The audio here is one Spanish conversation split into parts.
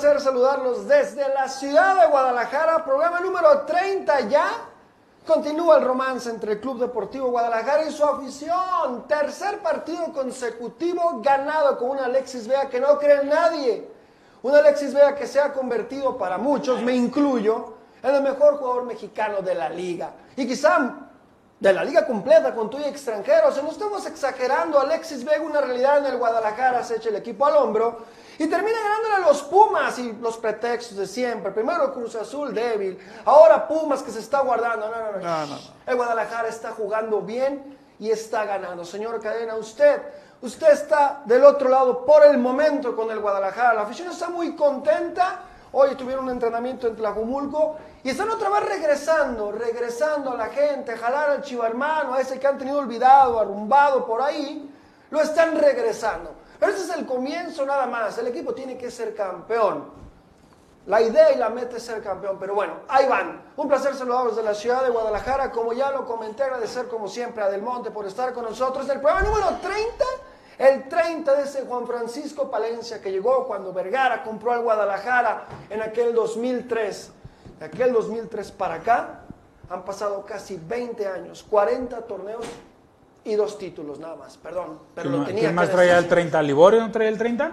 Placer saludarlos desde la ciudad de Guadalajara, programa número 30 ya. Continúa el romance entre el Club Deportivo Guadalajara y su afición. Tercer partido consecutivo ganado con un Alexis Vega que no cree en nadie. Un Alexis Vega que se ha convertido para muchos, me incluyo, en el mejor jugador mexicano de la liga. Y quizá de la liga completa con tu y extranjeros. Se no estamos exagerando. Alexis Vega, una realidad en el Guadalajara, se echa el equipo al hombro y termina ganándole a los Pumas y los pretextos de siempre. Primero Cruz Azul débil, ahora Pumas que se está guardando. No, no, no. No, no. El Guadalajara está jugando bien y está ganando. Señor Cadena, usted, usted está del otro lado por el momento con el Guadalajara. La afición está muy contenta. Hoy tuvieron un entrenamiento en Tlajumulco y están otra vez regresando, regresando a la gente, jalar al chivo hermano, a ese que han tenido olvidado, arrumbado por ahí, lo están regresando. Pero ese es el comienzo nada más. El equipo tiene que ser campeón. La idea y la meta es ser campeón, pero bueno, ahí van. Un placer saludarlos de la ciudad de Guadalajara. Como ya lo comenté, agradecer como siempre a Del Monte por estar con nosotros. El programa número 30, el 30 de ese Juan Francisco Palencia que llegó cuando Vergara compró al Guadalajara en aquel 2003. De aquel 2003 para acá han pasado casi 20 años, 40 torneos y dos títulos nada más. Perdón, pero lo tenía ¿Quién más que traía el 30? ¿Liborio no traía el 30?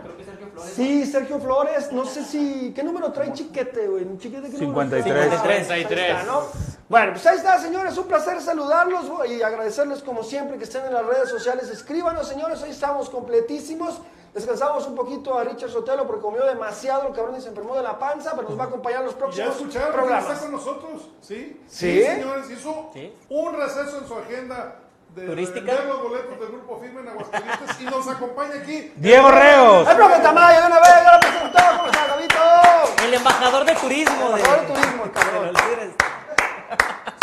Sí, Sergio Flores, no sé si. ¿Qué número trae Chiquete, güey? ¿Chiquete qué número trae? 53. Ahí está, ¿no? Bueno, pues ahí está, señores. Un placer saludarlos y agradecerles, como siempre, que estén en las redes sociales. Escríbanos, señores. Hoy estamos completísimos. Descansamos un poquito a Richard Sotelo porque comió demasiado. El cabrón y se enfermó de la panza, pero nos va a acompañar los Ya próximos escucharon que programas. está con nosotros, ¿sí? ¿Sí? señores, hizo un receso en su agenda de ¿Turística? vender los boletos del Grupo Firme en Aguascalientes y nos acompaña aquí. Diego Reos. ¡El profe Tamayo de una vez! ¡Ya lo presentó! ¿Cómo está, Gabito? El embajador de turismo. de- Embajador de turismo, el cabrón.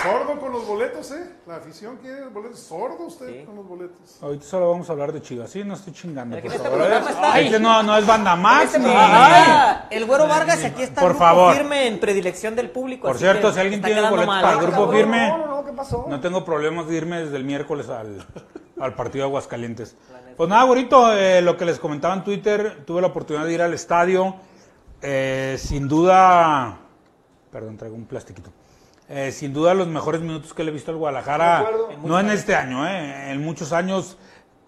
Sordo con los boletos, ¿eh? La afición quiere los boletos. Sordo usted Sí. con los boletos. Ahorita solo vamos a hablar de Chivas. Sí, no estoy chingando, por este favor. programa está- Este no, no es banda más. Este ni- programa, el güero Vargas aquí está Por grupo favor. firme en predilección del público. Por así cierto, que si alguien tiene boletos mal, para el ¿eh? grupo Cabrón, firme, No, no, no, ¿qué pasó? No tengo problemas de irme desde el miércoles al, al partido de Aguascalientes. Pues nada, ahorita lo que les comentaba en Twitter, tuve la oportunidad de ir al estadio. Eh, sin duda, perdón, traigo un plastiquito. Eh, sin duda los mejores minutos que le he visto al Guadalajara, no en este año, eh, en muchos años,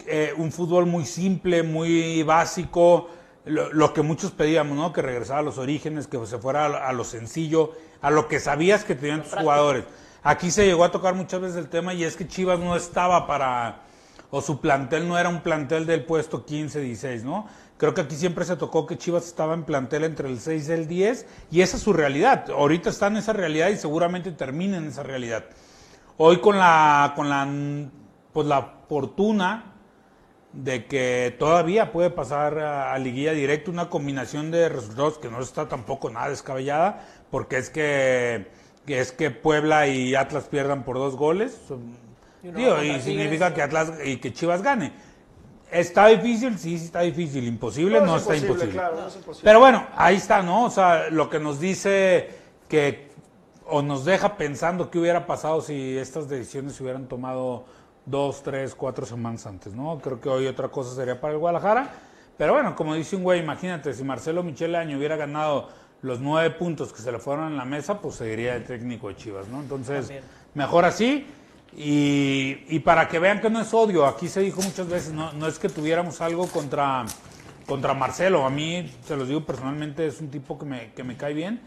eh, un fútbol muy simple, muy básico, lo, lo que muchos pedíamos, ¿no? Que regresara a los orígenes, que se fuera a, lo- a lo sencillo, a lo que sabías que tenían tus jugadores. Aquí se llegó a tocar muchas veces el tema y es que Chivas no estaba para, o su plantel no era un plantel del puesto 15, 16, ¿no? Creo que aquí siempre se tocó que Chivas estaba en plantel entre el 6 y el 10 y esa es su realidad. Ahorita está en esa realidad y seguramente termina en esa realidad. Hoy con la, con la, pues la fortuna de que todavía puede pasar a, a liguilla directa una combinación de resultados que no está tampoco nada descabellada, porque es que, que es que Puebla y Atlas pierdan por dos goles, Y contra y significa que Atlas y que Chivas gane. ¿Está difícil? Sí, sí está difícil. Imposible, no, es está imposible, imposible. claro, no es imposible. Pero bueno, ahí está, ¿no? O sea, lo que nos dice que, o nos deja pensando qué hubiera pasado si estas decisiones se hubieran tomado dos, tres, cuatro semanas antes, ¿no? Creo que hoy otra cosa sería para el Guadalajara. Pero bueno, como dice un güey, imagínate, si Marcelo Michele Año hubiera ganado los nueve puntos que se le fueron en la mesa, pues seguiría el técnico de Chivas, ¿no? Entonces, También. mejor así. Y, y para que vean que no es odio, aquí se dijo muchas veces, no, no es que tuviéramos algo contra, contra Marcelo. A mí, se los digo personalmente, es un tipo que me, que me cae bien,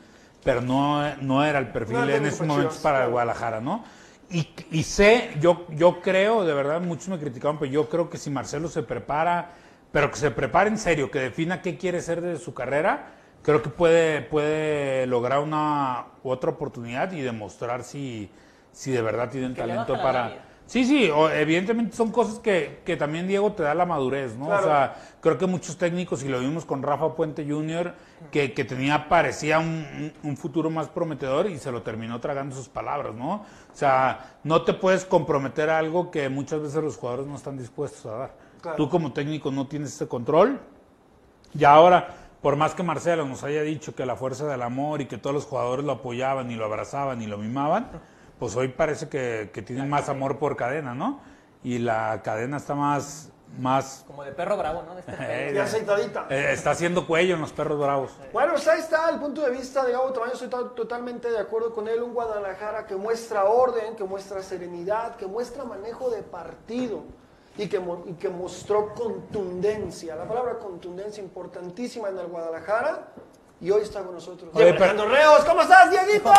pero no, no era el perfil No en ese momento para. Guadalajara, ¿no? Y, y sé, yo, yo creo, de verdad, muchos me criticaban, pero yo creo que si Marcelo se prepara, pero que se prepare en serio, que defina qué quiere ser de su carrera, creo que puede, puede lograr una otra oportunidad y demostrar si, si de verdad tienen Que le talento para... Sí, sí, o- evidentemente son cosas que, que también Diego te da la madurez, ¿no? Claro. O sea, creo que muchos técnicos, y lo vimos con Rafa Puente Jr., que, que tenía, parecía un, un- un futuro más prometedor y se lo terminó tragando sus palabras, ¿no? O sea, no te puedes comprometer a algo que muchas veces los jugadores no están dispuestos a dar. Claro. Tú como técnico no tienes ese control. Y ahora, por más que Marcelo nos haya dicho que la fuerza del amor y que todos los jugadores lo apoyaban y lo abrazaban y lo mimaban, pues hoy parece que, que tienen más amor por cadena, ¿no? Y la cadena está más, más Como de perro bravo, ¿no? De este eh, aceitadita. eh, está haciendo cuello en los perros bravos. Bueno, pues ahí está el punto de vista de Gabo Tamayo, estoy to- totalmente de acuerdo con él, un Guadalajara que muestra orden, que muestra serenidad, que muestra manejo de partido y que, y que mostró contundencia, la palabra contundencia importantísima en el Guadalajara y hoy está con nosotros. Oye, Alejandro Reos, ¿cómo estás, Dieguito?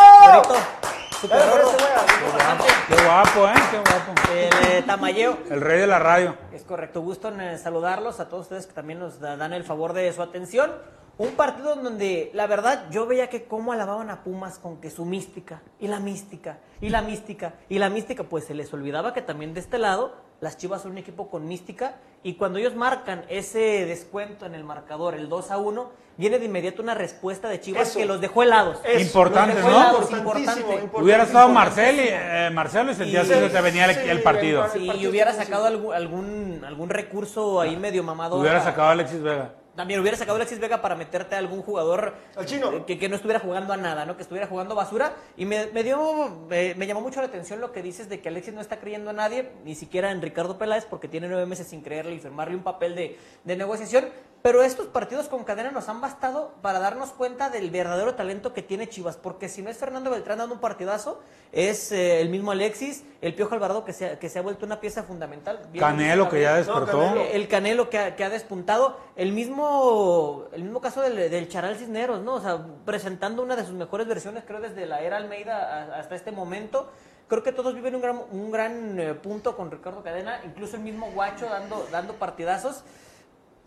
Super wea. Qué guapo, ¿eh? Qué guapo. El eh, tamayeo. El rey de la radio. Es correcto, gusto en eh, saludarlos a todos ustedes que también nos da- dan el favor de su atención. Un partido en donde, la verdad, yo veía que cómo alababan a Pumas con que su mística, y la mística, y la mística, y la mística, pues se les olvidaba que también de este lado, las Chivas son un equipo con mística, y cuando ellos marcan ese descuento en el marcador, el 2 a 1, viene de inmediato una respuesta de Chivas Eso. que los dejó helados. Eso, Importante, Los dejó ¿no? helados, Importantísimo, importante. importante. Hubiera estado. Marcelo y, eh, Marcelo y sentías que te venía el, sí, el partido. partido hubiera sacado algún, algún, algún recurso ahí medio mamador. Hubiera sacado a Alexis Vega. También hubiera sacado a Alexis Vega para meterte a algún jugador Al chino. eh, que, que no estuviera jugando a nada, ¿no? Que estuviera jugando basura. Y me, me dio, me, me llamó mucho la atención lo que dices de que Alexis no está creyendo a nadie, ni siquiera en Ricardo Peláez, porque tiene nueve meses sin creerle y firmarle un papel de, de negociación. Pero estos partidos con cadena nos han bastado para darnos cuenta del verdadero talento que tiene Chivas. Porque si no es Fernando Beltrán dando un partidazo, es eh, el mismo Alexis, el Piojo Alvarado que se, ha- que se ha vuelto una pieza fundamental. Bien Canelo que ya despertó. Canelo. El Canelo que ha, que ha despuntado. El mismo, el mismo caso del, Charal Cisneros, ¿no? O sea, presentando una de sus mejores versiones, creo, desde la era Almeida hasta este momento. Creo que todos viven un gran, un gran eh, punto con Ricardo Cadena, incluso el mismo Guacho dando, dando partidazos.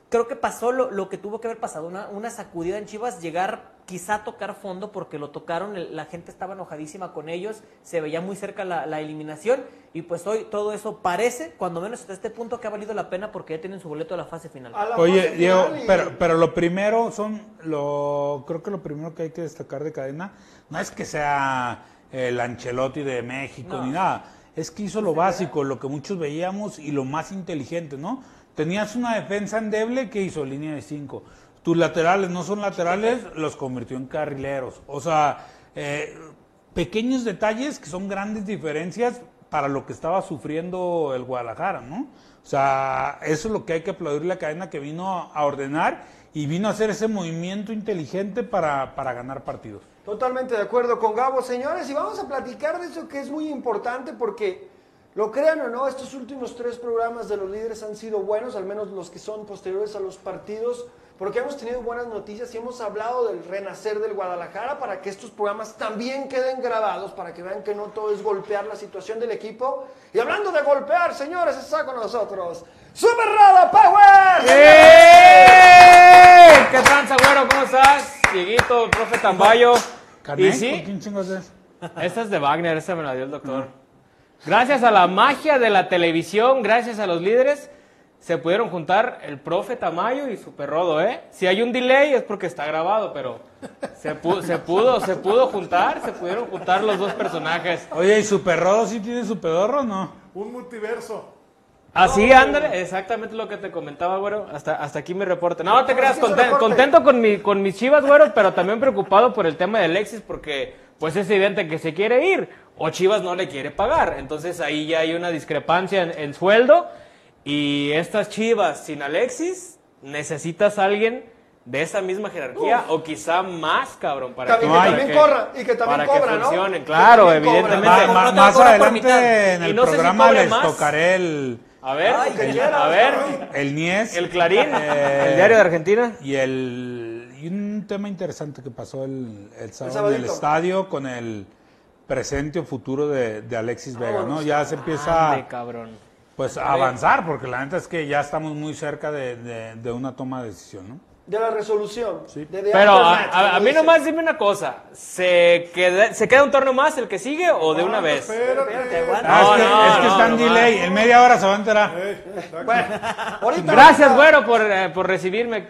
Creo que pasó lo, lo que tuvo que haber pasado, una, una sacudida en Chivas, llegar quizá tocar fondo porque lo tocaron, el- la gente estaba enojadísima con ellos, se veía muy cerca la, la eliminación y pues hoy todo eso parece, cuando menos hasta este punto, que ha valido la pena porque ya tienen su boleto a la fase final. La Oye, fase Diego, final y- pero, pero lo primero son, lo, creo que lo primero que hay que destacar de cadena, no es que sea el Ancelotti de México No. ni nada, es que hizo lo básico, lo que muchos veíamos y lo más inteligente, ¿no? Tenías una defensa endeble que hizo línea de cinco. Tus laterales no son laterales, los convirtió en carrileros. O sea, eh, pequeños detalles que son grandes diferencias para lo que estaba sufriendo el Guadalajara, ¿no? O sea, eso es lo que hay que aplaudir la cadena que vino a ordenar y vino a hacer ese movimiento inteligente para, para ganar partidos. Totalmente de acuerdo con Gabo, señores, y vamos a platicar de eso que es muy importante porque, lo crean o no, estos últimos tres programas de los líderes han sido buenos, al menos los que son posteriores a los partidos, porque hemos tenido buenas noticias y hemos hablado del renacer del Guadalajara para que estos programas también queden grabados, para que vean que no todo es golpear la situación del equipo. Y hablando de golpear, señores, está con nosotros Super Rada Power. ¡Eh! ¿Qué tranza, güero? ¿Cómo estás? Dieguito, el profe Tambayo. Y ¿con sí, quién chingos es? esta es de Wagner, esta me la dio el doctor. Gracias a la magia de la televisión, gracias a los líderes, se pudieron juntar el profe Tamayo y Super Rodo, ¿eh? Si hay un delay es porque está grabado, pero se pudo, se pudo, se pudo juntar, se pudieron juntar los dos personajes. Oye, ¿y su perro sí tiene su pedorro o no? Un multiverso. Así, ándale, exactamente lo que te comentaba, güero. Hasta, hasta aquí mi reporte. No, te creas, Así es el conten- reporte. contento con, mi, con mis chivas, güero, pero también preocupado por el tema de Alexis, porque pues es evidente que se quiere ir, o Chivas no le quiere pagar. Entonces ahí ya hay una discrepancia en, en sueldo, y estas chivas sin Alexis, necesitas a alguien de esa misma jerarquía o quizá más, cabrón, para También- que para también corra y que también para cobra, que ¿no? funcione. Que Claro, cobra. evidentemente. No te más cobra por adelante en el no si programa cobre les más. tocaré el, A ver, Ay, que el- quieras, a ver, el NIES. el Clarín, Eh, el diario de Argentina. Y, el, y un tema interesante que pasó el, el sábado en el estadio con el presente o futuro de, de Alexis Vega, ¿no? Ya se empieza Ande, cabrón. Pues avanzar, porque la neta es que ya estamos muy cerca de, de- de una toma de decisión, ¿no? De la resolución. De the Pero a, aftermath, a- a como mí nomás dime una cosa, ¿se queda, ¿se queda un torneo más el que sigue o de una vez? Espérate. Espérate. Ah, No, es que, no, es que no, está en delay, en media hora se va a enterar. Eh. Bueno, ahorita Gracias, güero, por, eh, por recibirme.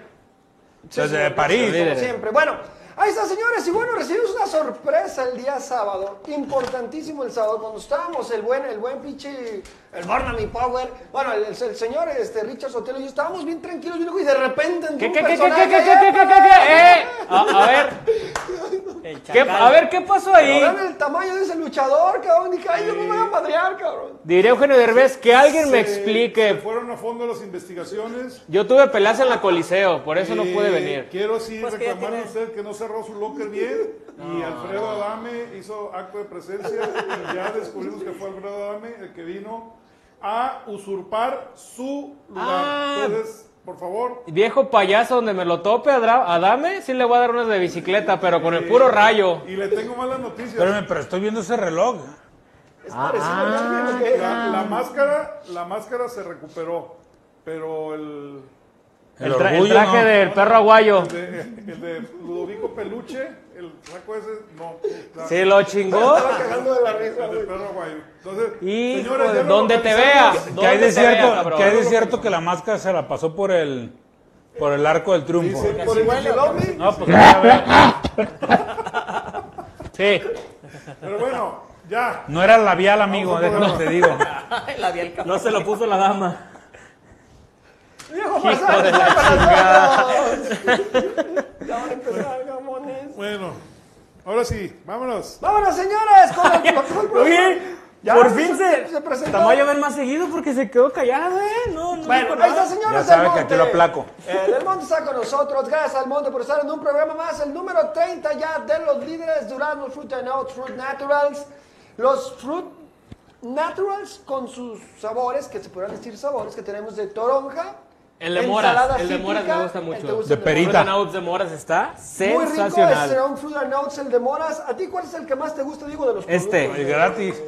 Desde París. como siempre. Bueno, ahí está, señores. Y bueno, recibimos una sorpresa el día sábado. Importantísimo el sábado, cuando estábamos el buen, el buen pinche, el Barnamy Power. Bueno, el, el señor este, Richard Sotelo y yo estábamos bien tranquilos lejos, y de repente entró ¿Qué, qué, qué, qué, qué, personaje qué, qué, allá, qué, qué, qué, qué? Eh, a, a ver, El ¿qué- chacal. a ver, ¿qué pasó ahí? Vean el tamaño de ese luchador, cabrón. Dije, ay, yo me voy a madrear, cabrón. Diría Eugenio Derbez, que alguien me Se- Se explique. fueron a fondo las investigaciones. Yo tuve peleas en la Coliseo, por eso no Eh, pude venir. Quiero sí Pues reclamarle a usted que no cerró su locker bien. y Alfredo Adame hizo acto de presencia. y ya descubrimos que fue Alfredo Adame el que vino a usurpar su lugar. Ah. Entonces, por favor. Viejo payaso, donde me lo tope Adra- Adame, sí le voy a dar unas de bicicleta, pero con el puro rayo. Y le tengo malas noticias. Espérame, pero estoy viendo ese reloj. Es parecido a alguien, ¿o qué? La, la máscara, la máscara se recuperó, pero el, El, El, tra- el orgullo, traje ¿no? del perro aguayo. el de, el de Ludovico Peluche, el saco ese, no. la- Sí, lo chingó. Estaba cagando de la risa, El de güey. perro aguayo. Entonces, Hijo señores, donde te localizamos. vea. Que hay de ¿Dónde te vea, cierto, que hay de cierto que la máscara se la pasó por el por el arco del triunfo. Dice, Por el Gilomi. No, pues Sí. Pero bueno, ya. no era labial, amigo, déjame te digo. No se lo puso la dama. Viejo Hijo de pasaje, la para todos. Ya van a empezar, gamones. Bueno, ahora sí, vámonos. Vámonos, señores, con el, Oye, Ya, por fin se, se presentó. Tamayo ven más seguido porque se quedó callado, ¿eh? No, no Bueno, ahí está, señores Ya del sabe que Monte. aquí lo aplaco. Eh, del Monte está con nosotros. Gracias al Monte por estar en un programa más, el número 30 ya de los líderes Durazno Fruit and Oats, Fruit Naturals. Los Fruit Naturals con sus sabores, que se podrán decir sabores, que tenemos de toronja. El de moras, el de moras me gusta el mucho. De el perita. Oats de moras está Muy rico, sensacional. será un Fruit and Oats, el de moras. ¿A ti cuál es el que más te gusta, digo, de los Este. productos? El gratis.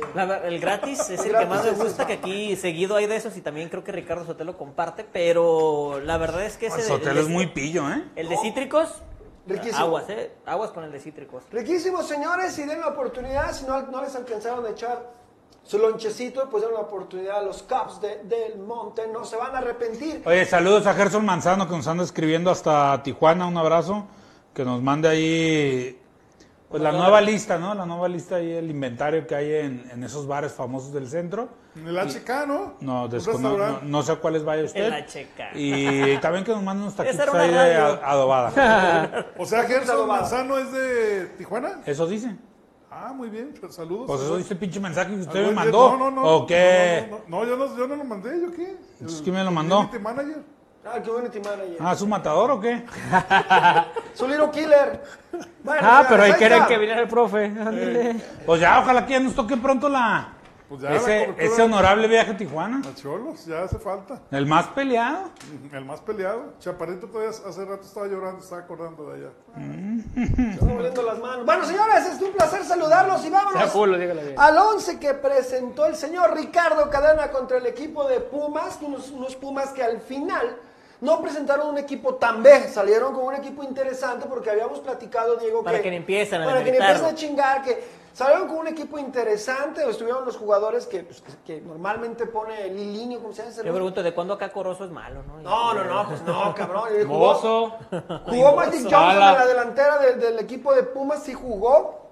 El gratis es el que gratis más me es gusta, el- que aquí seguido hay de esos y también creo que Ricardo Sotelo comparte, pero la verdad es que ese de- Sotelo el, es muy pillo, ¿eh? el de cítricos, Riquísimo. aguas, eh, aguas con el de cítricos. Riquísimos, señores, y den la oportunidad, si no, no les alcanzaron a echar su lonchecito, pues den la oportunidad a los Caps de- del Monte, no se van a arrepentir. Oye, saludos a Gerson Manzano que nos anda escribiendo hasta Tijuana, un abrazo. Que nos mande ahí pues la nueva lista, ¿no? La nueva lista y el inventario que hay en, en esos bares famosos del centro. En el HK, ¿no? No, no, no sé a cuáles vaya usted. El HK. Y también que nos mande unos taquitos una ahí de adobada. O sea, Gerson. Manzano es de Tijuana. Eso dice. Ah, muy bien, pues saludos. Pues eso dice el pinche mensaje que usted Ah, me mandó. No, no, no. ¿O qué? No, no, no, no, yo no, yo no lo mandé, ¿yo qué? Entonces, ¿quién me lo mandó? Community manager. Ah, qué bueno, manager. Ah, ¿su matador o qué? Su little killer. Bueno, Ah, pero ahí quieren que viniera el profe. ándale. Pues ya, ojalá que ya nos toque pronto la Pues ya ese, ese honorable viaje a Tijuana. A Cholos, ya hace falta. El más peleado. El más peleado. Chaparrito todavía hace rato estaba llorando, estaba acordando de allá. Están doliendo las manos. Bueno, señores, es un placer saludarlos y vámonos culo, al 11 que presentó el señor Ricardo Cadena contra el equipo de Pumas, unos, unos Pumas que al final no presentaron un equipo tan B, salieron con un equipo interesante porque habíamos platicado, Diego, Para que ni empiecen a para que empiecen a chingar, que salieron con un equipo interesante, estuvieron los jugadores que, pues, que, que normalmente pone Lilinio, ¿cómo se llama ese Yo pregunto, ¿de cuándo acá Corozo es malo, no? No, no, no, pues no, cabrón. jugó-. Jugó Magic Johnson Sala. en la delantera del, del equipo de Pumas, sí jugó.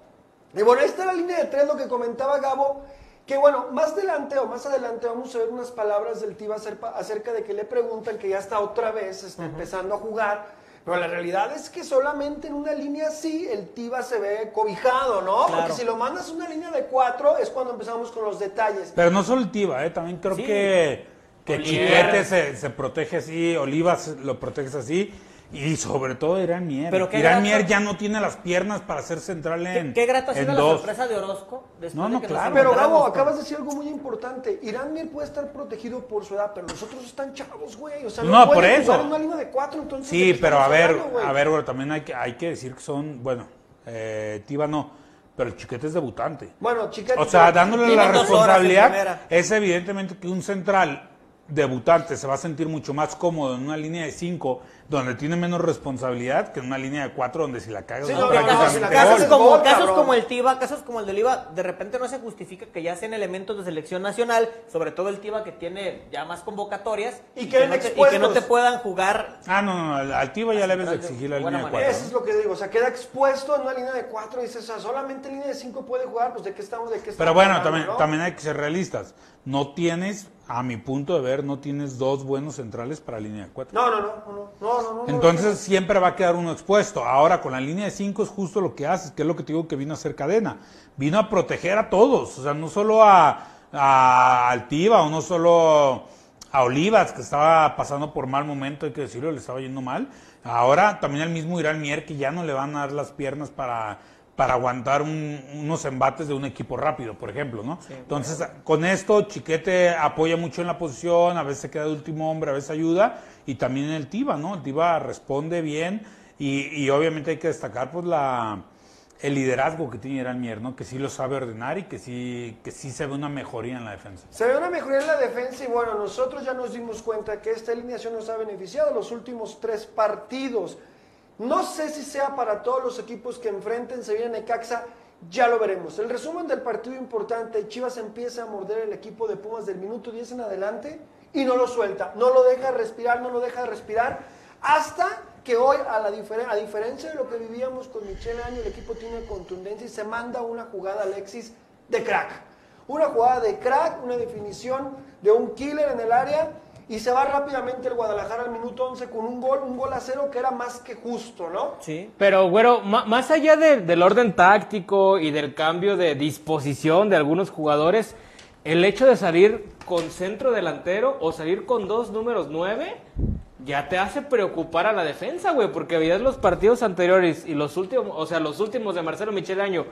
Y bueno, esta es la línea de tres, lo que comentaba Gabo, que bueno, más adelante o más adelante vamos a ver unas palabras del Tiva acerca, de que le preguntan que ya está otra vez está empezando a jugar. Pero la realidad es que solamente en una línea así el Tiva se ve cobijado, ¿no? Claro. Porque si lo mandas una línea de cuatro es cuando empezamos con los detalles. Pero no solo el Tiva, ¿eh? también creo Sí. que, que. Chiquete se, se protege así, Olivas lo proteges así. Y sobre todo Irán Mier. Pero qué Irán grato- Mier ya no tiene las piernas para ser central en Qué, qué ha sido la sorpresa de Orozco. después No, de no, que claro. Pero Gabo, acabas de decir algo muy importante. Irán Mier puede estar protegido por su edad, pero los otros están chavos, güey. O sea, no, No, por eso. jugar en una línea de cuatro, entonces. ¿de Sí, pero a ver, hablando, a ver, güey, también hay que, hay que decir que son, bueno, eh, Tiva no, pero el chiquete es debutante. Bueno, chicas. O sea, dándole la responsabilidad, es evidentemente que un central debutante se va a sentir mucho más cómodo en una línea de 5 donde tiene menos responsabilidad que en una línea de 4 donde si la cagas Sí, no, no, casos, si la como, gol, casos como el Tiva, casos como el del Oliva, de repente no se justifica que ya sean elementos de selección nacional, sobre todo el Tiva que tiene ya más convocatorias Y que, no te, y que expuestos. no te puedan jugar. Ah, no, no, al, al Tiva ya le debes exigir la línea de. 4. Eso es lo que digo, o sea, queda expuesto en una línea de cuatro y dices, o sea, solamente en línea de cinco puede jugar, pues de qué estamos, de qué estamos Pero bueno, también, ¿no? también hay que ser realistas. No tienes, a mi punto de ver, no tienes dos buenos centrales para línea de 4. No, no, no, no, no, no, no. Entonces siempre va a quedar uno expuesto. Ahora con la línea de 5 es justo lo que haces, que es lo que te digo que vino a hacer cadena. Vino a proteger a todos, o sea, no solo a, a Altiva o no solo a Olivas, que estaba pasando por mal momento, hay que decirlo, le estaba yendo mal. Ahora también al mismo Irán Mier, que ya no le van a dar las piernas para, para aguantar un- unos embates de un equipo rápido, por ejemplo, ¿no? Entonces, con esto, Chiquete apoya mucho en la posición, a veces se queda de último hombre, a veces ayuda, y también el Tiva, ¿no? El Tiva responde bien, y, y obviamente hay que destacar, pues, la el liderazgo que tiene Irán Mier, ¿no? Que sí lo sabe ordenar y que sí, que sí se ve una mejoría en la defensa. Se ve una mejoría en la defensa y bueno, nosotros ya nos dimos cuenta que esta alineación nos ha beneficiado los últimos tres partidos. No sé si sea para todos los equipos que enfrenten, se viene Necaxa, ya lo veremos. El resumen del partido importante, Chivas empieza a morder el equipo de Pumas del minuto 10 en adelante y no lo suelta, no lo deja respirar, no lo deja respirar, hasta que hoy, a, la diferen- a diferencia de lo que vivíamos con Michelle Año, el equipo tiene contundencia y se manda una jugada Alexis de crack. Una jugada de crack, una definición de un killer en el área y se va rápidamente el Guadalajara al minuto 11 con un gol, un gol a cero que era más que justo, ¿no? Sí. Pero, güero, más allá de- del orden táctico y del cambio de disposición de algunos jugadores, el hecho de salir con centro delantero o salir con dos números nueve ya te hace preocupar a la defensa, güey, porque veías los partidos anteriores y los últimos, o sea, los últimos de Marcelo Michel Año,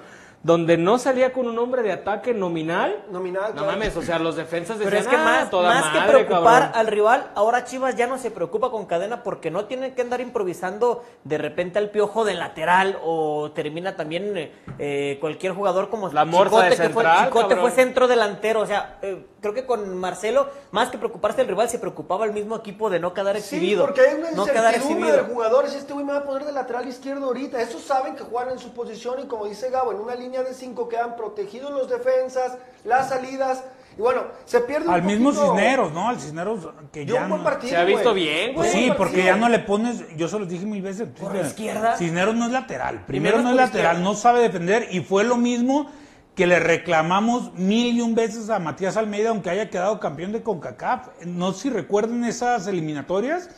donde no salía con un hombre de ataque nominal. Nominal, No claro. mames, o sea, los defensas Pero decían, es que "Ah, más, toda más que preocupar cabrón". al rival, ahora Chivas ya no se preocupa con cadena porque no tiene que andar improvisando de repente al piojo de lateral o termina también eh, eh, cualquier jugador como La Morsa de que fue, Chicote fue centro delantero. O sea, eh, creo que con Marcelo, más que preocuparse del rival, se preocupaba el mismo equipo de no quedar Sí, exhibido. porque hay una no quedar incertidumbre de exhibido. jugadores. Este güey me va a poner de lateral izquierdo ahorita. Estos saben que juegan en su posición y como dice Gabo, en una línea de cinco quedan protegidos los defensas, las salidas. Y bueno, se pierde un Al mismo Cisneros, ¿no? Al Cisneros que ya un buen no- partido, Se ha visto güey. bien, Pues güey. sí, Buen porque ya no le pones, yo se los dije mil veces. Por la izquierda. Cisneros no es lateral. Primero, no es lateral, izquierda. no sabe defender y fue lo mismo que le reclamamos mil y un veces a Matías Almeida, aunque haya quedado campeón de CONCACAF. No sé si recuerden esas eliminatorias,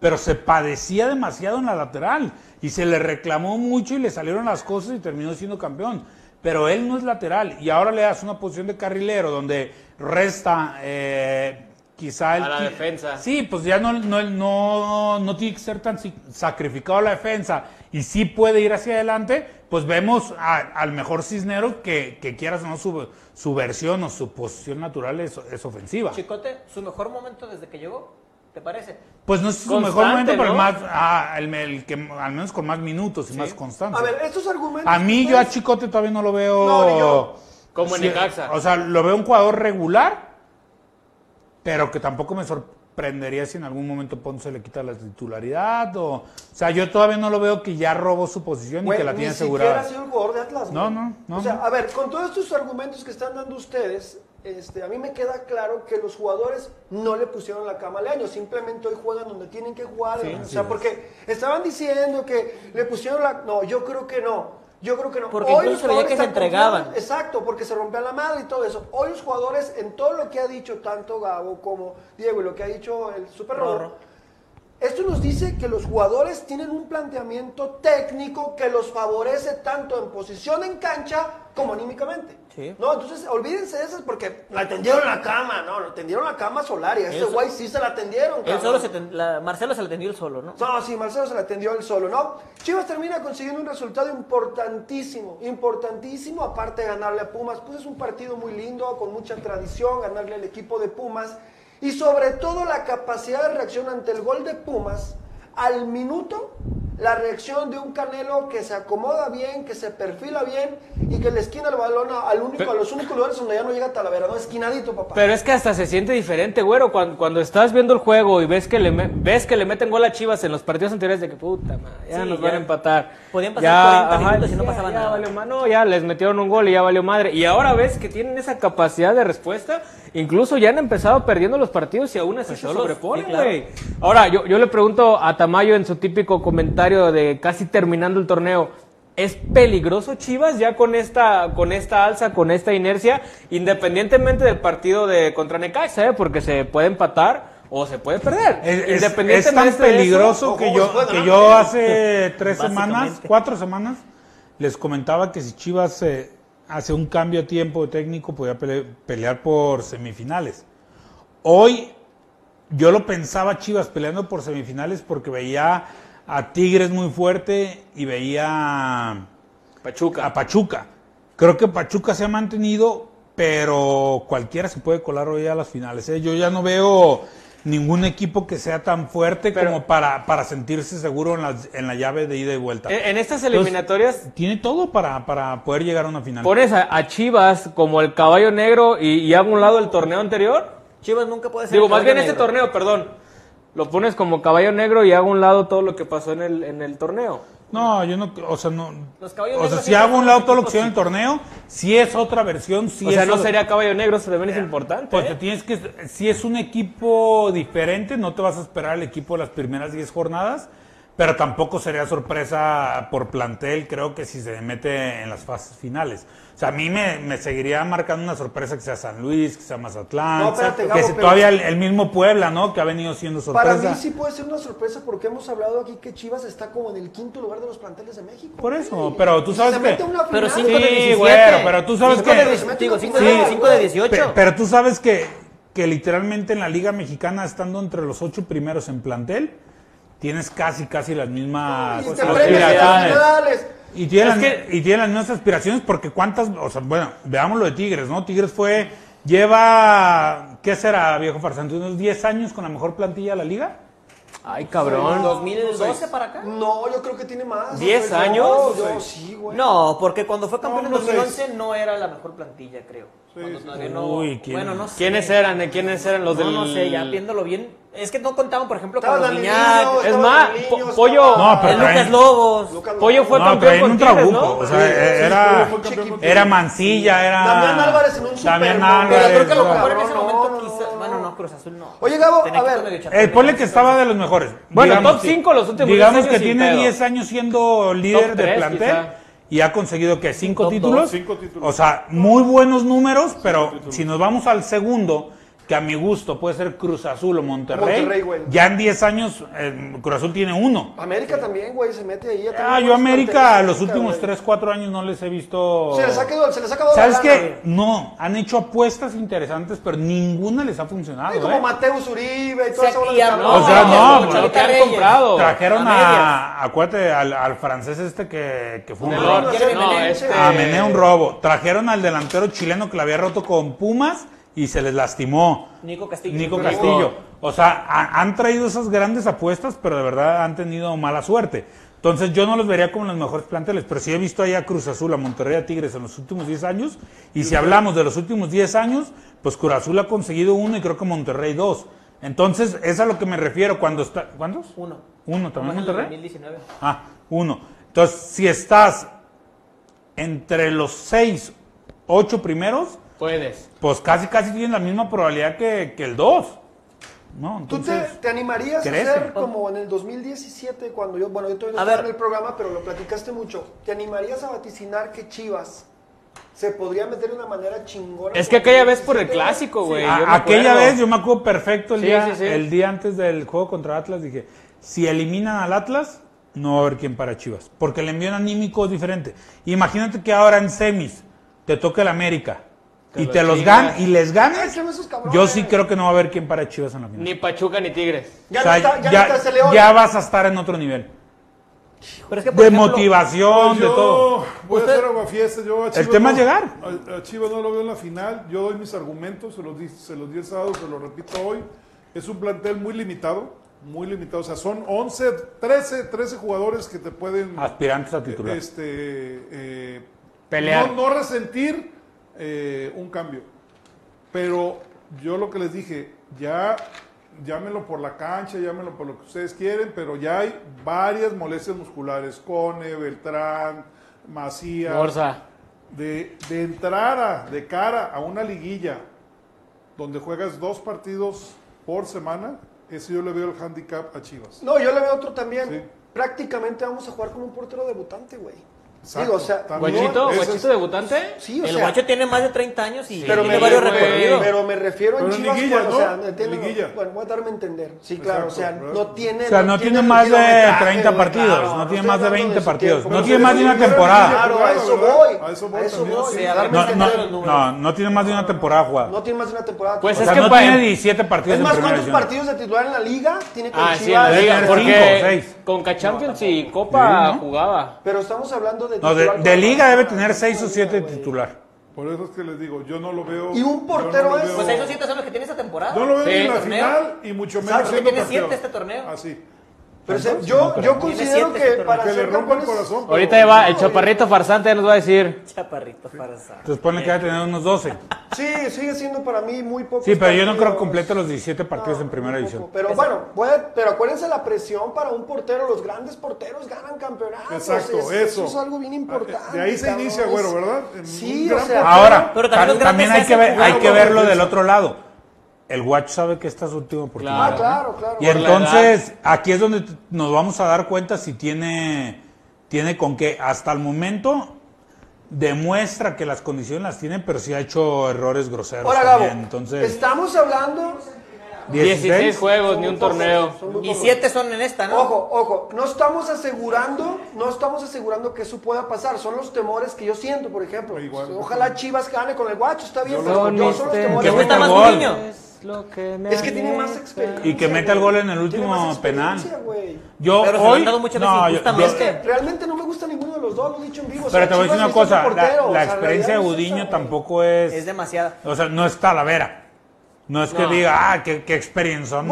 pero se padecía demasiado en la lateral y se le reclamó mucho y le salieron las cosas y terminó siendo campeón. Pero él no es lateral y ahora le das una posición de carrilero donde resta eh, quizá el A la defensa. Sí, pues ya no, no, no, no tiene que ser tan sacrificado la defensa y sí puede ir hacia adelante, pues vemos a- al mejor Cisneros que, que quieras o no su, su versión o su posición natural es, es ofensiva. Chicote, su mejor momento desde que llegó, ¿te parece? Pues no es su Constante, mejor momento, pero el ¿no? más, ah, el, el que al menos con más minutos y más constancia. A ver, estos argumentos. A mí yo a Chicote todavía no lo veo. No, ni yo. Como en Sí, Necaxa. O sea, lo veo un jugador regular, pero que tampoco me sorprendería si en algún momento Ponce le quita la titularidad. O, o sea, yo todavía no lo veo que ya robó su posición y que la ni tiene siquiera asegurada. ha sido el jugador de Atlas. No, güey. no, no, O sea, no. a ver, con todos estos argumentos que están dando ustedes, este, a mí me queda claro que los jugadores no le pusieron la cama al año, simplemente hoy juegan donde tienen que jugar. o sea, porque estaban diciendo que le pusieron la... No, yo creo que no. Yo creo que no. Porque Hoy los se veía que se entregaban. confiando- Exacto, porque se rompía la madre y todo eso. Hoy los jugadores, en todo lo que ha dicho tanto Gabo como Diego y lo que ha dicho el Super Rorro. esto nos dice que los jugadores tienen un planteamiento técnico que los favorece tanto en posición en cancha como anímicamente. Sí. No, entonces olvídense de esas porque la tendieron la cama, no, le tendieron la cama solar y a Eso- güey sí se la tendieron. Él cabrón. solo se ten- la- Marcelo se la atendió él solo, ¿no? No, sí, Marcelo se la atendió él solo, ¿no? Chivas termina consiguiendo un resultado importantísimo, importantísimo, aparte de ganarle a Pumas. Pues es un partido muy lindo, con mucha tradición, ganarle al equipo de Pumas. Y sobre todo la capacidad de reacción ante el gol de Pumas, al minuto, la reacción de un Canelo que se acomoda bien, que se perfila bien y que le esquina el balón a- al único, a los únicos lugares donde ya no llega Talavera, ¿no? Esquinadito, papá. Pero es que hasta se siente diferente, güero, cuando, cuando estás viendo el juego y ves que le me- ves que le meten gol a Chivas en los partidos anteriores de que puta madre, ya Sí, nos ya. van a empatar. Podían pasar 40 minutos y no ya- pasaba ya nada. valió no, ya les metieron un gol y ya valió madre. Y ahora ves que tienen esa capacidad de respuesta, incluso ya han empezado perdiendo los partidos y aún así Pues se solos, sobreponen, sí, claro. güey. Ahora, yo, yo le pregunto a Tamayo en su típico comentario de casi terminando el torneo, ¿es peligroso Chivas ya con esta, con esta alza, con esta inercia, independientemente del partido de contra Necaxa, eh? porque se puede empatar o se puede perder? Es, Independientemente es tan de eso, peligroso que yo, puede que yo hace tres semanas, cuatro semanas, les comentaba que si Chivas eh, hace un cambio de tiempo de técnico podía pele- pelear por semifinales. Hoy yo lo pensaba Chivas peleando por semifinales porque veía a Tigres muy fuerte y veía Pachuca. a Pachuca. Creo que Pachuca se ha mantenido, pero cualquiera se puede colar hoy a las finales. ¿eh? Yo ya no veo ningún equipo que sea tan fuerte Pero- como para, para sentirse seguro en, las- en la llave de ida y vuelta. En, en estas eliminatorias Tiene todo para, para poder llegar a una final. pones a, a Chivas como el caballo negro y, y hago a un lado el torneo anterior. Chivas nunca puede ser. Digo, el más bien este negro. torneo, perdón. Lo pones como caballo negro y hago a un lado todo lo que pasó en el, en el torneo. No, yo no, o sea, no. Los caballos O sea, si hago un lado todo lo que sea en el torneo, si es otra versión, si o sea, es no otra- sería caballo negro, eso también es importante. Pues ¿eh? te tienes que, si es un equipo diferente, no te vas a esperar al equipo de las primeras 10 jornadas, pero tampoco sería sorpresa por plantel, creo que si se mete en las fases finales. O sea, a mí me, me seguiría marcando una sorpresa que sea San Luis, que sea Mazatlán, No, espérate, que Gabo, sea pero- todavía el, el mismo Puebla, ¿no? Que ha venido siendo Para sorpresa. mí sí puede ser una sorpresa porque hemos hablado aquí que Chivas está como en el quinto lugar de los planteles de México. Por eso, pero tú sabes se que- Pero final, 5 de Sí, 17. güero, pero tú sabes Cinco que- de 18, digo, 5 Sí, de, cinco de 18. Pe- Pero, tú sabes que, que literalmente en la Liga Mexicana, estando entre los ocho primeros en plantel, tienes casi, casi las mismas Y finales. Y tiene, las, que- y tiene las mismas aspiraciones porque cuántas, o sea, bueno, veamos lo de Tigres, ¿no? Tigres fue, lleva, ¿qué será, viejo farsante? ¿Unos 10 años con la mejor plantilla de la liga? Ay, cabrón. 2012 para acá. No, yo creo que tiene más. ¿Diez No, años? Yo, sí, güey. No, porque cuando fue campeón No, en unos 2011 no era la mejor plantilla, creo. Cuando todavía no- Uy, ¿quién? Bueno, no sé. ¿Quiénes eran? ¿De quiénes eran los No, del...? no sé, ya viéndolo bien. Es que no contaban, por ejemplo, Estaba con Guiñac, es más, Pollo- No, pero el traen- Lucas Lobos. Lucas Pollo fue No, campeón con un trabuco, ¿no? o sea, Sí, eh, sí, era, era. Mancilla, era... Damián Álvarez en un Damián. Álvarez, Pero creo que a lo mejor en ese no, momento no, Cruz Azul no. Oye, Gabo, Tenía a ver, medio. Eh, ponle que estaba de los mejores. Bueno, top sí. cinco los últimos Digamos 10 años que sin tiene pedo. 10 años siendo líder Top de tres, plantel quizá. y ha conseguido que cinco Top títulos. dos. Cinco títulos. O sea, muy buenos números, pero si nos vamos al segundo, que a mi gusto puede ser Cruz Azul o Monterrey, Monterrey, güey. ya en 10 años eh, Cruz Azul tiene uno. América también, güey, se mete ahí. ya Ah, yo América los últimos güey. 3, 4 años no les he visto... Se les ha quedado, se les ha acabado ¿Sabes qué? No, han hecho apuestas interesantes, pero ninguna les ha funcionado. güey. Como ¿eh? Mateus Uribe y toda esa bola cabrón. O sea, no, no, Chavita que han Reyes. comprado. Trajeron a a, acuérdate, al, al francés este que, que fue un robo. No, este- A Mené un robo. Trajeron al delantero chileno que la había roto con Pumas y se les lastimó. Nico Castillo. Nico. Castillo. O sea, ha- han traído esas grandes apuestas, pero de verdad han tenido mala suerte. Entonces yo no los vería como los mejores planteles, pero sí he visto ahí a Cruz Azul, a Monterrey, a Tigres en los últimos 10 años. Y si hablamos de los últimos 10 años, pues Cruz Azul ha conseguido uno y creo que Monterrey dos. Entonces, es a lo que me refiero cuando está... ¿Cuántos? Uno. Uno, también Monterrey. 2019. Ah, uno. Entonces, si estás entre los seis, ocho primeros, Puedes. pues casi, casi tienes la misma probabilidad que, que el dos. ¿No? ¿Tú te, Entonces, te animarías crece. a hacer como en el 2017, cuando yo, bueno, yo todavía no A estaba ver. en el programa, pero lo platicaste mucho. ¿Te animarías a vaticinar que Chivas se podría meter de una manera chingona? Es que aquella vez por el 2017? clásico, güey. aquella acuerdo. vez yo me acuerdo perfecto el, Sí, día, sí, sí. el día antes del juego contra Atlas, dije, si eliminan al Atlas, no va a haber quien para Chivas, porque el envío anímico es diferente. Imagínate que ahora en semis te toca el América Te y te los ganas y les ganas, cabrones. yo sí creo que no va a haber quien para Chivas en la final. Ni Pachuca ni Tigres. Ya O sea, no está, ya, ya- no está ese León. ya vas a estar en otro nivel. Pero es que, por De ejemplo, motivación, Pues de todo. voy Usted- a hacer aguafiestas. Yo a Chivas tema es llegar. A, a Chivas no lo veo en la final. Yo doy mis argumentos, se los, di, se los di el sábado, se los repito hoy. Es un plantel muy limitado, muy limitado. O sea, son 11, 13, 13 jugadores que te pueden Aspirantes a titular. este, eh, Pelear. No, no resentir eh, un cambio. Pero yo lo que les dije, ya llámenlo por la cancha, llámenlo por lo que ustedes quieren, pero ya hay varias molestias musculares. Cone, Beltrán, Macías. Borsa. De, de entrar a- de cara a una liguilla donde juegas dos partidos por semana, ese yo le veo el handicap a Chivas. No, yo le veo otro también. Sí. Prácticamente vamos a jugar con un portero debutante, güey. Exacto. Digo, o sea, ¿Guachito? ¿Guachito debutante? Sí, o el sea, guacho tiene más de 30 años y pero tiene me, varios recorridos. pero me refiero en Pero en Chivas, liguilla, cuando, o ¿no? sea, me entiendo, bueno, voy a darme a entender. Sí, claro, Exacto, o sea, no tiene O sea, no tiene el más de kilometraje, 30 güey, partidos, claro, no tiene más de hablando 20 su partidos, tiempo, no tiene más de una temporada. Claro, a eso voy. A eso voy A eso voy. a darme No, a no, entender no, no tiene más de una temporada jugada. No tiene más de una temporada. Pues o es sea, que no tiene 17 partidos es en más, primera ¿cuántos partidos de titular en la liga tiene con Ah, sí, en Chivas? la liga. O Porque con Champions y Copa ¿no? jugaba. Pero estamos hablando de No, de, titular de con- liga debe tener 6 o 7 güey. titular. Por eso es que les digo, yo no lo veo. Y un yo portero no lo es- veo- Pues esos siete son los que tiene esta temporada. No lo veo Sí, ni en la torneo. final y mucho menos Exacto, siendo tiene campeón. siete este torneo. Así. Pero yo, yo considero que para Que le rompa el corazón. pero- Ahorita ya va, el chaparrito farsante ya nos va a decir. Chaparrito farsa. Entonces pone que va a tener unos 12. Sí, sigue siendo para mí muy poco. Sí, pero yo no creo que complete los 17 partidos No, en primera división. Pero bueno, puede- pero acuérdense la presión para un portero. Los grandes porteros ganan campeonatos. Exacto, Es- eso. es algo bien importante. De ahí se inicia, güero, ¿verdad? En Sí, o sea. portero. Ahora, Pero también también hay que ver, hay que verlo del otro lado. El Guacho sabe que esta es su última oportunidad. Ah, claro, claro. Y Por entonces, aquí es donde nos vamos a dar cuenta si tiene, tiene con qué. Hasta el momento demuestra que las condiciones las tiene, pero sí ha hecho errores groseros Ahora, Gabo, también. Entonces, estamos hablando... 16 juegos, ni un torneo. Son Y pocos. siete son en esta, ¿no? Ojo, ojo, no estamos asegurando, no estamos asegurando que eso pueda pasar, son los temores que yo siento, por ejemplo. Igual. Ojalá Chivas gane con el guacho, está bien, Yo pero yo son los Que temores. Que ¿Te meta gusta más gol. Gudiño? Es que tiene más experiencia. Y que meta el gol en el último penal. yo Pero se lo hoy. han dado muchas veces no, yo- injustamente. yo- Es que realmente no me gusta ninguno de los dos, lo he dicho en vivo. o pero sea, te voy a decir una cosa: un la, portero, o la sea, experiencia de Gudiño tampoco es. Es demasiada. O sea, no es Talavera. No es que No. diga, ah, qué, qué experiencia de Qué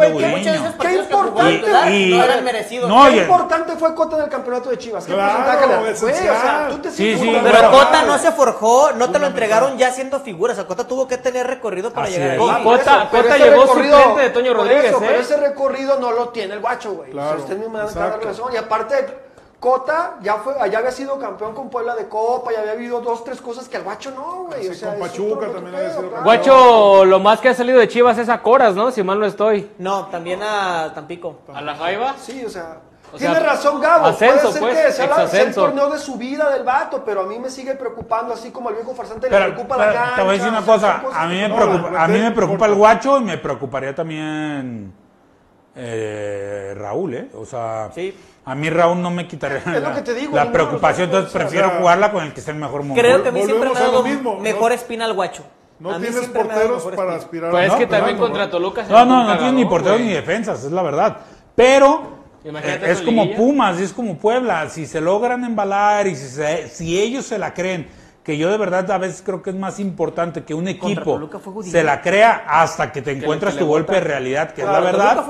que jugó, importante. ¿verdad? Y- no eran merecidos. No, Qué importante fue Cota en el campeonato de Chivas. ¿Qué Claro, porcentaje le- Güey, o sea, esencial. tú te Sí, sí, Pero Pero- Cota no se forjó, no te lo entregaron ya siendo figura. O sea, Cota tuvo que tener recorrido para Así llegar es. ahí. Ah, Cota- Cota llegó recorrido- suplente de Toño Rodríguez, eso, ¿eh? Pero ese recorrido no lo tiene el guacho, güey. Claro, o sea, me a dar exacto. razón. Y aparte, Cota ya fue, ya había sido campeón con Puebla de Copa, ya había habido dos, tres cosas que al guacho no, güey. O sea, con Pachuca otro- también había sido claro. Guacho, lo más que ha salido de Chivas es a Coras, ¿no? Si mal no estoy. No, también a Tampico. ¿A la Jaiba? Sí, o sea. O Tiene sea, razón, Gabo. ascenso, Puede ser pues, que sea, la- sea el torneo de su vida del vato, pero a mí me sigue preocupando, así como al viejo farsante le Pero, preocupa pero la cancha. te voy a decir una o sea, cosa, a mí me no- preocupa, a mí me preocupa el guacho y me preocuparía también eh, Raúl, ¿eh? O sea, Sí. A mí Raúl no me quitaría lo la, que te digo, la preocupación, entonces o sea, prefiero jugarla con el que esté en mejor momento. Creo que a mí siempre me ha dado lo mismo, mejor no- espina al guacho. No A mí tienes porteros para aspirar. Pues es que también ¿no? contra Toluca se No, no, no tiene ni porteros ni defensas, es la verdad. Pero Imagínate eh, es como liguilla. Pumas, es como Puebla. Si se logran embalar y si, se- si ellos se la creen, que yo de verdad a veces creo que es más importante que un equipo se la crea hasta que te encuentras que tu golpe de realidad, que Claro, es la verdad.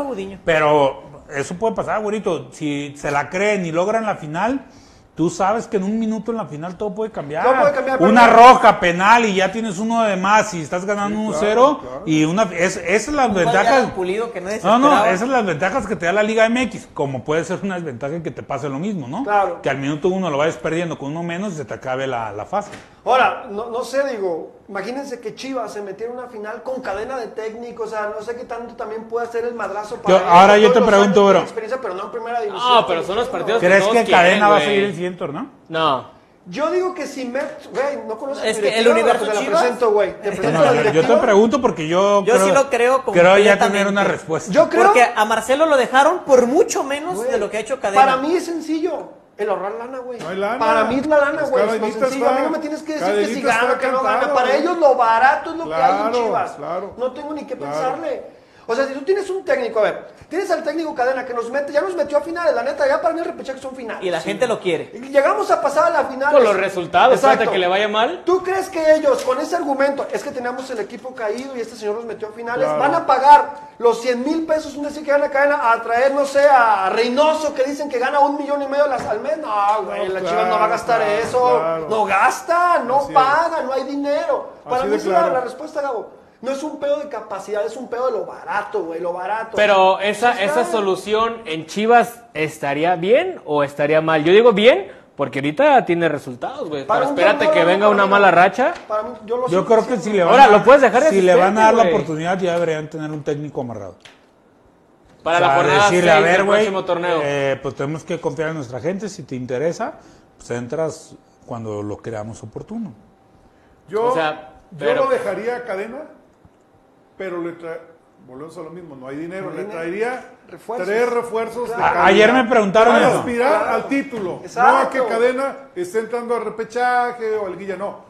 Pero eso puede pasar, güerito. Si se la creen y logran la final, tú sabes que en un minuto en la final todo puede cambiar. Todo puede cambiar, una roja, penal y ya tienes uno de más y estás ganando Sí, 1-0 claro, claro. y una es, esa es la Un gol de ventaja. Alan Pulido que No, no, esperaba. esas son las ventajas que te da la Liga MX, como puede ser una desventaja que te pase lo mismo, ¿no? Claro. Que al minuto uno lo vayas perdiendo con uno menos y se te acabe la, la fase. Ahora, no, no sé, digo, imagínense que Chivas se metiera en una final con cadena de técnicos, o sea, no sé qué tanto también puede hacer el madrazo para Yo- ahora yo te pregunto, bro. experiencia, pero no en primera división. No, pero son los partidos que ¿Crees todos que quieren, Cadena va a seguir el siguiente torneo? No. Yo digo que si Met, güey, no conoces Es que el universo pues te la presento, güey. Te presento No, la yo- te pregunto porque yo, Yo sí lo creo Creo ya tener una respuesta. Yo creo, Porque a Marcelo lo dejaron por mucho menos güey, de lo que ha hecho Cadena. para mí es sencillo. El ahorrar lana, güey. No hay lana. Para mí es la lana, Pues güey. Es sencillo. A mí no me tienes que decir que si gana, que no gana. Para ellos lo barato es lo que hay en Chivas. claro. No tengo ni que Claro. pensarle. O sea, si tú tienes un técnico, a ver, tienes al técnico Cadena que nos mete, ya nos metió a finales, la neta, ya para mí el repechaje son finales. Y la gente lo quiere. Y Llegamos a pasar a la final. Por los resultados, Exacto. fíjate que le vaya mal. ¿Tú crees que ellos, con ese argumento, es que teníamos el equipo caído y este señor nos metió a finales, Claro. van a pagar los 100 mil pesos, un decir que gana cadena, a traer, no sé, a Reynoso, que dicen que gana un millón y medio las- al mes? No, güey, No, la claro, Chivas no va a gastar claro, eso. claro. No gasta, no Así es. paga, no hay dinero. Para Así mí es la respuesta, Gabo. No es un pedo de capacidad, es un pedo de lo barato, güey, lo barato. Pero esa, Pues esa solución en Chivas estaría bien o estaría mal. Yo digo bien porque ahorita tiene resultados, güey. Para Pero espérate que venga una mala racha. Para mí, yo lo Yo creo que si le van, Ahora, a, lo puedes dejar de si le van a dar la oportunidad, ya deberían tener un técnico amarrado. Para O sea, la jornada decirle, 6 a ver, güey, próximo torneo. eh, pues tenemos que confiar en nuestra gente. Si te interesa, pues entras cuando lo creamos oportuno. Yo, O sea, yo lo dejaría a cadena, pero le tra... volvemos a lo mismo, no hay dinero, le traería Refuerzos. tres refuerzos de Claro. calidad Ayer me preguntaron para eso. aspirar Claro. al título, Exacto. no a que cadena esté entrando al repechaje o al guilla, no,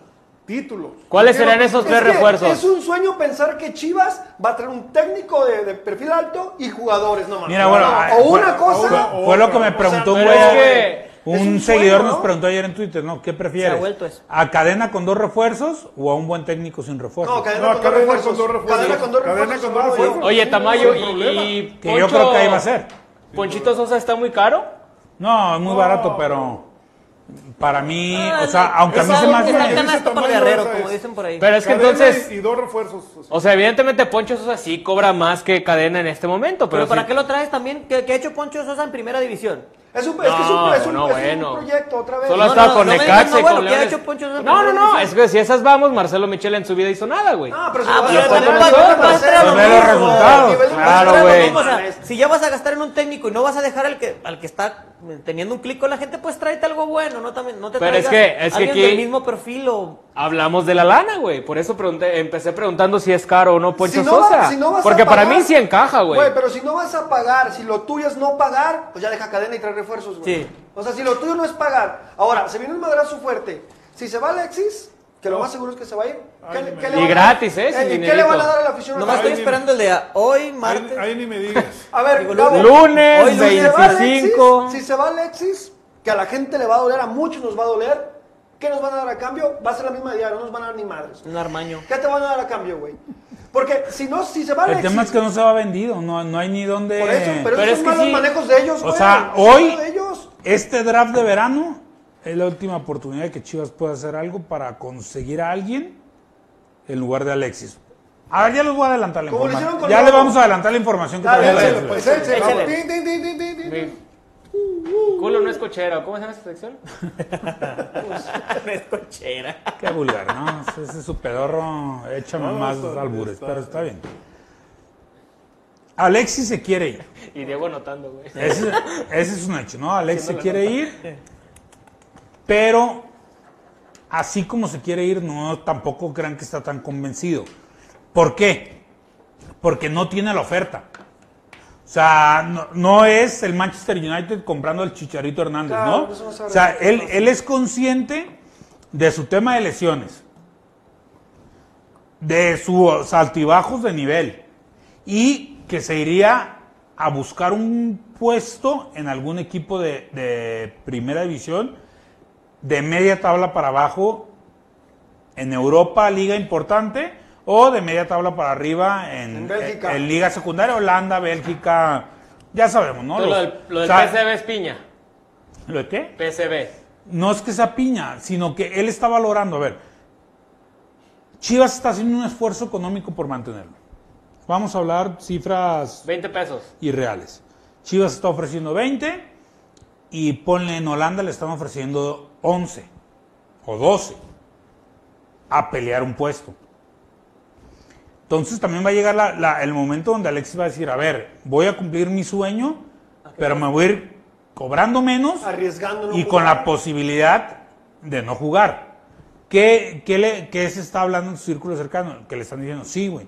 títulos. ¿Cuáles serían esos Es tres que refuerzos? Es un sueño pensar que Chivas va a tener un técnico de, de perfil alto y jugadores, no mames. Mira, bueno, No, o una cosa. fue- Fue lo que me preguntó O un güey. pero es que un, seguidor nos ¿no? preguntó ayer en Twitter, ¿no? ¿Qué prefieres? Se ha vuelto eso. ¿A cadena con dos refuerzos o a un buen técnico sin refuerzos? No, cadena, No, con, cadena dos con refuerzos. dos refuerzos. Cadena con dos Cadena refuerzos. con dos refuerzos. Oye, Tamayo, y, Que yo creo que ahí va a ser. ¿Ponchito Sosa está muy caro? No, es muy barato, pero para mí, o sea, Ah, aunque a mí se me hace... Pero es que Cadena entonces, y, dos refuerzos. o sea, evidentemente Poncho Sosa sí cobra más que Cadena en este momento. Pero, Pero ¿para sí- qué lo traes también? ¿Qué, qué ha hecho Poncho Sosa en primera división? Es un, es que es un, No, es un, no, es un bueno. proyecto otra vez. Solo No, ha estado no, con no digas, no, bueno, con ¿qué ha Leones. hecho Poncho Sosa en No, no, no, es que si esas vamos, Marcelo Michel en su vida hizo nada, güey. Ah, pero si Ah, vas pero a poner no, los no, resultados. Claro, güey. no si ya vas a gastar en un técnico y no vas a dejar al que, al que está teniendo un clic con la gente, pues tráete algo bueno, no, también, no te Pero es traigas que- es que aquí- del mismo perfil o... Hablamos de la lana, güey. Por eso pregunté, empecé preguntando si es caro o no Poncho Si no va- Sosa. si no vas a Porque para mí sí encaja, güey. Güey, pero si no vas a pagar, si lo tuyo es no pagar, pues ya deja cadena y trae refuerzos, güey. Sí. O sea, si lo tuyo no es pagar. Ahora, se viene un madrazo fuerte. Si se va Alexis, que lo más seguro es que se va a ir. ¿qué, Ay, qué y le van a- gratis, ¿eh? Sin ¿Y qué le van a dar a la afición? Nomás estoy esperando el de a- hoy, martes. Ahí, ahí ni me digas. A ver, Digo, Gabo, lunes, hoy si se va 25. Alexis, si se va Alexis, que a la gente le va a doler, a muchos nos va a doler, ¿qué nos van a dar a cambio? Va a ser la misma idea, no nos van a dar ni madres. Un armaño. ¿Qué te van a dar a cambio, güey? Porque si no, si se va El Alexis... tema es que no se va vendido, no, no hay ni dónde... Por eso, pero, Pero esos es son que malos sí. manejos de ellos, O güey. sea, hoy, malo de ellos. este draft de verano es la última oportunidad que Chivas puede hacer algo para conseguir a alguien en lugar de Alexis. A ver, ya les voy a adelantar la Como información. Ya le Lobo. vamos a adelantar la información que traía la échale, pues, Culo no es cochero. ¿Cómo se llama esta sección? es cochera. Qué vulgar, ¿no? Ese es su pedorro, échame No, más bien, albures, está pero está bien. Alexis se quiere ir. Y Diego anotando, güey. Ese, ese es un hecho, ¿no? Alexis se quiere ir, pero así como se quiere ir, no tampoco crean que está tan convencido. ¿Por qué? Porque no tiene la oferta. O sea, no, no es el Manchester United comprando al Chicharito Hernández, Claro, ¿no? se O sea, él, él es consciente de su tema de lesiones, de sus altibajos de nivel y que se iría a buscar un puesto en algún equipo de, de primera división de media tabla para abajo en Europa, liga importante, o de media tabla para arriba en, En liga secundaria, Holanda, Bélgica, ya sabemos, ¿no? Lo del, lo del o sea, PSV es piña. ¿Lo de qué? PSV. No es que sea piña, sino que él está valorando. A ver, Chivas está haciendo un esfuerzo económico por mantenerlo. Vamos a hablar cifras 20 pesos. irreales. Chivas está ofreciendo 20 y ponle en Holanda le están ofreciendo 11 o 12 a pelear un puesto. Entonces también va a llegar la- la- el momento donde Alexis va a decir, a ver, voy a cumplir mi sueño, pero me voy a ir cobrando menos Arriesgando. no y con la posibilidad de no jugar. ¿Qué, qué, le, qué se está hablando en su círculo cercano? Que le están diciendo, sí, güey,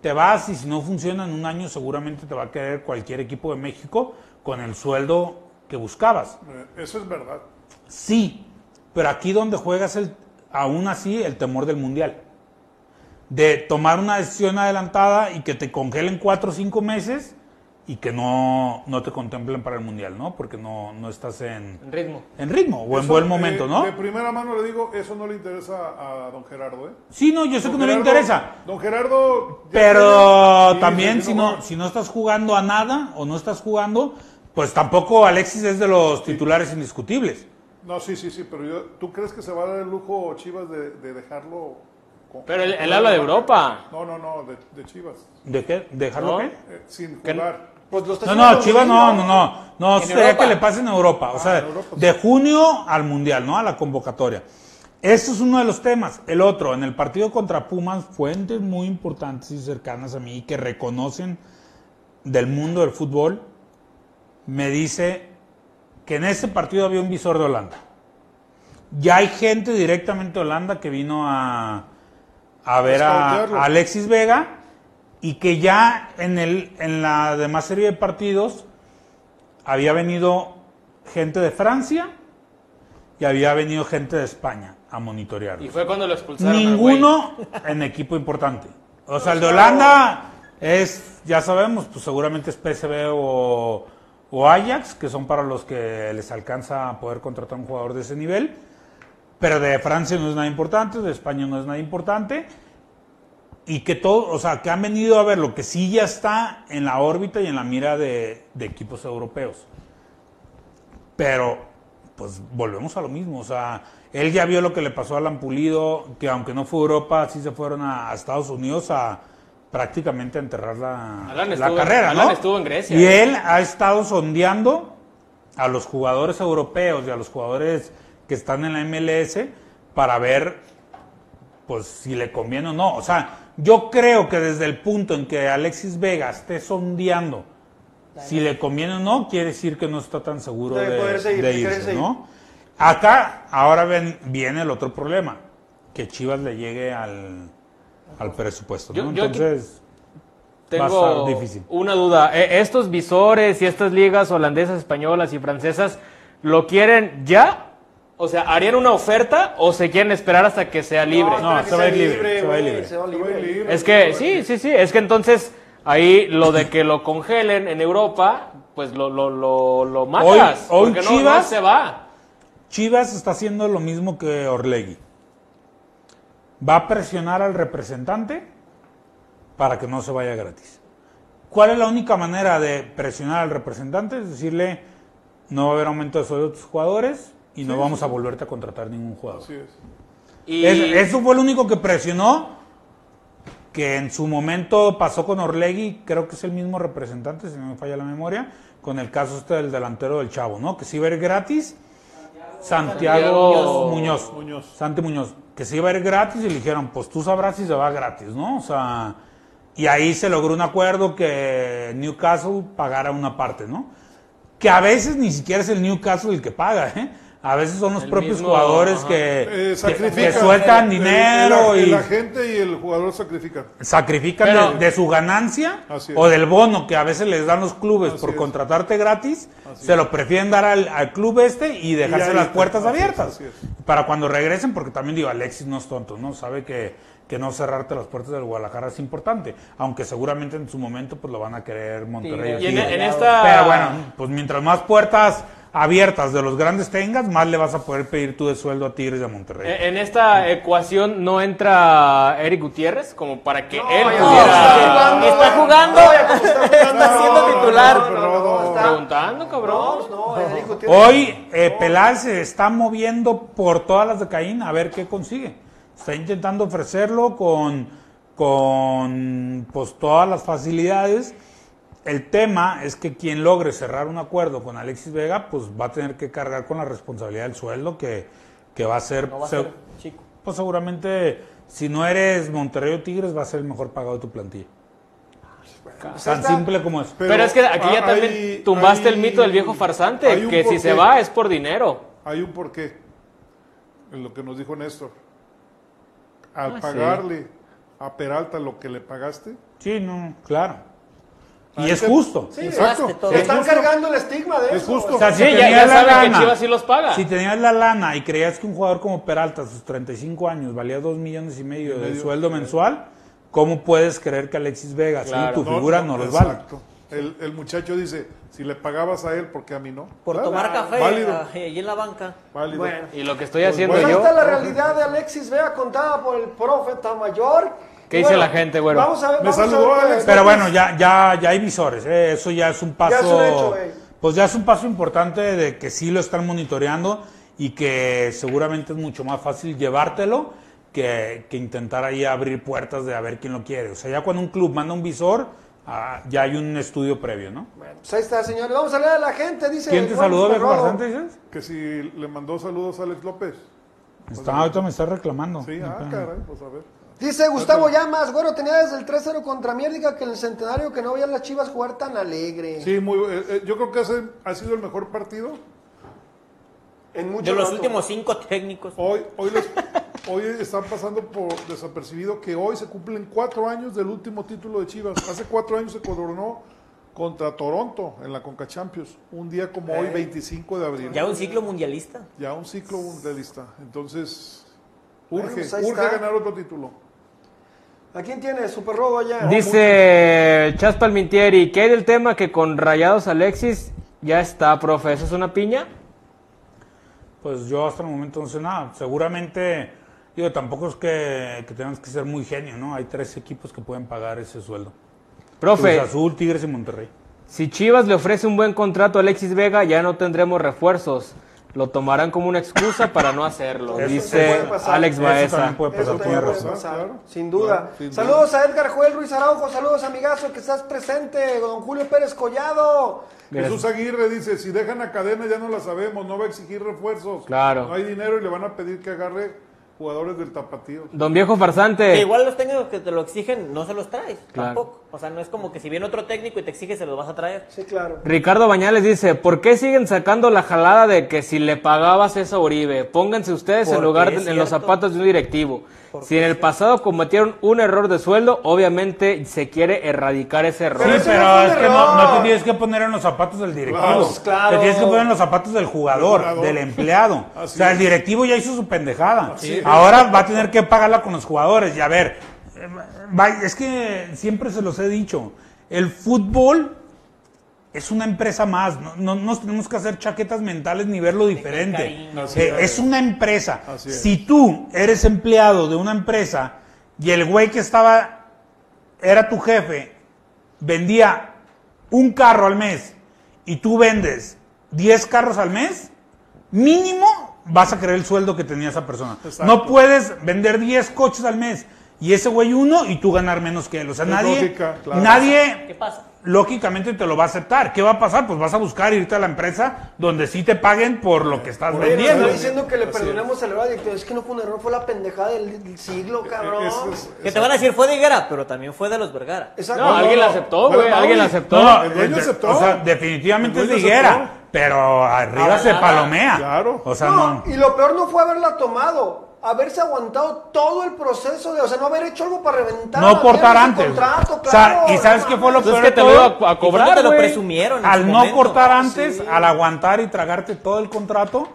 te vas y si no funciona en un año seguramente te va a querer cualquier equipo de México con el sueldo que buscabas. Eh, Eso es verdad. Sí, pero aquí donde juegas el, aún así el temor del mundial. De tomar una decisión adelantada y que te congelen cuatro o cinco meses y que no, no te contemplen para el mundial, ¿no? Porque no, no estás en, En ritmo. en ritmo o en buen momento, eh, ¿no? De primera mano le digo, eso no le interesa a don Gerardo, ¿eh? Sí, no, yo sé Don que no le interesa. Don Gerardo. Pero sí, también sí, si no, si no estás jugando a nada o no estás jugando, pues tampoco Alexis es de los titulares indiscutibles. No, sí, sí, sí, pero yo, ¿tú crees que se va a dar el lujo Chivas de, de dejarlo? con- Pero él- él habla de Europa. No, no, no, de, de Chivas. ¿De qué? ¿Dejarlo ¿No? qué? Eh, sin jugar. Pues lo No, no, Chivas no, no, no. No, sería que le pase en Europa. O sea, en Europa, sí. de junio al Mundial, ¿no? A la convocatoria. Eso es uno de los temas. El otro, en el partido contra Pumas, fuentes muy importantes y cercanas a mí que reconocen del mundo del fútbol, me dice que en ese partido había un visor de Holanda. Ya hay gente directamente de Holanda que vino a, a ver a, Alexis Vega y que ya en, el, en la demás serie de partidos había venido gente de Francia y había venido gente de España a monitorear. Y fue cuando lo expulsaron. Ninguno en equipo importante. O sea, el de Holanda es, ya sabemos, pues seguramente es PSV o, o Ajax, que son para los que les alcanza a poder contratar un jugador de ese nivel. Pero de Francia no es nada importante, de España no es nada importante. Y que todo, o sea, que han venido a ver lo que sí ya está en la órbita y en la mira de, equipos europeos. Pero, pues volvemos a lo mismo. O sea, él ya vio lo que le pasó a Alan Pulido, que aunque no fue Europa, sí se fueron a, a Estados Unidos a prácticamente a enterrar la, Alan la estuvo- carrera, Alan ¿no? estuvo en Grecia, Y él ha estado sondeando a los jugadores europeos y a los jugadores que están en la MLS para ver pues si le conviene o no. O sea, yo creo que desde el punto en que Alexis Vega esté sondeando si le conviene o no, quiere decir que no está tan seguro De seguir, de irse. ¿no? Acá, ahora ven, viene el otro problema, que Chivas le llegue al, al presupuesto, ¿no? Yo- yo Entonces, va a Tengo estar difícil. una duda. Eh, ¿Estos visores y estas ligas holandesas, españolas y francesas lo quieren ya? O sea, ¿harían una oferta o se quieren esperar hasta que sea libre? No, se va ir libre, se va a ir libre. se va libre. libre. Es que, sí, sí, sí. Es que entonces ahí lo de que lo congelen en Europa, pues lo, lo, lo, lo matas. Hoy- hoy porque no- no, Chivas- se va. Chivas está haciendo lo mismo que Orlegui. Va a presionar al representante para que no se vaya gratis. ¿Cuál es la única manera de presionar al representante? Es decirle, no va a haber aumento de sueldo de tus jugadores y no vamos a volverte a contratar ningún jugador. Así es. Y Es- eso fue lo único que presionó, que en su momento pasó con Orlegui, creo que es el mismo representante, si no me falla la memoria, con el caso este del delantero del Chavo, ¿no? Que si iba a ir gratis, Santiago, Santiago Muñoz, Muñoz. Santi Muñoz, que se iba a ir gratis y le dijeron, pues tú sabrás si se va gratis, ¿no? O sea, y ahí se logró un acuerdo que Newcastle pagara una parte, ¿no? Que a veces ni siquiera es el Newcastle el que paga, ¿eh? A veces son los El propios mismo, jugadores que, Eh, que- que sueltan El- el- dinero el, y el agente y el jugador sacrifican. sacrifican Pero- de, de su ganancia o del bono que a veces les dan los clubes Así por es. contratarte gratis, Así se es. lo prefieren dar al, al club este y dejarse las está. puertas Así abiertas es. para cuando regresen, porque también digo, Alexis no es tonto, ¿no? Sabe que, que no cerrarte las puertas del Guadalajara es importante, aunque seguramente en su momento pues lo van a querer Monterrey. Y en, Tigres. en esta... Pero bueno, pues mientras más puertas abiertas de los grandes tengas, más le vas a poder pedir tú de sueldo a Tigres de Monterrey. En en esta ecuación no entra Eric Gutiérrez como para que él ya pudiera... no, está jugando. Está siendo titular. No, no, no, no. Preguntando, cabrón. No, no, Eric Gutiérrez. Hoy eh, Peláez se está moviendo por todas las de Caín a ver qué consigue. Está intentando ofrecerlo con, con pues, todas las facilidades. El tema es que quien logre cerrar un acuerdo con Alexis Vega, pues va a tener que cargar con la responsabilidad del sueldo que, que va a ser, No va a se- ser chico. pues seguramente si no eres Monterrey o Tigres va a ser el mejor pagado de tu plantilla. Tan simple como es. Pero, es que aquí ya hay- también tumbaste el mito del viejo farsante, que si se va es por dinero. Hay un porqué. En lo que nos dijo Néstor. Al Ah, sí. pagarle a Peralta lo que le pagaste, Sí, no, claro. Y es justo. Sí, Exacto. Todo. Están Es justo. cargando el estigma de Es eso. justo. O sea, si Sí, ya, tenías ya la que lana- Chivas sí los paga. Si tenías la lana y creías que un jugador como Peralta, a sus 35 años, valía 2 millones y medio de medio. sueldo mensual, ¿cómo puedes creer que Alexis Vega, si Claro. tu figura no, los vale? exacto. El, el muchacho dice, si le pagabas a él, ¿por qué a mí no? Por Claro, tomar café Válido, ah, ahí en la banca. válido. Bueno. Y lo que estoy Pues haciendo Pues ahí yo. está la realidad de Alexis Vega contada por el profeta mayor. ¿Qué Y dice la gente, güero? Vamos a ver. Me vamos a saludó ver. Pero bueno, ya, ya, ya hay visores, ¿eh? eso ya es un paso. Ya es un hecho, güey. pues ya es un paso importante de que sí lo están monitoreando y que seguramente es mucho más fácil llevártelo que, que intentar ahí abrir puertas de a ver quién lo quiere. O sea, ya cuando un club manda un visor, ah, ya hay un estudio previo, ¿no? Bueno, pues ahí está, señores. Vamos a leer a la gente. Dice ¿Quién te Juan saludó, viejo farsante, dices? Que si le mandó saludos a Alex López. Está, ahorita me está reclamando. Sí, ah, caray, pues a ver. Dice Gustavo Llamas, güero, tenía desde el 3-0 contra Mierdiga que en el centenario que no veía a las chivas jugar tan alegre. Sí, muy, eh, eh, yo creo que ese ha sido el mejor partido. En mucho De los rato. últimos cinco técnicos. Hoy, hoy, les- hoy están pasando por desapercibido que hoy se cumplen cuatro años del último título de Chivas. Hace cuatro años se coronó contra Toronto en la Conca Champions. Un día como hoy, 25 de abril. Ya un ciclo mundialista. Ya un ciclo mundialista. Entonces, Bueno, urge, pues urge ganar otro título. ¿A quién tiene? Super Rodo allá. Dice Chas Palmintieri, ¿qué hay del tema que con Rayados Alexis ya está, profe? ¿Eso es una piña? Pues yo hasta el momento no sé nada. Seguramente, digo, tampoco es que, que tengas que ser muy genio, ¿no? Hay tres equipos que pueden pagar ese sueldo. Profe, Cruz Azul, Tigres y Monterrey. si Chivas le ofrece un buen contrato a Alexis Vega, ya no tendremos refuerzos. Lo tomarán como una excusa para no hacerlo, Eso dice. Alex Baeza. sin duda. claro, sin saludos a Edgar Joel Ruiz Araujo, saludos amigazo que estás presente, don Julio Pérez Collado. Jesús Aguirre dice, si dejan a cadena ya no la sabemos, no va a exigir refuerzos. Claro. No hay dinero y le van a pedir que agarre jugadores del tapatío. Don Viejo Que Farsante, igual los técnicos que te lo exigen, no se los traes. Claro. Tampoco. O sea, no es como que si viene otro técnico y te exige, se los vas a traer. Sí, claro. Ricardo Bañales dice, ¿por qué siguen sacando la jalada de que si le pagabas eso a Uribe? Pónganse ustedes en lugar de, en los zapatos de un directivo. Si en el pasado cometieron un error de sueldo, obviamente se quiere erradicar ese error. Sí, pero es que no, te tienes que poner en los zapatos del directivo. Claro, claro. Te tienes que poner en los zapatos del jugador, Del jugador. del empleado. o sea, es. el directivo ya hizo su pendejada. Así es. Ahora va a tener que pagarla con los jugadores. Y a ver, eh, es que siempre se los he dicho. El fútbol es una empresa más. No, no nos tenemos que hacer chaquetas mentales ni verlo diferente. Eh, es. es una empresa. Es. Si tú eres empleado de una empresa y el güey que estaba era tu jefe, vendía un carro al mes y tú vendes 10 carros al mes, mínimo vas a querer el sueldo que tenía esa persona. Exacto. No puedes vender 10 coches al mes y ese güey uno y tú ganar menos que él. O sea, Es nadie, lógica, claro. nadie ¿Qué pasa? Lógicamente te lo va a aceptar. ¿Qué va a pasar? Pues vas a buscar irte a la empresa donde sí te paguen por lo que estás Oye, vendiendo. está diciendo que le Así perdonemos al director. Es que no fue un error, fue la pendejada del, del siglo, cabrón. Eso es- Que te van a decir fue de Higuera, pero también fue de los Vergara. Exacto. No, alguien no, la aceptó, güey, alguien la aceptó. No, El dueño aceptó. O sea, definitivamente es de higuera, aceptó. pero arriba se Avalada. palomea. Claro. O sea, no, no. y lo peor no fue haberla tomado, haberse aguantado todo el proceso de, o sea, no haber hecho algo para reventar. No cortar antes. Contrato, O sea, claro, ¿y sabes no qué fue lo. Pues peor es que te lo iba a ¿Y cómo te cobrar, lo presumieron? Al no momento? cortar antes, Sí. al aguantar y tragarte todo el contrato,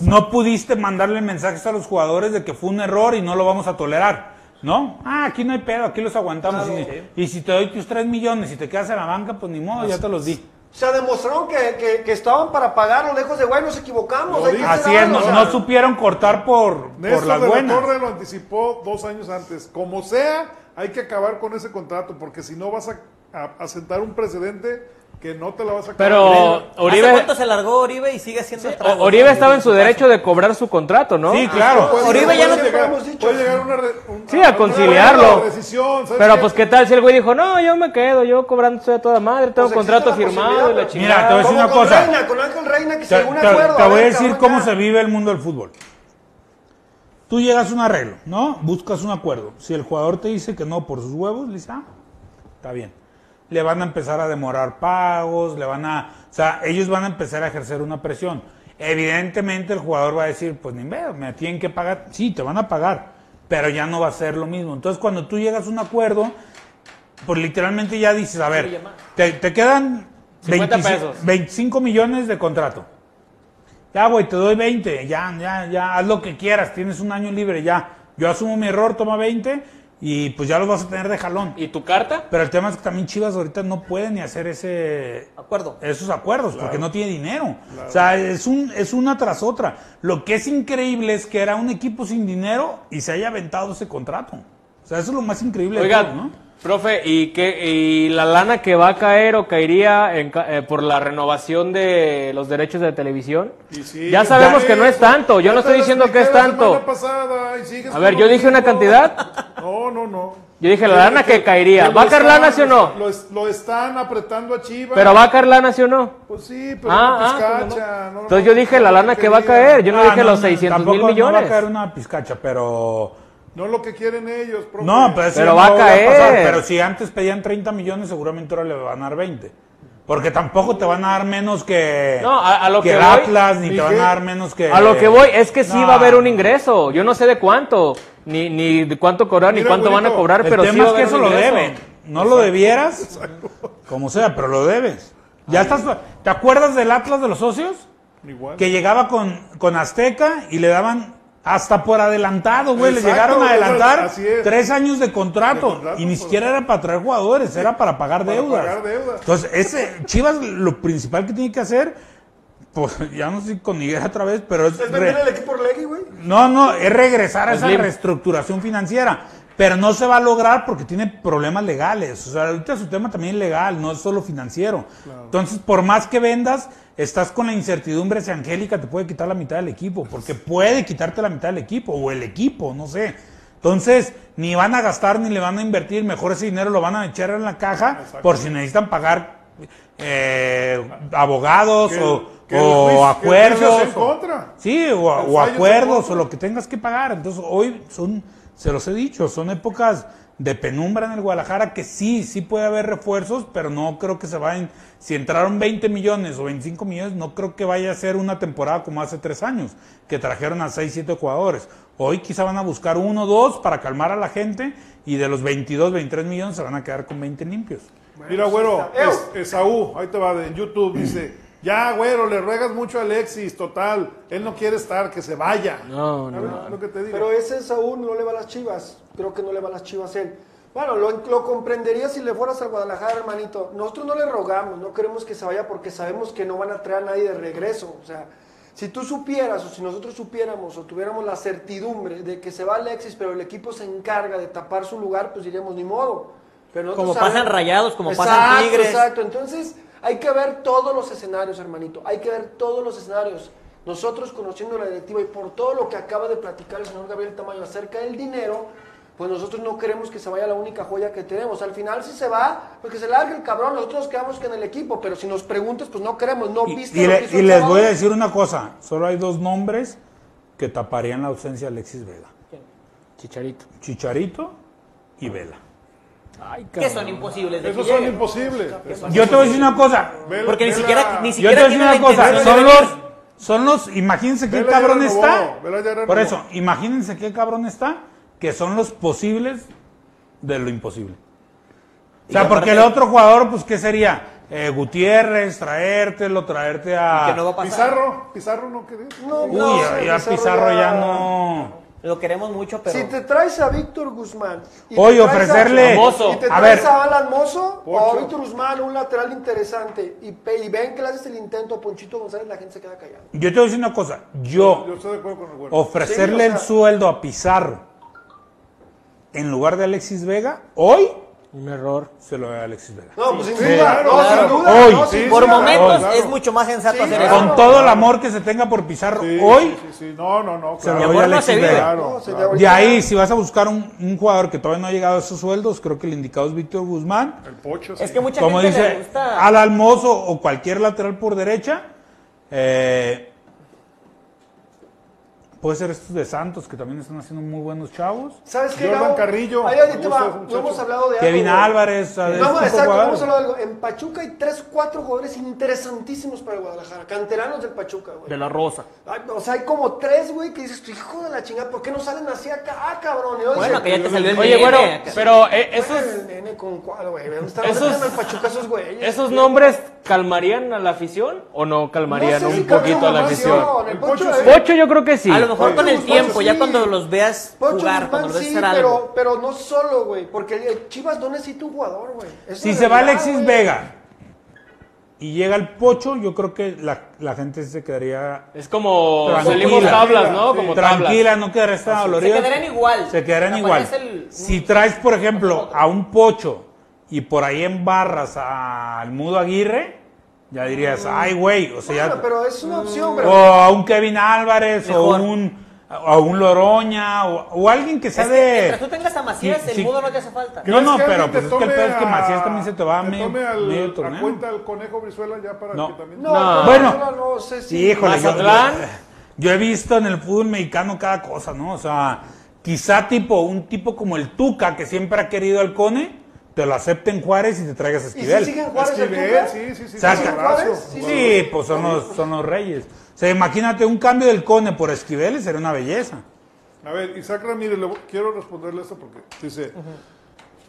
no pudiste mandarle mensajes a los jugadores de que fue un error y no lo vamos a tolerar. ¿No? Ah, aquí no hay pedo, aquí los aguantamos. Claro. y, y si te doy tus 3 millones y te quedas en la banca, pues ni modo, ya te los di. O sea, demostraron que, que, que estaban para pagarlo lejos de, güey, nos equivocamos. Lo hay que dice. Así es, no, o sea, no supieron cortar por, por Néstor las de la buenas. Torre lo anticipó dos años antes. Como sea, hay que acabar con ese contrato, porque si no vas a, a- a sentar un precedente que no te la vas a. Pero ¿Hace Oribe, cuánto se largó Oribe y sigue haciendo estragos? Oribe estaba en su derecho de cobrar su contrato, ¿no? Sí, claro. Puede- Oribe ya no- llegar, hemos dicho. puede llegar una un- Sí, a conciliarlo. una ¿sabes Pero qué? pues qué tal si el güey dijo, no, yo me quedo, yo cobrando estoy a toda madre, tengo Pues contrato firmado y la chingada. Mira, te voy a decir una con cosa. Reina, con Ángel Reina, que Te, se un te- acuerdo. te voy a ver, decir cómo ya. se vive el mundo del fútbol. Tú llegas a un arreglo, ¿no? Buscas un acuerdo. Si el jugador te dice que no por sus huevos, dices, ah, está bien. Le van a empezar a demorar pagos, le van a... O sea, ellos van a empezar a ejercer una presión. Evidentemente el jugador va a decir, pues ni veo, me tienen que pagar. Sí, te van a pagar, pero ya no va a ser lo mismo. Entonces cuando tú llegas a un acuerdo, pues literalmente ya dices, a ver, te, te quedan 50 25, pesos. 25 millones de contrato. Ya, güey, te doy 20, ya, ya, ya, haz lo que quieras, tienes un año libre, ya. Yo asumo mi error, toma 20 y pues ya los vas a tener de jalón. ¿Y tu carta? Pero el tema es que también Chivas ahorita no puede ni hacer ese Acuerdo. esos acuerdos porque no tiene dinero. O sea, es un es una tras otra. Lo que es increíble es que era un equipo sin dinero y se haya aventado ese contrato. Sea, eso es lo más increíble de Oiga, todo, ¿no? profe, ¿y, qué, ¿y la lana que va a caer o caería en ca- eh, por la renovación de los derechos de televisión? Sí, ya sabemos ya que no es tanto, yo no estoy diciendo que es tanto. pasada A ver, yo dije una cantidad. No, no, no. Yo dije la lana que caería. ¿Va a caer lana, sí o no? Lo, es- lo están apretando a Chivas. ¿Pero va a caer lana, sí o no? Pues sí, pero Ah, una ah, pizcacha, pues no. no, Entonces no, yo dije la lana que va a caer, yo no Ah, dije los 600 tampoco mil No va a millones. caer una pizcacha, pero No lo que quieren ellos, profe. no, pero, va no a pasar. Pero si antes pedían 30 millones, seguramente ahora le van a dar 20. Porque tampoco te van a dar menos que, No, a- a lo que voy- Atlas, ni te van a dar menos que... A lo que voy es que sí No. va a haber un ingreso. Yo no sé de cuánto, ni, ni de cuánto cobrar, ni cuánto van a cobrar, El pero sí tema va a es que eso un lo deben. No lo debieras, como sea, pero lo debes. Ya estás. ¿Te acuerdas del Atlas de los socios? Igual. Que llegaba con, con Azteca y le daban hasta por adelantado, güey. Le llegaron a adelantar es. tres años de contrato. De contrato, y ni por- siquiera era para traer jugadores, era para pagar Para deudas. pagar deudas. Entonces, ese Chivas lo principal que tiene que hacer, pues ya no sé con Higuera otra vez, pero es. ¿Es re- vender el equipo Orlegui, güey? no, no, es regresar a esa reestructuración financiera. Pero no se va a lograr porque tiene problemas legales. O sea, ahorita su tema también es legal, no es solo financiero. Entonces, por más que vendas, estás con la incertidumbre si Angélica te puede quitar la mitad del equipo. Porque puede quitarte la mitad del equipo, o el equipo, no sé. Entonces, ni van a gastar ni le van a invertir. Mejor ese dinero lo van a echar en la caja por si necesitan pagar eh, abogados o, o juicio- acuerdos. o-. Sí, o, o acuerdos o lo que tengas que pagar. Entonces, hoy son, se los he dicho, son épocas de penumbra en el Guadalajara que sí, sí puede haber refuerzos, pero no creo que se vayan. Si entraron 20 millones o 25 millones, no creo que vaya a ser una temporada como hace tres años, que trajeron a 6, 7 jugadores. Hoy quizá van a buscar uno o dos para calmar a la gente y de los 22, 23 millones se van a quedar con 20 limpios. Mira, güero, es, Esaú, ahí te va, de YouTube, dice, ya, güero, le ruegas mucho a Alexis, total, él no quiere estar, que se vaya. No, no, ¿Sabes lo que te digo? Pero ese Saúl no le va a las chivas. Creo que no le va a las chivas él. Bueno, lo, lo comprendería si le fueras al Guadalajara, hermanito. Nosotros no le rogamos, no queremos que se vaya porque sabemos que no van a traer a nadie de regreso. O sea, si tú supieras o si nosotros supiéramos o tuviéramos la certidumbre de que se va Alexis, pero el equipo se encarga de tapar su lugar, pues diríamos ni modo. Pero Como pasan Rayados, como pasan Exacto, Tigres. Exacto, entonces hay que ver todos los escenarios, hermanito. Hay que ver todos los escenarios. Nosotros conociendo la directiva y por todo lo que acaba de platicar el señor Gabriel Tamayo acerca del dinero, pues nosotros no queremos que se vaya la única joya que tenemos. Al final si se va, pues que se largue el cabrón, nosotros nos quedamos que en el equipo, pero si nos preguntas, pues no queremos, no Y, viste y lo le- que hizo y el les voy a decir una cosa, solo hay dos nombres que taparían la ausencia de Alexis Vega. Chicharito. Chicharito y Vela. Ay, Que son imposibles de Esos que son lleguen. imposibles. Yo te voy a decir una cosa, Vela- Porque ni siquiera, ni yo te siquiera voy a decir una cosa, son los, son los, imagínense qué cabrón renovó, está. Por eso, imagínense qué cabrón está, que son los posibles de lo imposible. O sea, porque el otro jugador, pues, ¿qué sería? Eh, Gutiérrez, traértelo, traerte a... Que no va a pasar. Pizarro, Pizarro no quería. No, Uy, no, ya, ya Pizarro ya no... Lo queremos mucho, pero. Si te traes a Víctor Guzmán y traes ofrecerle- a, Mozo. y te A traes ver. a Alan Mozo o a. Víctor Guzmán, un lateral interesante, y, y ven que le haces el intento a Ponchito González, la gente se queda callada. Yo te voy a decir una cosa, yo... Yo estoy de acuerdo con el güero. ofrecerle Sí, o el sueldo a Pizarro en lugar de Alexis Vega, hoy Un error. se lo doy a Alexis Vega. No, pues sin Sí, duda, claro, no, claro. sin duda, Hoy. no, sin Sí, Por duda. momentos claro. es mucho más sensato Sí, hacer claro. eso. Con todo el amor que se tenga por Pizarro, Sí, hoy sí, sí, sí. No, no, no. se lo doy a Alexis. Vega. Claro, No, De ahí, si vas a buscar un, un jugador que todavía no ha llegado a esos sueldos, creo que el indicado es Víctor Guzmán. El pocho, Es que mucha Como gente le dice gusta. Al Almozo o cualquier lateral por derecha. eh, puede ser estos de Santos, que también están haciendo muy buenos chavos. ¿Sabes qué, Jordan Gabo? Carrillo, Ahí, va. hemos hablado de Kevin algo. Álvarez, de exacto, vamos a hablar de algo. En Pachuca hay tres, cuatro jugadores interesantísimos para el Guadalajara. Canteranos del Pachuca, güey. De la Rosa. Ay, O sea, hay como tres, güey, que dices, "Tu hijo de la chingada, ¿por qué no salen así acá, ah, cabrón? Y Bueno, dicen, que ya te salió el Oye, bueno, pero eh, esos, "Bueno, el nene con cuál, güey? ¿Dónde están Esos- ¿Dónde están el Pachuca esos güeyes? ¿Esos nombres calmarían a la afición o no calmarían No sé si un poquito a la afición? El Pocho, Pocho yo creo que sí. Mejor con el tiempo, sí. ya cuando los veas Pocho jugar, Guzmán cuando los ves sí, hacer pero, algo. pero no solo, güey, porque el Chivas no necesita un jugador, güey. Si se va realidad, Alexis güey. Vega y llega el Pocho, yo creo que la, la gente se quedaría Es como Tranquila. salimos tablas, ¿no? Sí. Como tablas. tranquila, no quedaría tan Se quedarían igual. Se quedarían igual. el- Si traes, por ejemplo, a un Pocho y por ahí embarras al Mudo Aguirre, ya dirías, ay, güey, o sea, Bueno, ya- pero es una opción, o pero... a un Kevin Álvarez, o Mejor. un, a un Loroña, o, o alguien que sea Es que de... mientras tú tengas a Macías, Sí, el sí. mudo no te hace falta. No, no, ¿Crees pero pues es que el pedo es que a- Macías también se te va a te medio, tome al- medio a torneo. cuenta al conejo Brizuela ya para No. que también... No, No. Bueno. no, sé si... Sí, híjole, yo- yo he visto en el fútbol mexicano cada cosa, ¿no? O sea, quizá tipo, un tipo como el Tuca, que siempre ha querido al Cone, te lo acepte en Juárez y te traigas a ¿Y si Esquivel. siguen Juárez el Esquivel, Tuca? sí, sí, sí. Saca. jugadorazo, Juárez, sí. Sí, pues son los, son los reyes. O sea, imagínate un cambio del Cone por Esquivel sería una belleza. A ver, Isaac Ramírez, le voy- quiero responderle esto porque dice,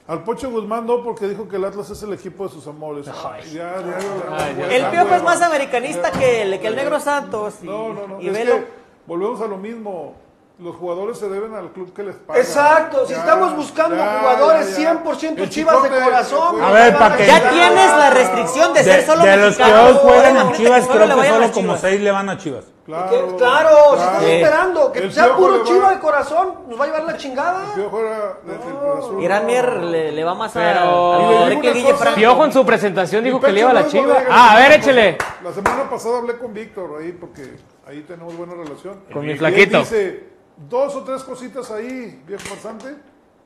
al Pocho Guzmán no porque dijo que el Atlas es el equipo de sus amores. Ay, ya, ya, ya, Ay, ya, El Piojo es más ya. americanista que el, que el Negro Santos. Y, No, no, no. Y es velo. que volvemos a lo mismo. Los jugadores se deben al club que les paga. Exacto, si Ya, estamos buscando ya, jugadores ya, ya. 100% El chivas de corazón. el- A ver, pa' que- Ya tienes la restricción de, De, ser solo de los que hoy juegan en Chivas, creo que solo como seis le van a Chivas. Claro, Que- claro, si estamos Sí. esperando que El sea puro chiva de corazón, nos va a llevar la chingada. Piojo era el Azul. Irán Mier le, le va más a, Pero- a Guille. Piojo en su presentación dijo que le iba a la no chiva. Ah, a ver, échele. La semana pasada hablé con Víctor ahí porque ahí tenemos buena relación. Con Y mi él flaquito. dice, dos o tres cositas ahí, viejo farsante,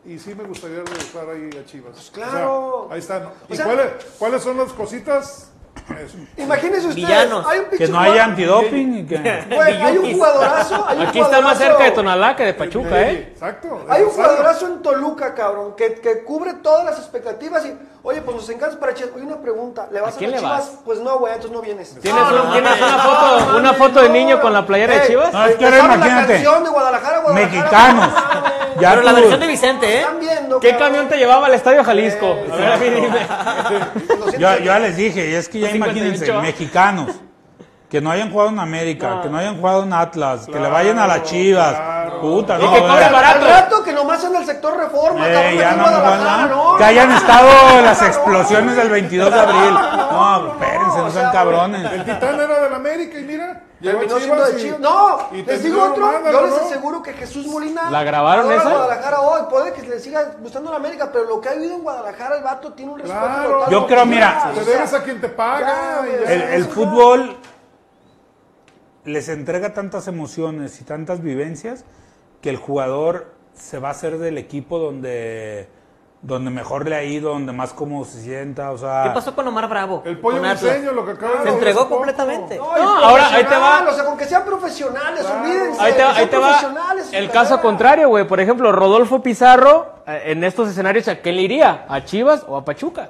y sí me gustaría regresar ahí a Chivas. Pues claro. O sea, ahí están. ¿Y O sea- cuáles, cuáles son las cositas? Eso. Imagínense ustedes, Villanos. hay un Que no haya antidoping que... Güey, hay un jugadorazo, hay un Aquí está más cerca de Tonalá que de Pachuca, ¿eh? Exacto. Hay un jugadorazo en Toluca, cabrón, que, que cubre todas las expectativas y, oye, pues nos encanta para Chivas. Oye, una pregunta, ¿le vas a, quién le Chivas? vas? Pues no, güey, entonces no vienes. ¿Tienes, No, un- no, tienes no, una foto, una foto de no. niño con la playera de Chivas? No, es que te ahora imagínate. La canción de Guadalajara, Guadalajara, Mexicanos. Ya Pero la tú- versión de Vicente, ¿eh? Están viendo, ¿Qué cabrón. camión te llevaba al Estadio Jalisco? Eh, A ver, a mí dime. Lo Yo, yo ya les dije, y es que ya 58, imagínense, mexicanos, que no hayan jugado en América, No. que no hayan jugado en Atlas, que le vayan a las Chivas. claro. Puta, Y no, que cobren barato. Al rato que nomás en el sector reforma, Eh, cabrón, ya no, no, no, que hayan estado las explosiones del 22 de abril. No, espérense, no o sea, sean cabrones. El Titán era del América y mira, Terminó siendo de y- Chivas. No, y les digo otro. mándalo, Yo les aseguro que Jesús Molina. ¿La grabaron esa? Guadalajara hoy. Puede que le siga gustando la América, pero lo que ha vivido en Guadalajara, el vato tiene un respeto Claro. total. Yo creo, mira, Te debes a quien te paga. El, fútbol les entrega tantas emociones y tantas vivencias que el jugador se va a hacer del equipo donde, donde mejor le ha ido, donde más cómodo se sienta. O sea, ¿Qué pasó con Omar Bravo? El pollo briseño, lo que acaba de Se decir entregó poco. completamente. No, ahora ahí te va. O sea, con que sean profesionales, olvídense. Ahí te, va- ahí te el caso carrera. contrario, güey. Por ejemplo, Rodolfo Pizarro, eh, en estos escenarios, ¿a quién le iría? ¿A Chivas o a Pachuca?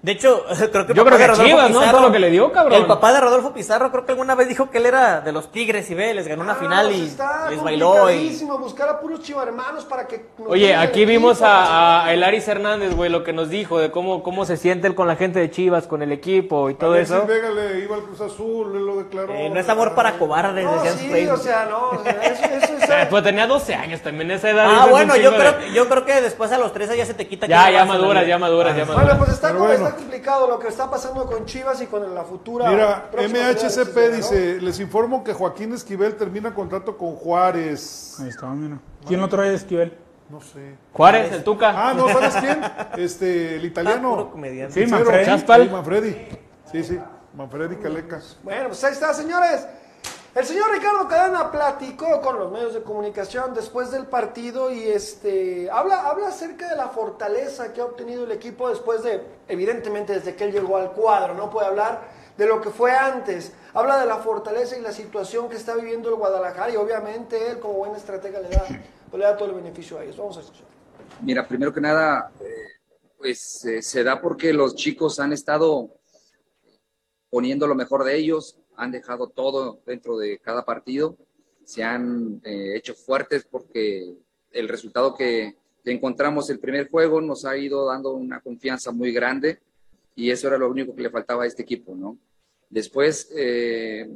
De hecho, creo que el Yo papá creo que de Rodolfo Chivas, ¿no? Todo lo que le dio, cabrón. El papá de Rodolfo Pizarro creo que alguna vez dijo que él era de los Tigres y ve, les ganó una Ah, final pues y está les bailó y... complicadísimo buscar a puros chivarmanos para que. nos Oye, el aquí vimos equipo, a, a Elaris Hernández, güey, lo que nos dijo de cómo, cómo se siente él con la gente de Chivas, con el equipo y todo Alexis eso. Vega le iba al Cruz Azul, él lo declaró. Eh, no es amor para cobardes, No, decían sí, Facebook. o sea, no. o sea, eso, eso es. Eh, Pues tenía 12 años también, esa edad. Ah, un bueno, yo chingo de- creo, yo creo que después a los 13 ya se te quita. Ya, quién ya vas a la maduras, ya maduras, ya maduras. Bueno, pues está, Pero como- bueno. Está complicado lo que está pasando con Chivas y con la futura. Mira, MHCP de dice, les informo que Joaquín Esquivel termina contrato con Juárez. ahí está, mira. ¿Quién lo trae, Esquivel? No sé. Juárez, el Tuca. Ah, no, ¿sabes quién? Este, el italiano. Sí. Manfredi. Chaspal. Sí, Manfredi. Sí, sí, Manfredi Caleca. Bueno, pues ahí está, señores. El señor Ricardo Cadena platicó con los medios de comunicación después del partido y este habla, habla acerca de la fortaleza que ha obtenido el equipo después de, evidentemente, desde que él llegó al cuadro, no puede hablar de lo que fue antes. Habla de la fortaleza y la situación que está viviendo el Guadalajara y obviamente él como buena estratega le da, pues, le da todo el beneficio a ellos. Vamos a escuchar. Mira, primero que nada, eh, pues eh, se da porque los chicos han estado poniendo lo mejor de ellos, han dejado todo dentro de cada partido, se han eh, hecho fuertes porque el resultado que, que encontramos el primer juego nos ha ido dando una confianza muy grande y eso era lo único que le faltaba a este equipo, ¿no? Después, eh,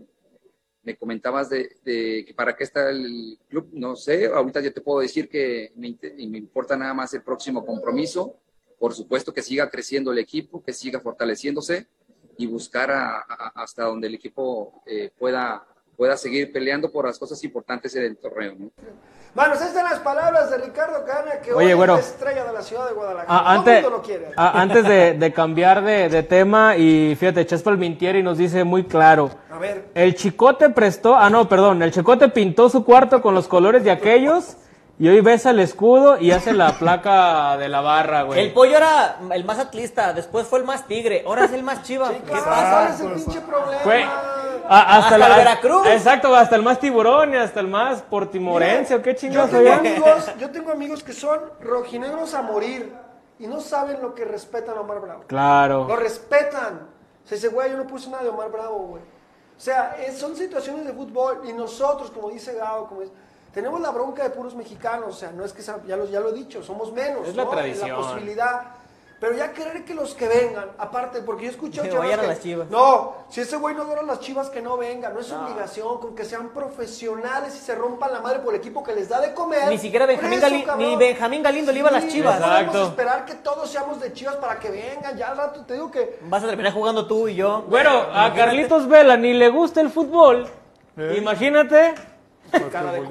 me comentabas de, de que para qué está el club, no sé, ahorita yo te puedo decir que me, me importa nada más el próximo compromiso, por supuesto que siga creciendo el equipo, que siga fortaleciéndose y buscar a- a- hasta donde el equipo eh, pueda, pueda seguir peleando por las cosas importantes en el torneo, ¿no? Bueno, esas están las palabras de Ricardo Cadena, que Oye, hoy güero. es la estrella de la ciudad de Guadalajara. Ah, antes, mundo lo quiere. ah, antes de, de cambiar de, de tema, y fíjate, Chespal Mintieri nos dice muy claro. A ver, El chicote prestó, ah no, perdón, el chicote pintó su cuarto con los colores de aquellos y hoy besa el escudo y hace la placa de la barra, güey. El pollo era el más atlista, después fue el más tigre, ahora es el más chiva. ¿Qué pasa? ¿cuál es el pinche problema? Fue- hasta, Hasta la, el Veracruz. Exacto, hasta el más tiburón y hasta el más portimorense, ¿o qué Yo chingados tengo, allá? amigos, yo tengo amigos que son rojinegros a morir y no saben lo que respetan a Omar Bravo. Claro. Lo respetan. Se dice, güey, yo no puse nada de Omar Bravo, güey. O sea, es- son situaciones de fútbol y nosotros, como dice Gao, como dice, tenemos la bronca de puros mexicanos. O sea, no es que sea- ya, lo, ya lo he dicho, somos menos. Es la ¿no? tradición. La posibilidad. Pero ya querer que los que vengan, aparte, porque yo he escuchado Que vayan a las Chivas. No, si ese güey no adora las chivas, que no venga. No es obligación, con que sean profesionales y se rompan la madre por el equipo que les da de comer. Ni siquiera Benjamín, eso, Gali- ni Benjamín Galindo le iba a las Chivas. No podemos Exacto. esperar que todos seamos de chivas para que vengan. Ya al rato te digo que Vas a terminar jugando tú y yo. Bueno, a Carlitos Vela ni le gusta el fútbol. Imagínate.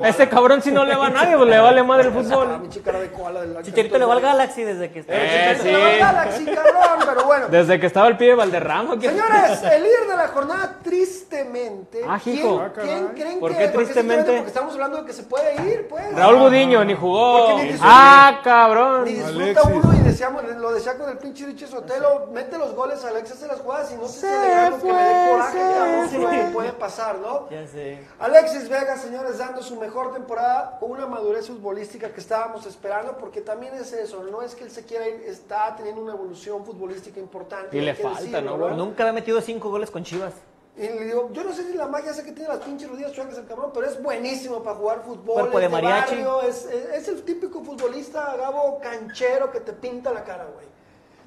Ese cabrón si no le va a nadie, pues le vale madre el Ah, fútbol. de del Chicharito le va al Galaxy desde que está. Eh, Chicharito le va al sí. Galaxy, cabrón, pero bueno. Desde que estaba el pibe Valderrama. ¿quién- Señores, el líder de la jornada, tristemente. Ah, ¿quién. Ah, quién creen ¿Por que qué porque tristemente? Porque estamos hablando de que se puede ir, pues. Raúl Gudiño ni jugó. Porque ni. Ah, cabrón. Ni disfruta Alexis. uno y deseamos, lo decía con el pinche Richie Sotelo, mete los goles, Alex hace las jugadas y no se celebra que le dé coraje, que lo que puede pasar, ¿no? Ya sé. Alexis Vega, señores, dando su mejor temporada con una madurez futbolística que estábamos esperando, porque también es eso, no es que él se quiera ir, está teniendo una evolución futbolística importante. Y le falta, decirlo, ¿no, güey? Nunca había metido cinco goles con Chivas. Y le digo, yo no sé si la magia sé que tiene las pinches rodillas chuecas el cabrón, pero es buenísimo para jugar fútbol. Cuerpo es de mariachi. barrio, es, es- es el típico futbolista, Gabo, canchero que te pinta la cara, güey.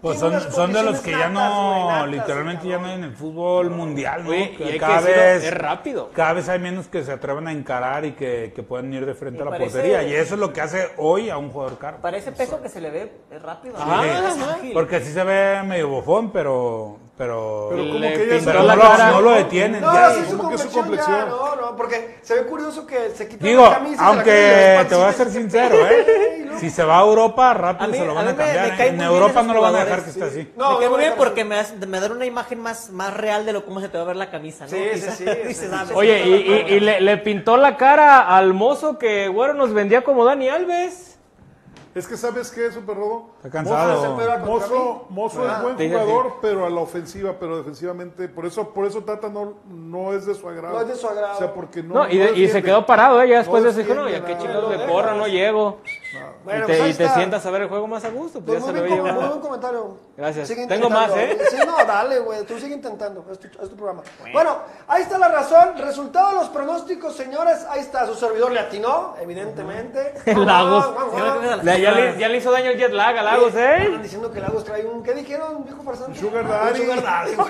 Pues son, son de los que ya no, natas, literalmente ya no hay en el fútbol mundial, ¿no? Y que cada decirlo, vez es rápido. Cada vez hay menos que se atreven a encarar y que, que pueden ir de frente Me a la parece- portería. Y eso es lo que hace hoy a un jugador caro. Para ese peso que se le ve, es rápido. ¿no? ajá. Es ágil. Porque sí se ve medio bofón, pero... Pero, Pero como Le que ella se- no, la lo, cara. no lo detienen. No, ya. sí, su como que su complexión ya, no, no, porque se ve curioso que se quita Digo, la camisa. se aunque te voy a ser sincero, ¿eh? Si se va a Europa, rápido A mí- se lo a van a me- cambiar. me ¿eh? En Europa no lo van a dejar que esté así. No, me cae muy bien no, porque me, me da una imagen más, más real de lo cómo se te va a ver la camisa, ¿no? Sí, sí, sí, sí, ah, sí. Oye, y, le, le pintó la cara al mozo que, güero, nos vendía como Dani Alves. Es que sabes qué, Super Robo. Está cansado. Mozo. Mozo Ah, es buen sí, jugador, pero a la ofensiva, pero defensivamente, por eso, por eso Tata no, no es de su agrado. No es de su agrado. O sea, porque no. No, y, de- y se quedó parado, ¿eh? Ya después No de eso dijo, no, ya qué Lo de porra, no llego. Bueno, y te, pues y te sientas a ver el juego más a gusto, pues Pues ya muy se lo bien, muy buen comentario. Gracias. Sigue Tengo más. ¿eh? Sí, no, dale, güey. Tú sigue intentando. Es tu, es tu programa. Bueno. ahí está la razón. Resultado de los pronósticos, señores. Ahí está. Su servidor le atinó, evidentemente. El Lagos. Ya, le, hizo daño el jet lag a Lagos, ¿eh? Están diciendo que Lagos trae un. ¿Qué dijeron, viejo farsante? Sugar daddy. Sugar daddy.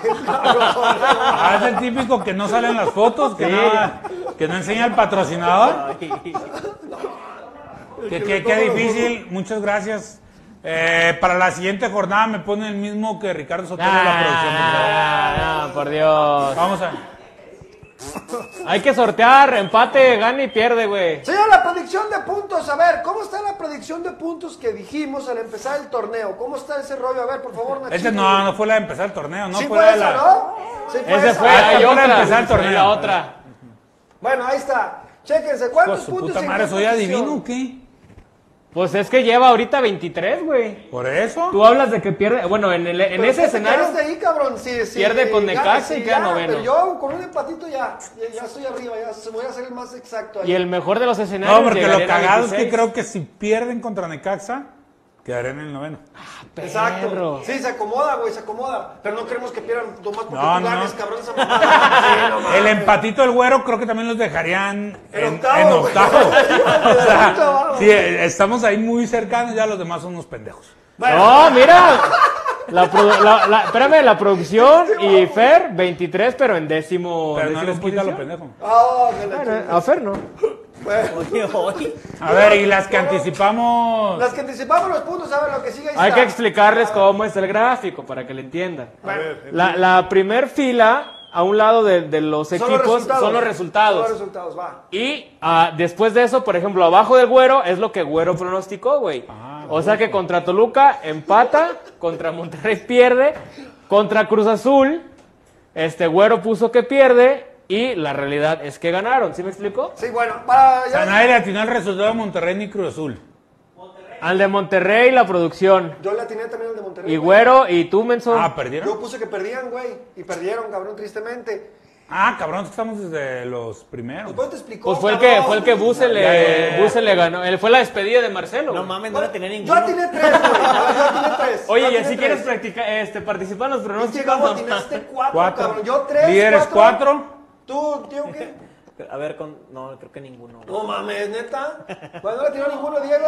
Ah, es el típico que no salen las fotos, que, Sí. no, que no enseña el patrocinador. Que, que, qué difícil, muchas gracias. Eh, para la siguiente jornada me pone el mismo que Ricardo Sotelo la producción. por favor. No, por Dios. Vamos a Hay que sortear, empate, gana y pierde, güey. Señor, la predicción de puntos. A ver, ¿cómo está la predicción de puntos que dijimos al empezar el torneo? ¿Cómo está ese rollo? A ver, por favor, Nachito. Ese no, no fue la de empezar el torneo, no sí fue fue la de esa, la... ¿no? Sí Ese esa. fue, Ah, hay fue otra. empezar el torneo. La otra. Bueno, ahí está. Chéquense, ¿cuántos Pues, puntos puta madre, ¿soy adivino o qué? Pues es que lleva ahorita 23, güey. Por eso. Tú hablas de que pierde. Bueno, en, el- en ese ¿qué te escenario. quedaste ahí, cabrón? Sí, sí, pierde con Necaxa y queda ya, noveno. Pero yo con un empatito ya, ya, ya estoy arriba, ya voy a ser el más exacto ahí. Y el mejor de los escenarios. No, porque lo cagado es que 26. creo que si pierden contra Necaxa, quedarían en el noveno. Exacto. Perro. Sí, se acomoda, güey, se acomoda. Pero no queremos que pierdan nomás porque No, tú no, ganes, no. cabrón. Sí, no. El empatito del güero creo que también los dejarían En en, octavo, en güey. octavo. o sea, Octavo. sí, estamos ahí muy cercanos, ya los demás son unos pendejos. No, mira. La, la, la- espérame, la producción y Fer, 23, pero en décimo. Pero no décimo les quita lo pendejo. Ah, la Bueno, a Fer no. Oye. A ver, y las que anticipamos. Las que anticipamos los puntos, a ver lo que sigue ahí Hay está. que explicarles cómo es el gráfico para que le entiendan. A ver, el- La, la primer fila, a un lado de, de los Son los equipos, son los Son resultados. los resultados, va. Y ah, después de eso, por ejemplo, abajo del güero es lo que güero pronosticó, güey. o sea que contra Toluca empata, contra Monterrey pierde, contra Cruz Azul, este güero puso que pierde y la realidad es que ganaron. ¿Sí me explico? Sí, bueno, para O sea, ya. nadie le atinó el resultado de Monterrey ni Cruz Azul. Al de Monterrey, la producción. Yo le atiné también al de Monterrey. Y güey. güero, y tú, Menso. Ah, ¿perdieron? Yo puse que perdían, güey. Y perdieron, cabrón, tristemente. Ah, cabrón, estamos desde los primeros. Después te explicó. Pues fue el que, fue el que Buse le. Buse le ganó. Él fue la despedida de Marcelo. No mames, no la tenía Yo ninguno. atiné tres, güey. Yo atiné tres. Oye, Yo y así quieres practicar, este, participar en los Es que pronósticos. Atinaste mames. cuatro, Cuatro. cabrón. Yo tres. Líderes cuatro. ¿Tú, tío, qué? A ver, con... no, creo que ninguno. No mames, neta. ¿Cuándo le tiró ninguno, Diego?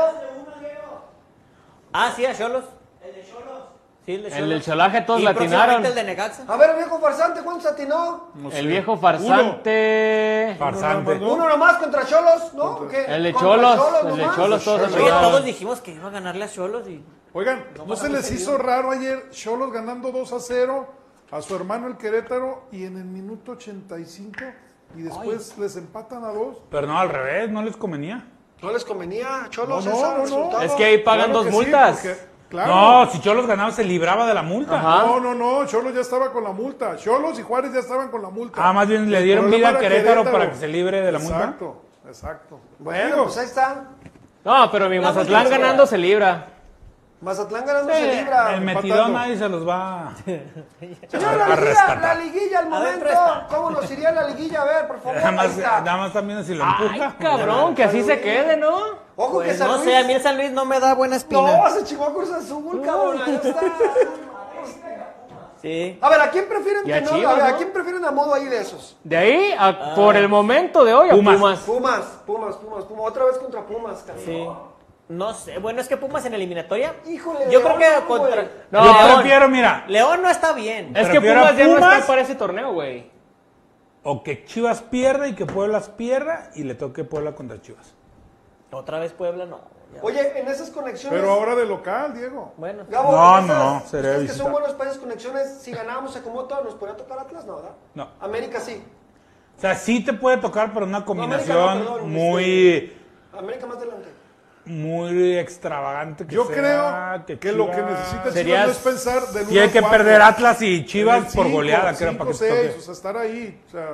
Ah, sí, a Cholos. El de Cholos. Sí, el de Cholos. El del cholaje todos Y latinaron. el de Necaxa. A ver, viejo farsante, ¿cuántos atinó? no sé. El viejo farsante. Farsante. ¿No? Uno nomás contra Cholos, ¿no? El de Cholos, el de. Cholos todos Oye, Ah. todos dijimos que iba a ganarle a Cholos y... Oigan, ¿no se les hizo raro ayer Cholos ganando 2 a 0 a su hermano el Querétaro y en el minuto 85 y después les empatan a dos? Pero no, al revés, no les convenía. No les convenía, Cholos, no. Es que ahí pagan Claro dos sí, multas. porque- claro. No, si Cholos ganaba se libraba de la multa. Ajá. No, no, no, Cholos ya estaba con la multa. Cholos y Juárez ya estaban con la multa. Ah, más bien le dieron vida a Querétaro para que se libre de la multa. Exacto, exacto. Bueno, pues ahí está. No, pero mi Mazatlán ganando se libra. Mazatlán ganando Sí, se libra. el metidón nadie se los va Señor, la liguilla, la liguilla al momento. ¿Cómo nos iría la liguilla? A ver, por favor. Nada más, nada también si lo Ay, empuja. cabrón, que así se quede, ¿no? Ojo que Pues San no sé, a mí el San Luis no me da buena espina. No, se chingó a Cruz Azul, cabrón. Ahí está. Sí. A ver, ¿a quién prefieren que no? Chivas, a ver, ¿a quién prefieren a modo ahí de esos? De ahí, a- por el momento de hoy, a Pumas. Pumas. Pumas, Pumas, Pumas, Pumas. Otra vez contra Pumas, cabrón. Sí. No sé, bueno, es que Pumas en eliminatoria. Híjole, Yo creo que no, contra. güey. No, Yo León. prefiero, mira, León no está bien. Es que a Pumas ya no Pumas. está para ese torneo, güey. o que Chivas pierda y que Pueblas pierda y le toque Puebla contra Chivas. Otra vez Puebla, no. ya. Oye, en esas conexiones... Pero ahora de local, Diego. Bueno. Gabo, No, esas- no, sería que son buenos para esas conexiones, si ganábamos a Comoto, ¿nos podría tocar Atlas? No, ¿verdad? No. América sí. O sea, sí te puede tocar, pero una América no, combinación perdón, muy, América más adelante. Muy extravagante. Que Yo sea, creo que, lo que necesita Serías- Chivas no es pensar del Tiene que perder Atlas y Chivas por cinco, goleada, cinco, para que seis, o sea, estar ahí. O sea,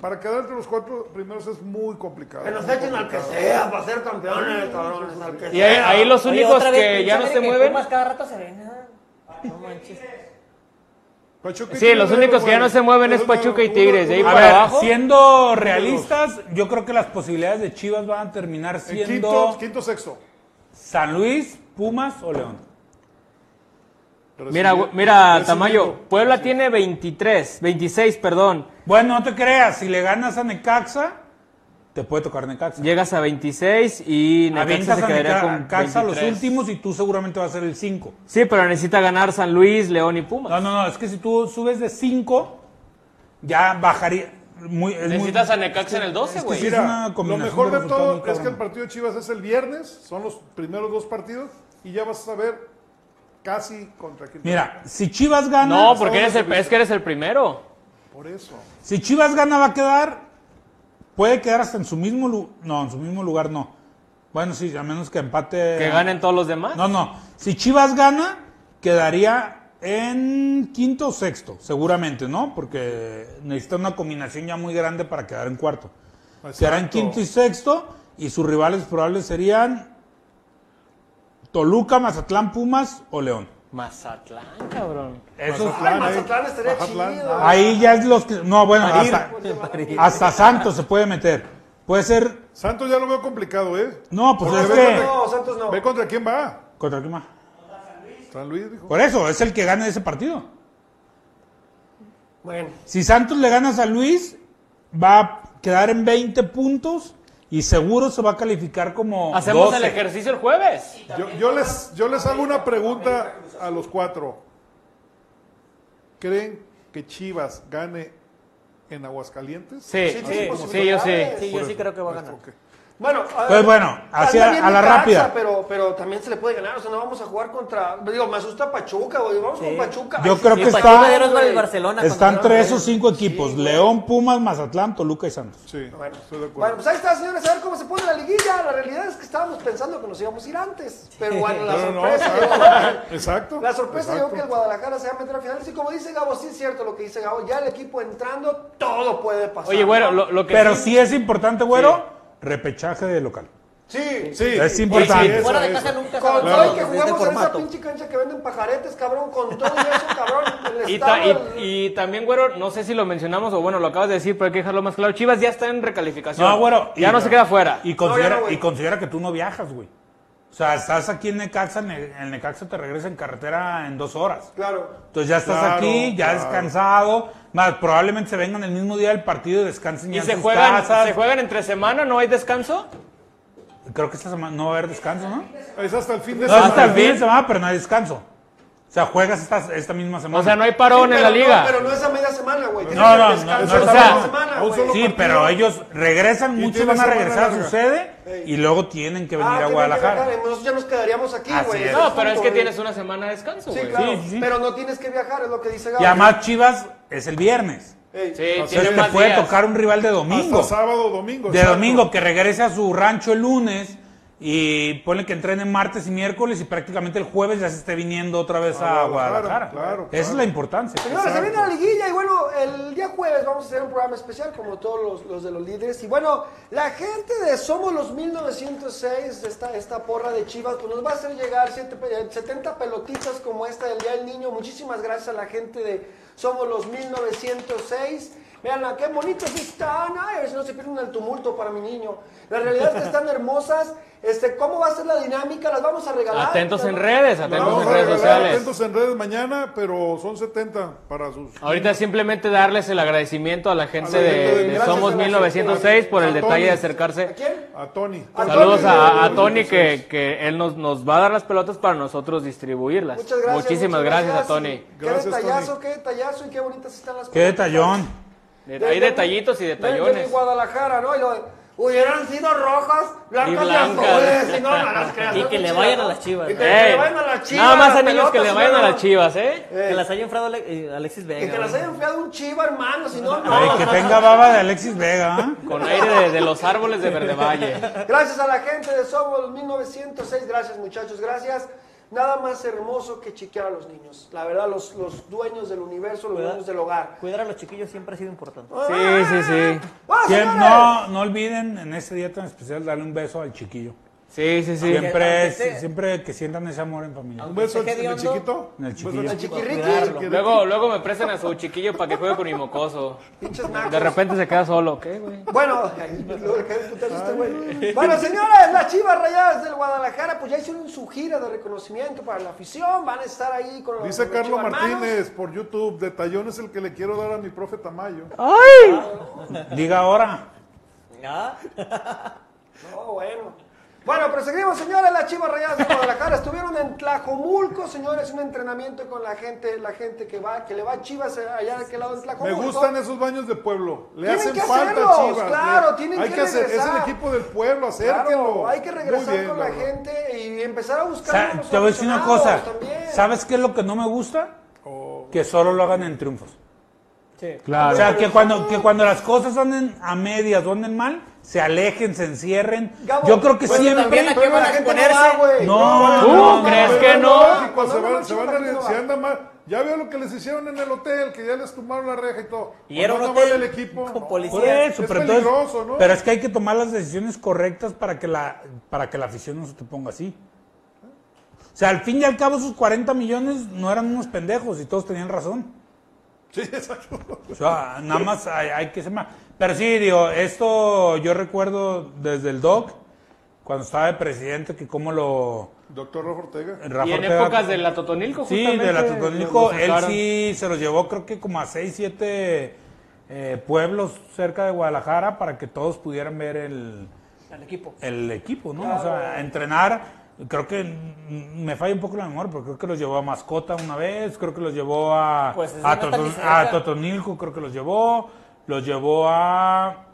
para quedar entre los cuatro primeros es muy complicado. Que nos echen al que sea para ser campeones, cabrones, al que Y ahí, los únicos que ya no se mueven. Pumas cada rato se ven. No manches. Pachuca y Sí, los únicos que ya no se mueven es Pachuca y uno- Tigres, de ahí para ver, abajo. siendo realistas, yo creo que las posibilidades de Chivas van a terminar En siendo quinto, quinto, sexto. San Luis, Pumas o León. Mira, mira. Tamayo, Puebla tiene 23, 26, perdón. Bueno, no te creas, si le ganas a Necaxa, te puede tocar Necaxa. Llegas a 26 y Necaxa se a quedaría Neca- con Necaxa los 23. últimos y tú seguramente vas a ser el 5. Sí, pero necesita ganar San Luis, León y Pumas. No, no, no, es que si tú subes de 5, ya bajaría. Muy, es muy- Necesitas a Necaxa en el 12, es que güey. es una lo mejor de todo es que el partido de Chivas es el viernes, son los primeros dos partidos y ya vas a saber casi contra quién. Mira, si Chivas gana. No, porque eres el, es que eres el primero. Por eso. Si Chivas gana, va a quedar. Puede quedar hasta en su mismo lugar. No, en su mismo lugar no. Bueno, sí, a menos que empate. Que ganen todos los demás. No, no. Si Chivas gana, quedaría en quinto o sexto, seguramente, ¿no? Porque necesita una combinación ya muy grande para quedar en cuarto. Quedará en Exacto. quinto y sexto, y sus rivales probables serían Toluca, Mazatlán, Pumas o León. Mazatlán, cabrón. Esos, Ay, Mazatlán estaría Mazatlán. chido. ahí ya es los que. No, bueno, hasta, París. hasta Santos se puede meter. Puede ser. Santos ya lo veo complicado, ¿eh? No, pues Porque es ve que. contra- No, Santos no. Ve contra quién va. ¿Contra quién más? San Luis, dijo. Por eso, es el que gane ese partido. Bueno, Si Santos le gana a San Luis, va a quedar en 20 puntos y seguro se va a calificar como. Hacemos 12. el ejercicio el jueves. Yo, yo les, yo les hago una pregunta a los cuatro. ¿Creen que Chivas gane en Aguascalientes? Sí, Sí, sí, yo sí. Sí, yo sí creo que va a ganar. Bueno, a Pues bueno, así anda a- la Necaxa, rápida. Pero, pero también se le puede ganar, o sea, no vamos a jugar contra. Digo, me asusta Pachuca, güey. Vamos Sí. con Pachuca. Yo Ay, creo sí, que sí, está- el Barcelona. Están tres o cinco equipos: León, Pumas, Mazatlán, Toluca y Santos. Sí, Bueno, estoy de acuerdo. bueno, pues ahí está, señores, a ver cómo se pone la liguilla. La realidad es que estábamos pensando que nos íbamos a ir antes. Pero bueno, la Pero no, sorpresa. exacto. Exacto. La sorpresa exacto. llegó que el Guadalajara se va a meter a finales. Y como dice Gabo, sí es cierto lo que dice Gabo. Ya el equipo entrando, todo puede pasar. Oye, bueno, ¿no? lo, lo que Pero sí- sí es importante, güero, repechaje de local. Sí, Sí, Es importante. sí, Fuera de casa nunca Con todo y que jugamos en esa pinche cancha que venden pajaretes, cabrón, con todo y eso, cabrón. El Y, ta- y- y también, güero, no sé si lo mencionamos o bueno, lo acabas de decir, pero hay que dejarlo más claro. Chivas ya está en recalificación. No, güero. Ya y- no se queda fuera. Y considera, No, ya no, y considera que tú no viajas, güey. O sea, estás aquí en Necaxa, Ne- el Necaxa te regresa en carretera en dos horas. Claro. Entonces ya estás Claro, aquí, ya claro. descansado. Más, probablemente se vengan el mismo día del partido y descansen ya ¿Y en se sus juegan, casas. se juegan entre semana? ¿No hay descanso? Creo que esta semana no va a haber descanso, ¿no? Es hasta el fin de No, semana. hasta el fin de semana, pero no hay descanso. O sea, juegas esta, esta misma semana. O sea, no hay parón Sí, en la liga. No, pero no es a media semana, güey. No, no, no, no, o sea, a Sí, partido. pero ellos regresan, muchos van a regresar a su sede y luego tienen que venir Ah, a tienen que Guadalajara. Nosotros ya nos quedaríamos aquí, güey. No, pero es que tienes una semana de descanso, Sí, güey. claro. Sí, sí, sí. Pero no tienes que viajar, es lo que dice Gabo. Y además Chivas es el viernes. Sí, Entonces tiene te más puede días. tocar un rival de domingo. Hasta sábado, domingo. De domingo, que regrese a su rancho el lunes y pone que entrenen martes y miércoles y prácticamente el jueves ya se esté viniendo otra vez a, A Guadalajara. Guadalajara, claro, Esa es claro. la importancia. Señores, se viene la liguilla y bueno, el día jueves vamos a hacer un programa especial como todos los, los de los líderes. Y bueno, la gente de Somos los 1906, esta, esta porra de Chivas, pues nos va a hacer llegar siete pe- 70 pelotitas como esta del Día del Niño. Muchísimas gracias a la gente de Somos los 1906. Vean qué bonitas están. Ay, a ver si no se pierden el tumulto para mi niño. La realidad es que están hermosas. Este, ¿Cómo va a ser la dinámica? Las vamos a regalar. Atentos en redes, atentos vamos en a redes regalar, sociales. Atentos en redes mañana, pero son 70 para sus. Ahorita simplemente darles el agradecimiento a la gente A la gente de, de- de Gracias Somos a la 1906 por el A detalle de ¿A acercarse. quién? A Tony. A Saludos Tony a, a Tony que, que él nos, nos va a dar las pelotas para nosotros distribuirlas. Muchas gracias. Muchísimas muchas gracias, a Tony. Qué detallazo, Tony. qué detallazo y qué bonitas están las Qué pelotas. detallón. De- De- Hay de- detallitos y de- De, detallones. Guadalajara, ¿no? Y lo hubieran sido rojas, blancas y, blancas. azules. Y no, no las creas. Y que le vayan a las Chivas, Y que, que le vayan a las chivas. Nada más a niños que le vayan a las chivas, ¿eh? Ey, Que las haya enfriado eh, Alexis Vega. y que las ¿no? hayan enfriado un chiva, hermano, si no, no. Ay, que tenga baba de Alexis Vega. ¿ah? Con aire de, de los árboles de Verde Valle. Gracias a la gente de Somos 1906, gracias muchachos, gracias. Nada más hermoso que chiquear a los niños. La verdad, los, los dueños del universo, los dueños del hogar. Cuidar a los chiquillos siempre ha sido importante. Sí, sí, sí. ¡Vamos, Que señores! no, no olviden en este día tan especial darle un beso al chiquillo. Sí, sí, sí. Siempre, siempre que sientan ese amor en familia. Un beso en el chiquito. en el chiquillo. El chiquirriqui. Luego, luego me prestan a su chiquillo para que juegue con mi mocoso. Pinches nacos. De repente se queda solo, ¿qué, güey? Bueno, ay, bueno, señores, las Chivas Rayadas del Guadalajara, pues ya hicieron su gira de reconocimiento para la afición, van a estar ahí con los Dice los Carlos. Martínez por YouTube, detallón es el que le quiero dar a mi profe Tamayo. Diga ahora. ¿Ah? No, bueno. Bueno, pero seguimos, señores, las Chivas Rayadas de Guadalajara estuvieron en Tlajomulco, señores, un entrenamiento con la gente, la gente que va, que le va a Chivas allá de aquel lado en Me Tlajomulco. gustan esos baños de pueblo. Le Tienen hacen que falta hacerlos, Chivas. claro, le- tienen hay que que hacer, es el equipo del pueblo, acérquenlo. Claro, hay que regresar bien, con la gente y empezar a buscar Sa- a los te voy a decir una cosa. también. ¿Sabes qué es lo que no me gusta? Que solo lo hagan en triunfos. Sí. O sea, que cuando, que cuando las cosas anden a medias o anden mal, se alejen, se encierren. Gabo, Yo creo que bueno, siempre... también van la a gente no exponerse. No, ¿Tú no, no, crees no. que no? Se van, se la se mal. Ya veo lo que les hicieron en el hotel, que ya les tumbaron la reja y todo. Y era un hotel el equipo. con policía. Por eso, Es pero, entonces- ¿no? pero es que hay que tomar las decisiones correctas para que la, para que la afición no se te ponga así. O sea, al fin y al cabo esos 40 millones no eran unos pendejos y todos tenían razón. Sí, exacto. O sea, nada más hay, hay que ser más. Pero sí, digo, esto yo recuerdo desde el DOC, cuando estaba de presidente, que cómo lo... Doctor Rafa Ortega. Rafa Y en Ortega- épocas de la Totonilco, Sí, de la Totonilco, él sí se los llevó creo que como a 6, 7 pueblos cerca de Guadalajara para que todos pudieran ver el, Al equipo. el equipo, ¿no? O sea, entrenar. Creo que me falla un poco la memoria, pero creo que los llevó a Mascota una vez, creo que los llevó a, Pues, es a, Toton- a Totonilco, creo que los llevó, los llevó a,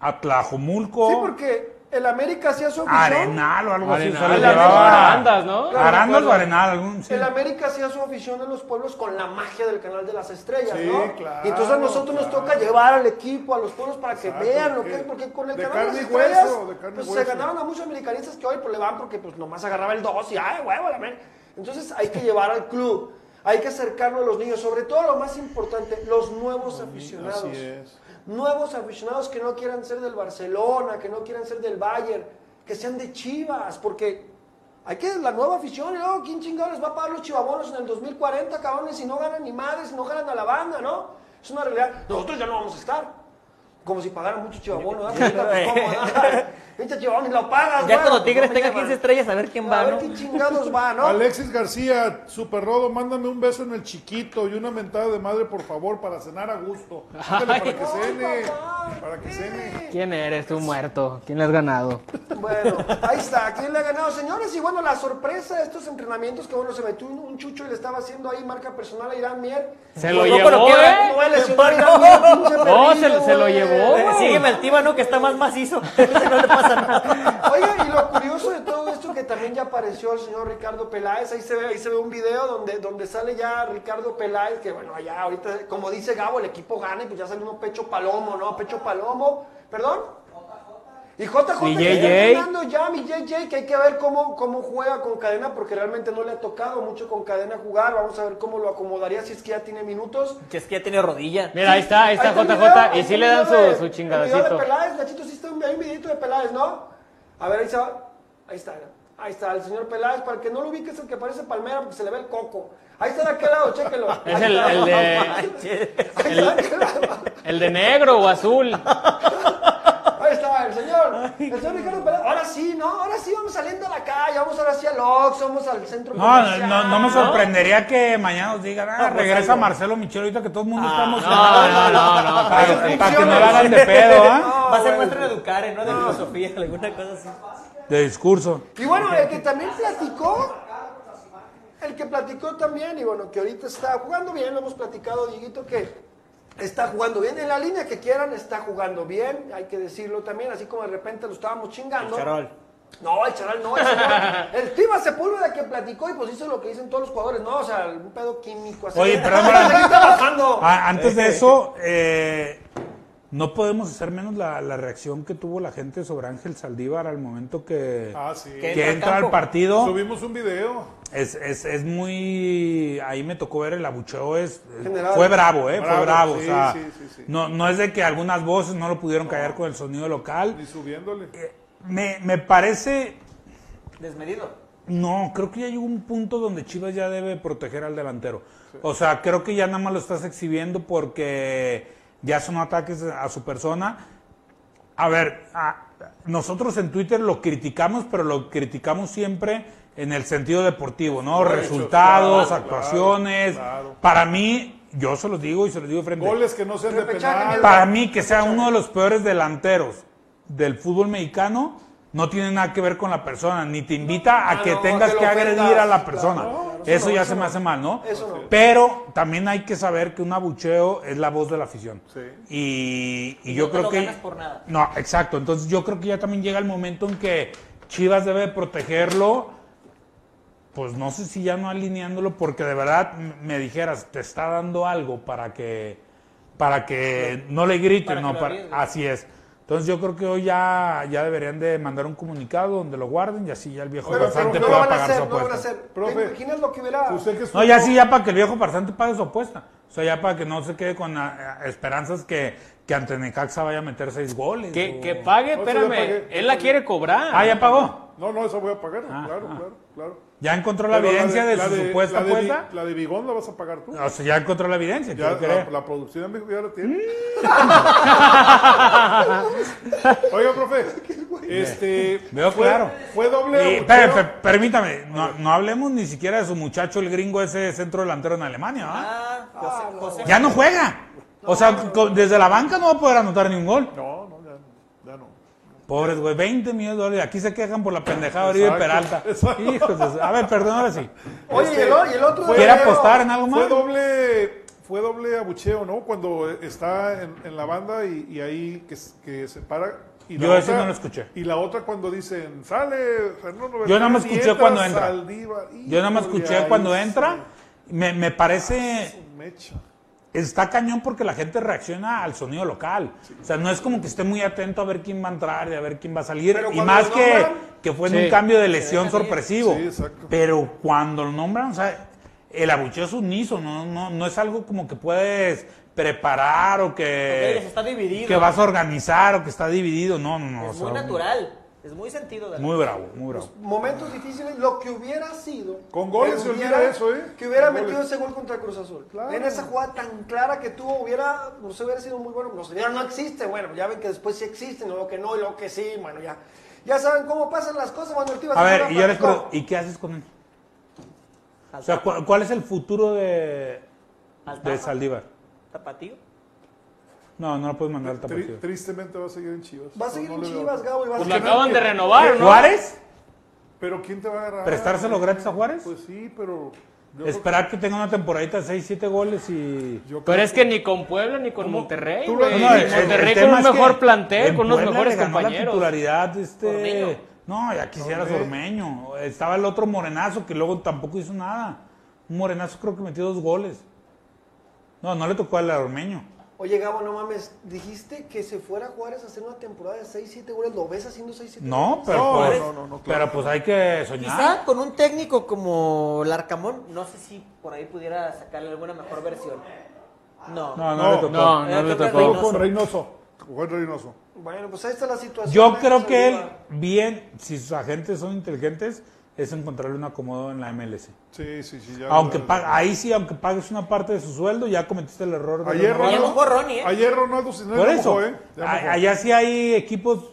a Tlajomulco, Sí, porque el América hacía su afición. Arenal o algo así. Se llevaba Arandas, ¿no? Claro, Arandas o Arenal, algún, sí. El América hacía su afición en los pueblos con la magia del canal de las estrellas, Sí, ¿no? claro, y entonces a nosotros nos toca llevar al equipo, a los pueblos, para que Exacto, vean lo que- es, porque con el de canal de las hueso, estrellas, de carne y pues se ganaron a muchos americanistas que hoy pues le van porque pues nomás agarraba el 2 y ay, huevo, la América. Entonces hay que llevar al club, hay que acercarlo a los niños, sobre todo lo más importante, los nuevos aficionados. Así es. Nuevos aficionados que no quieran ser del Barcelona, que no quieran ser del Bayern, que sean de Chivas, porque hay que la nueva afición, y luego, ¿quién chingado les va a pagar los chivabonos en el 2040, cabrones, si no ganan ni madres, si no ganan a la banda, ¿no? Es una realidad. Nosotros ya no vamos a estar. Como si pagaran mucho chivabono, ¿verdad? Pues. Pinche chivabón y lo pagas, Ya cuando pues, Tigres me tenga llevan. 15 estrellas, a ver quién va, A ver ¿no? quién chingados va, ¿no? Alexis García, Super Rodo, mándame un beso en el chiquito y una mentada de madre, por favor, para cenar a gusto. Ándale, para que cene, para que cene. ¿Quién eres tú muerto? ¿Quién le has ganado? Bueno, ahí está. ¿Quién le ha ganado, señores? Y bueno, la sorpresa de estos entrenamientos que bueno, se metió un, un chucho y le estaba haciendo ahí marca personal a Irán Mier. Se lo llevó, pero qué- ¿eh? No voy a lesionar a Irán Mier, pinche No, perrillo, se- lo güey. llevó. Sígueme al Tíbano que está más macizo. no le pasa nada. Oiga, y lo curioso de todo esto que también ya apareció el señor Ricardo Peláez, ahí se ve, ahí se ve un video donde, donde sale ya Ricardo Peláez, que bueno, allá ahorita, como dice Gabo, el equipo gana y pues ya sale uno pecho palomo, ¿no? Pecho palomo, ¿perdón? Y JJ Mi que está ya, mi JJ, que hay que ver cómo, cómo juega con cadena, porque realmente no le ha tocado mucho con cadena jugar, vamos a ver cómo lo acomodaría si es que ya tiene minutos. Que es que ya tiene rodilla. Mira, ahí está, ahí está el video, JJ. ahí Y está sí el le dan de- su, su El video de chingadacito. Peláez, Nachito, sí está un, hay un videito de Peláez, ¿no? A ver, ahí está. Ahí está. Ahí está, el señor Peláez. Para el que no lo ubique es el que parece palmera porque se le ve el coco. Ahí está de aquel lado, chéquelo. Es Ahí el, está. el de, Ahí está lado. el de negro o azul. Ahí está, el señor. El señor Ricardo Peláez. Ahora sí, ¿no? Ahora sí vamos saliendo a la calle. Vamos ahora sí al Ox, vamos al centro No, comercial. no, no me sorprendería que mañana nos digan, ah, No, pues regresa algo. Marcelo Michel ahorita que todo el mundo está No, emocionado. no, no, no. Para, cállate. para que no la hagan de pedo, ¿ah? No, Va a ser bueno. maestro de educar, ¿no? De filosofía, alguna cosa así. De discurso. Y bueno, el que también platicó, el que platicó también, y bueno, que ahorita está jugando bien, lo hemos platicado, Dieguito, que está jugando bien. En la línea que quieran, está jugando bien, hay que decirlo también, así como de repente lo estábamos chingando. Charol. No, el charal no, el. El Tiva Sepúlveda que platicó y pues hizo lo que dicen todos los jugadores, no, o sea, un pedo químico así. Oye, perdón, trabajando. Antes de eso, eh, no podemos hacer menos la, la reacción que tuvo la gente sobre Ángel Saldívar al momento que, Ah, sí. que entra al entra al campo. partido. Subimos un video. Es, es, es muy. Ahí me tocó ver el abucheo. Es, General. fue bravo, ¿eh? fue Bravo, bravo. sí, o sea, sí, sí, sí. No, no es de que algunas voces no lo pudieron callar con el sonido local. Ni subiéndole. Me, me parece. Desmedido. No, creo que ya llegó un punto donde Chivas ya debe proteger al delantero. O sea, creo que ya nada más lo estás exhibiendo porque ya son ataques a su persona. A ver, a- nosotros en Twitter lo criticamos, pero lo criticamos siempre en el sentido deportivo, ¿no? Resultados, claro, actuaciones. claro. Para mí, yo se los digo y se los digo frente. Goles que no sean de penal. Para mí, que sea uno de los peores delanteros del fútbol mexicano, no tiene nada que ver con la persona, ni te invita a que no, tengas que agredir a la persona. Claro, claro, eso no, ya eso se me hace mal, ¿no? Eso no. Pero también hay que saber que un abucheo es la voz de la afición. Sí. Y, y Y yo no te creo lo que... ganas por nada. No, exacto. Entonces yo creo que ya también llega el momento en que Chivas debe protegerlo. Pues no sé si ya no alineándolo, porque de verdad me dijeras, te está dando algo para que, para que no le griten, Para que no, lo para- así es. Entonces yo creo que hoy ya, ya deberían de mandar un comunicado donde lo guarden y así ya el viejo no pueda pagar su hacer, no lo van a apuesta. hacer. ¿Te Profe, imaginas lo que hubiera? Que No, ya sí, ya para que el viejo farsante pague su apuesta. O sea, ya para que no se quede con ah, esperanzas que, que ante Necaxa vaya a meter seis goles. Que, o- que pague, No, espérame. pagué. Él la quiere cobrar. Ah, ya pagó. No, no, eso voy a pagar. Ah, claro, ah. claro, claro. Ya encontró la Pero evidencia de, la su supuesta la de, Vi- apuesta. La de Bigón la vas a pagar tú. O sea, ya encontró la evidencia. Ya, la, la producción me dijo que ya la tiene. Oiga, profe, este. Veo fue, claro. Fue doble. Per- permítame, no, no hablemos ni siquiera de su muchacho, el gringo, ese centro delantero en Alemania. Ah, José, José- Ya no juega. O sea, desde la banca no va a poder anotar ni un gol. No. Pobres, güey, 20 millones de dólares. Aquí se quejan por la pendejada de Oribe Peralta. exacto. Hijos de A ver, perdón, ahora sí. Oye, y, el, o- y el otro ¿Quiere apostar en algo más? Fue doble, fue doble abucheo, ¿no? Cuando está en, en la banda y, y ahí que, se para. Y Yo otra- no lo escuché. Y la otra cuando dicen, sale Fernando Yo nada más escuché cuando entra. Saldívar". Yo nada más escuché cuando entra. Me, me parece. Mecha. Está cañón porque la gente reacciona al sonido local. O sea, no es como que esté muy atento a ver quién va a entrar y a ver quién va a salir. Pero Y más que, nombran, que fue en sí. un cambio de lesión sorpresivo. Sí, exacto. Pero cuando lo nombran, o sea, el abucheo es unísono, no, no, no es algo como que puedes preparar o que, Ok, está dividido. que vas a organizar o que está dividido. No, no, no. Es o muy natural. Es muy sentido. de Muy bravo, muy bravo. momentos difíciles, lo que hubiera sido. Con goles que se olvida hubiera- eso, ¿eh? Que hubiera Con metido goles. ese gol contra Cruz Azul. Claro. En esa jugada tan clara que tuvo, hubiera, no sé, hubiera sido muy bueno. No, sé, ya no existe. Bueno, ya ven que después sí existe, no lo que no y lo que sí. Bueno, ya. Ya saben cómo pasan las cosas. Bueno, el tío A ver, y yo les pregunto, ¿y qué haces con él? O sea, ¿cu- ¿cuál es el futuro de, de. Saldívar? Tapatío. No, no lo puedes mandar al Tri- tristemente va a seguir en Chivas. Va a seguir no en. Chivas, Gabo. Y va a Pues lo acaban de renovar, ¿no? ¿Juárez? Pero ¿quién te va a agarrar? ¿Prestárselo gratis a Juárez? Pues sí, pero. Esperar que tenga una temporadita de 6, 7 goles y... yo creo Pero es que ni con Puebla ni con Monterrey, Tú lo- güey. No, el- Monterrey el con un mejor plantel, con unos Puebla mejores le ganó la compañeros. titularidad, este... Ormeño. No, ya quisiera Ormeño. Ormeño. Estaba el otro morenazo que luego tampoco hizo nada. Un morenazo creo que metió dos goles. No, no le tocó al Ormeño. Oye, Gabo, no mames. Dijiste que se fuera a Juárez a hacer una temporada de 6, 7 goles. ¿Lo ves haciendo 6, 7 No, pero, No, pues, no, no, no, claro. pero pues hay que soñar. Quizá con un técnico como Larcamón, no sé si por ahí pudiera sacarle alguna mejor versión. No. No, no, No, le tocó. No, no le tocó. Con Reynoso. Juan Reynoso. Bueno, pues ahí está la situación. Yo creo que él, bien, si sus agentes son inteligentes, es encontrarle un acomodo en la MLS. Sí, sí, sí. Ya, Aunque ya- ahí sí, aunque pagues una parte de su sueldo, ya cometiste el error de Ayer Ronaldo- un borrón, ¿eh? Ayer Ronaldo Cisneros Por eso, mojó, ¿eh? A- allá sí hay equipos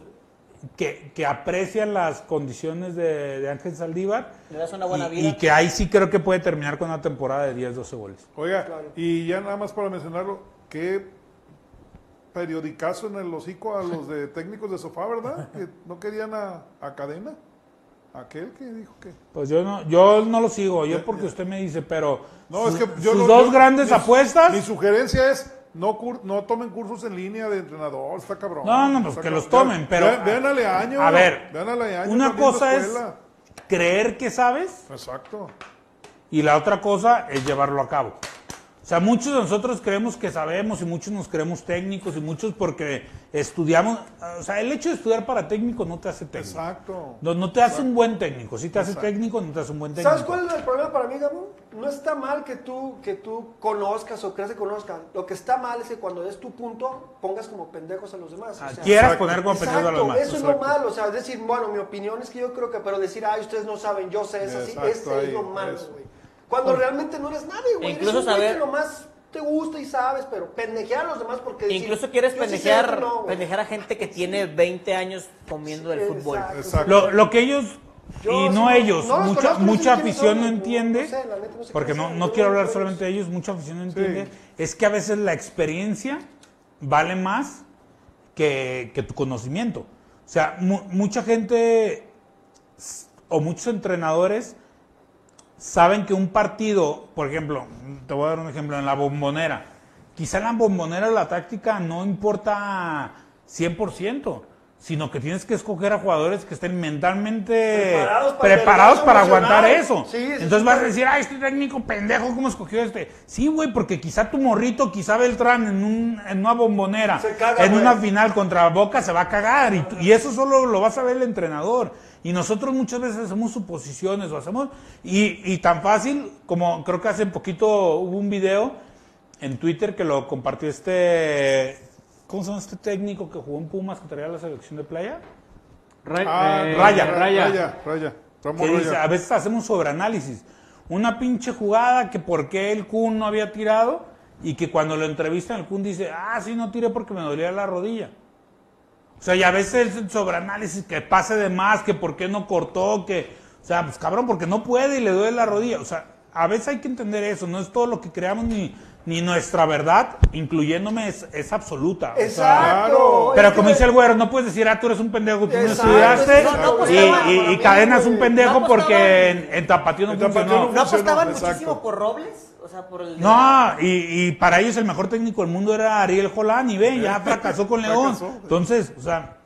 que, que aprecian las condiciones de, de Ángel Saldívar Le das una buena y, vida. y que ahí sí creo que puede terminar con una temporada de 10, 12 goles. Oiga, y ya nada más para mencionarlo, qué periodicazo en el hocico a los de técnicos de sofá, ¿verdad? Que no querían a, a cadena. Aquel que dijo que. Pues yo no, yo no lo sigo, yo porque usted me dice, pero No, sus, es que yo sus no- dos yo- grandes mi- apuestas. Mi sugerencia es no cur- no tomen cursos en línea de entrenador, está cabrón. No, no, pues que cabrón. los tomen, pero- Vean, vean a ver, vean una cosa es creer que sabes Exacto. y la otra cosa es llevarlo a cabo. O sea, muchos de nosotros creemos que sabemos y muchos nos creemos técnicos y muchos porque estudiamos. O sea, el hecho de estudiar para técnico no te hace técnico. Exacto. No, no te hace un buen técnico. Si te hace técnico, no te hace un buen técnico. ¿Sabes cuál es el problema para mí, Gabo? No está mal que tú, que tú conozcas o creas que conozcan. Lo que está mal es que cuando des tu punto, pongas como pendejos a los demás. o sea, Quieras Exacto. poner como pendejo a los Exacto, demás. eso es lo malo, o sea, es decir, bueno, mi opinión es que yo creo que, pero decir, ay, ustedes no saben, yo sé, es así, Exacto, ese es ahí, lo malo, güey. Cuando realmente no eres nadie, güey. Incluso eres un güey saber- que nomás te gusta y sabes, pero pendejear a los demás porque decir, Incluso quieres yo sí pendejear, no, pendejear a gente que tiene 20 años comiendo del fútbol. Exacto, Exacto. Lo, lo que ellos, Yo y sí no ellos, no mucha, conozco, no sé mucha afición son, no entiende, no sé, la neta no sé porque no, no quiero hablar solamente de ellos. mucha afición no entiende, es que a veces la experiencia vale más que, que tu conocimiento. O sea, mu- mucha gente o muchos entrenadores saben que un partido, por ejemplo, te voy a dar un ejemplo, en la bombonera, quizá en la bombonera la táctica no importa 100%, sino que tienes que escoger a jugadores que estén mentalmente Preparados para preparados aguantar eso. Sí, sí, Entonces sí. vas a decir, ay, este técnico pendejo, ¿cómo escogió este? Sí, güey, porque quizá tu morrito, quizá Beltrán en, un, en una bombonera, caga, en una final contra Boca se va a cagar y, y eso solo lo vas a ver el entrenador. Y nosotros muchas veces hacemos suposiciones o hacemos, y, y tan fácil como creo que hace poquito hubo un video en Twitter que lo compartió este, ¿cómo se llama este técnico que jugó en Pumas que traía la selección de playa? Ray- Ah, eh, Raya, Ra- Raya. Raya, Raya. Que dice, a veces hacemos sobreanálisis. Una pinche jugada que por qué el Kun no había tirado y que cuando lo entrevistan el Kun dice, ah, sí, no tiré porque me dolía la rodilla. O sea, y a veces el sobreanálisis que pase de más, que por qué no cortó, que, o sea, pues cabrón, porque no puede y le duele la rodilla. O sea, a veces hay que entender eso, no es todo lo que creamos ni, ni nuestra verdad, incluyéndome, es, es absoluta. O sea, Exacto. pero como dice el güero, no puedes decir, ah, tú eres un pendejo, tú no Exacto, estudiaste, no, no y, y- y Cadena es un pendejo No porque en, en Tapatío no En Tapatío funcionó. ¿No apostaban Exacto. muchísimo por Robles? O sea, por el... No, y, y para ellos el mejor técnico del mundo era Ariel Jolán y ve, ya fracasó con León. Fracasó. Entonces, o sea,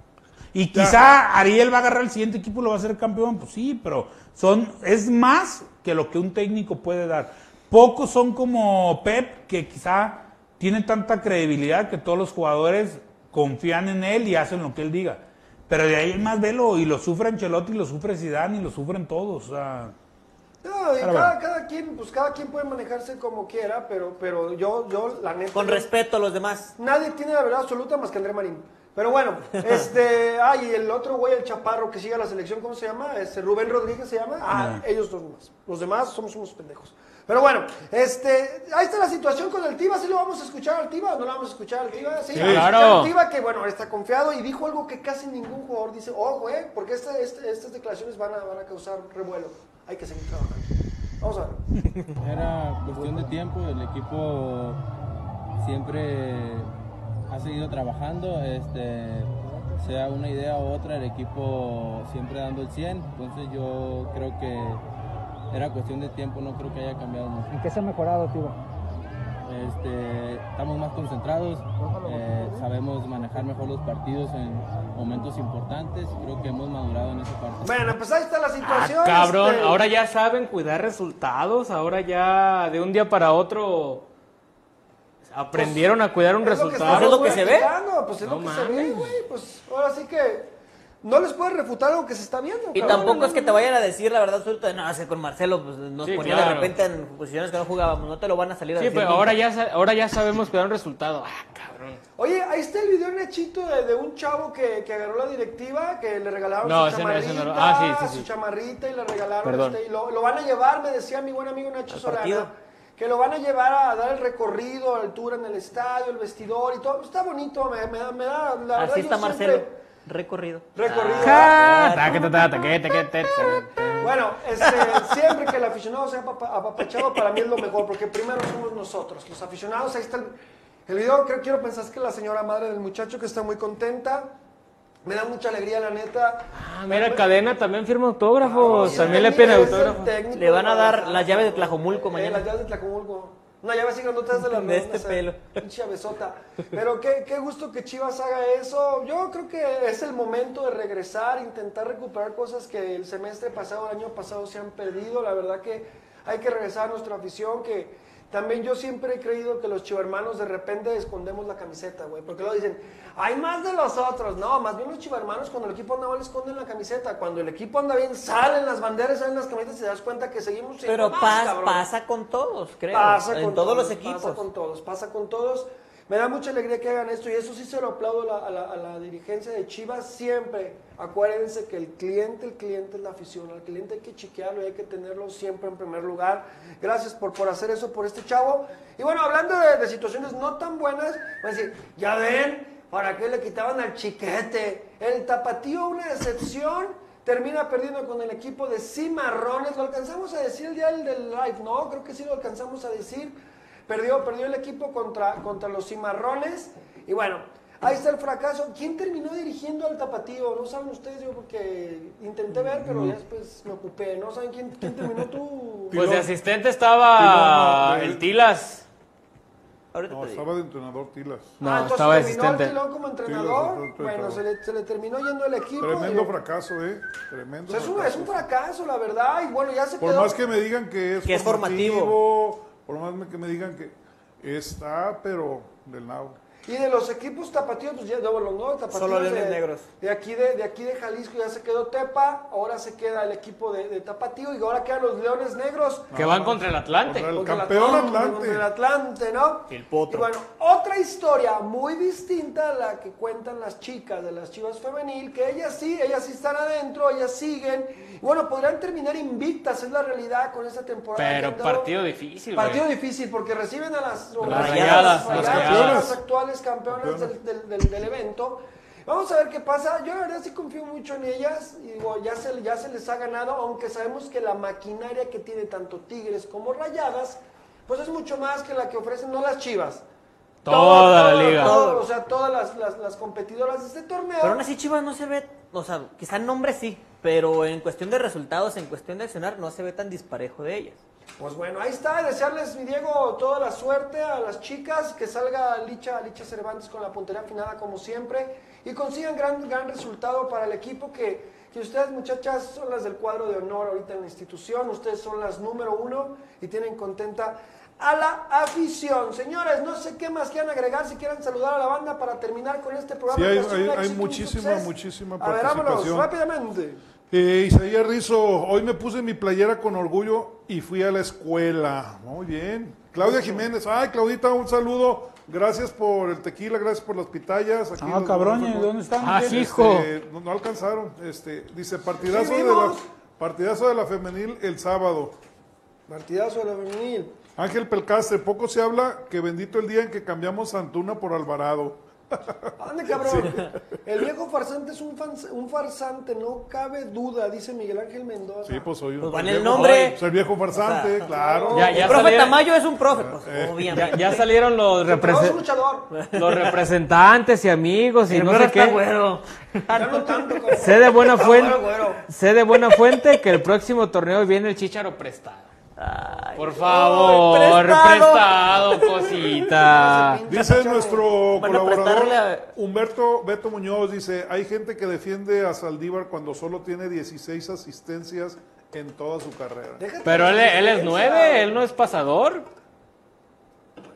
y quizá Ariel va a agarrar el siguiente equipo y lo va a hacer campeón, pues sí, pero son es más que lo que un técnico puede dar. Pocos son como Pep, que quizá tiene tanta credibilidad que todos los jugadores confían en él y hacen lo que él diga. Pero de ahí más velo y lo sufre Ancelotti, y lo sufre Zidane y lo sufren todos. O sea, No, y cada, bueno. cada quien, pues cada quien puede manejarse como quiera, pero, pero yo, yo, la neta. Con respeto a los demás. Nadie tiene la verdad absoluta más que André Marín. Pero bueno, este, ay, y el otro güey, el chaparro que sigue a la selección, ¿cómo se llama? Este, Rubén Rodríguez se llama. Ah, ellos dos nomás. Los demás somos unos pendejos. Pero bueno, este, ahí está la situación con el Tiva. ¿Sí lo vamos a escuchar al Tiva o no lo vamos a escuchar al Tiva? Sí, escuchar claro. Tiva que, bueno, está confiado y dijo algo que casi ningún jugador dice, oh, güey, porque este- este- estas declaraciones van a, van a causar revuelo. Hay que seguir trabajando. Vamos a ver. Era cuestión de tiempo, el equipo siempre ha seguido trabajando, este, sea una idea u otra, el equipo siempre dando el 100, entonces yo creo que era cuestión de tiempo, no creo que haya cambiado mucho. ¿En qué se ha mejorado, tío? Este, estamos más concentrados, eh, sabemos manejar mejor los partidos en momentos importantes, creo que hemos madurado en esa parte. Bueno, pues ahí está la Ah, situación. cabrón, este, ahora ya saben cuidar resultados, ahora ya de un día para otro aprendieron a cuidar un Es lo que resultado. es lo que se ve. platicando, Pues es No lo que se ve, güey. Pues ahora sí que no les puedes refutar algo que se está viendo. Y cabrón. tampoco es que te vayan a decir la verdad absoluta de, no, es que con Marcelo pues, nos Sí, ponía de repente en posiciones que no jugábamos, no te lo van a salir a Sí, decir. pero ahora ya, ahora ya sabemos cuidar un resultado. Ah, cabrón. Oye, ahí está el video Nachito de, de un chavo que, que agarró la directiva, que le regalaron No, su chamarrita, no ah, sí, sí, sí. su chamarrita y le regalaron Perdón. este, y lo, lo van a llevar, me decía mi buen amigo Nacho ¿Al Solana, partido? que lo van a llevar a dar el recorrido, a altura en el estadio, el vestidor y todo. Está bonito, me, me da, me da, la verdad, Así yo está siempre- Marcelo. Recorrido. Recorrido. Ah. Bueno, este, siempre que el aficionado sea apapa- apapachado, para mí es lo mejor, porque primero somos nosotros, los aficionados. Ahí está el, el video. Creo, quiero pensar que la señora madre del muchacho que está muy contenta. Me da mucha alegría, la neta. Ah, mira, Cadena también firma autógrafos, Sí, también le es piden autógrafos. Le van a dar las llaves de Tlajomulco Eh, mañana. las llaves de Tlajomulco. Una llave así grandotas de la De este pelo. Pinche besota. Pero qué, qué gusto que Chivas haga eso. Yo creo que es el momento de regresar, intentar recuperar cosas que el semestre pasado, el año pasado se han perdido. La verdad que hay que regresar a nuestra afición, que también yo siempre he creído que los chivermanos de repente escondemos la camiseta, güey. Porque luego dicen, hay más de los otros. No, más bien los chivermanos cuando el equipo anda mal esconden la camiseta. Cuando el equipo anda bien, salen las banderas, salen las camisetas y te das cuenta que seguimos Pero más, pas- pasa con todos, creo. Pasa en con todos los Pasa equipos. con todos, pasa con todos. Me da mucha alegría que hagan esto y eso sí se lo aplaudo a la, dirigencia de Chivas siempre. Acuérdense que el cliente, el cliente es la afición, al cliente hay que chequearlo y hay que tenerlo siempre en primer lugar. Gracias por, por hacer eso por este chavo. Y bueno, hablando de, de situaciones no tan buenas, ya ven, ¿para qué le quitaban al chiquete? El tapatío, una decepción. Termina perdiendo con el equipo de Cimarrones. Lo alcanzamos a decir el día del live, ¿no? Creo que sí lo alcanzamos a decir. Perdió, perdió el equipo contra, contra los Cimarrones. Y bueno, ahí está el fracaso. ¿Quién terminó dirigiendo al Tapatío? No saben ustedes, yo porque intenté ver, pero ya después me ocupé. ¿No saben quién, quién terminó tú? Pues de asistente estaba Pilón, no, el el- Tilas. Ahorita No, estaba de entrenador Tilas. No, Ah, entonces estaba de terminó el asistente. Tilón como entrenador. Bueno, se le, se le terminó yendo el equipo. Tremendo y- fracaso, ¿eh? Tremendo O sea, es, un, es fracaso. un fracaso, la verdad. Y bueno, ya se Por quedó. más que me digan que es, Que es formativo. Por más que me digan que está, pero del nabo. Y de los equipos tapatíos, pues ya de los nuevos tapatíos. Solo Leones de, Negros. De aquí de, de aquí de Jalisco ya se quedó Tepa, ahora se queda el equipo de, de Tapatío y ahora quedan los Leones Negros. Que van contra el Atlante. Contra el Contra campeón Atlante, Atlante. contra el Atlante, ¿no? El potro. Y bueno, otra historia muy distinta a la que cuentan las chicas de las Chivas Femenil, que ellas sí, ellas sí están adentro, ellas siguen. Bueno, podrían terminar invictas, es la realidad con esta temporada. que Pero partido difícil, Partido güey. difícil porque reciben a las, Las Rayadas, las las campeonas. las actuales campeonas del, del- del- del evento. Vamos a ver qué pasa. Yo la verdad sí confío mucho en ellas y digo, ya se, ya se les ha ganado, aunque sabemos que la maquinaria que tiene tanto Tigres como Rayadas, pues es mucho más que la que ofrecen no las Chivas. Toda la liga. todo, o sea, todas las, las- las competidoras de este torneo. Pero aún así Chivas no se ve, o sea, quizá en nombre sí, pero en cuestión de resultados, en cuestión de accionar, no se ve tan disparejo de ellas. Pues bueno, ahí está, desearles, mi Diego, toda la suerte a las chicas, que salga Licha, Licha Cervantes con la puntería afinada como siempre y consigan gran, gran resultado para el equipo que, que ustedes muchachas son las del cuadro de honor ahorita en la institución, ustedes son las número uno y tienen contenta a la afición. Señores, no sé qué más quieran agregar, si quieren saludar a la banda para terminar con este programa. Sí, hay- hay- muchísima, muchísima A ver, vámonos, participación. rápidamente. Eh, Isaías Rizo, hoy me puse mi playera con orgullo y fui a la escuela. Muy bien. Claudia Jiménez, ay Claudita, un saludo. Gracias por el tequila, gracias por las pitayas. Aquí Ah, cabrón, los- ¿y dónde están? Ah, sí, hijo. Este, no, no alcanzaron. Este, dice partidazo Sí, de la partidazo de la femenil el sábado. Partidazo de la femenil. Ángel Pelcastre, poco se habla que bendito el día en que cambiamos Antuna por Alvarado. Ande, cabrón. El viejo farsante es un, fan- un farsante, no cabe duda, dice Miguel Ángel Mendoza. Sí, pues soy Pues va en el nombre. Soy el viejo farsante, O sea, claro. Ya, ya el profe salieron- Tamayo es un profe, pues, Eh, obviamente. Ya, ya salieron los, un represen- los representantes y amigos y El no sé qué. güero. Ya no tanto como- Sé de buena fuente, sé de buena fuente que el próximo torneo viene el Chicharo prestado. Ay, Por favor, ay, prestado, cosita. Dice nuestro colaborador a- Humberto Beto Muñoz, dice, hay gente que defiende a Saldívar cuando solo tiene 16 asistencias en toda su carrera. Déjate Pero él, él es nueve, él no es pasador.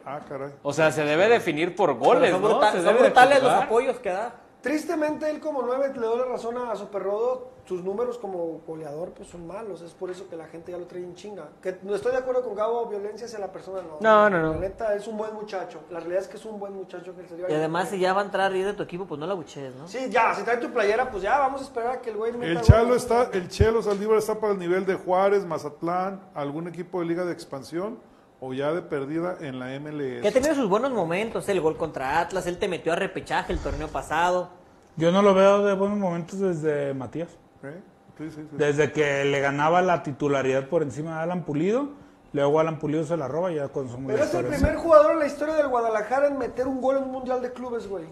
Ah, caray. O sea, se debe definir por goles, son, ¿no? brutal- Se son debe de brutales los apoyos que da. Tristemente, él como nueve le doy la razón a Superrodo. Sus números como goleador pues son malos. Es por eso que la gente ya lo trae en chinga. Que no estoy de acuerdo con Gabo, violencia hacia la persona no. No, no, no. La neta es un buen muchacho. La realidad es que es un buen muchacho que se dio Y además, si ya va a entrar a ir de tu equipo, pues no la buchees, ¿no? Sí, ya, si trae tu playera, pues ya vamos a esperar a que el güey meta El gol. Chalo está, el Chelo Saldívar está para el nivel de Juárez, Mazatlán, algún equipo de liga de expansión o ya de perdida en la Que ha MLS. tenido sus buenos momentos, el gol contra Atlas, él te metió a repechaje el torneo pasado. Yo no lo veo de buenos momentos desde Matías. ¿Eh? Sí, sí, sí. Desde que le ganaba la titularidad por encima de Alan Pulido, luego Alan Pulido se la roba y ya con su Pero es el primer jugador en la historia del Guadalajara en meter un gol en un mundial de clubes, güey.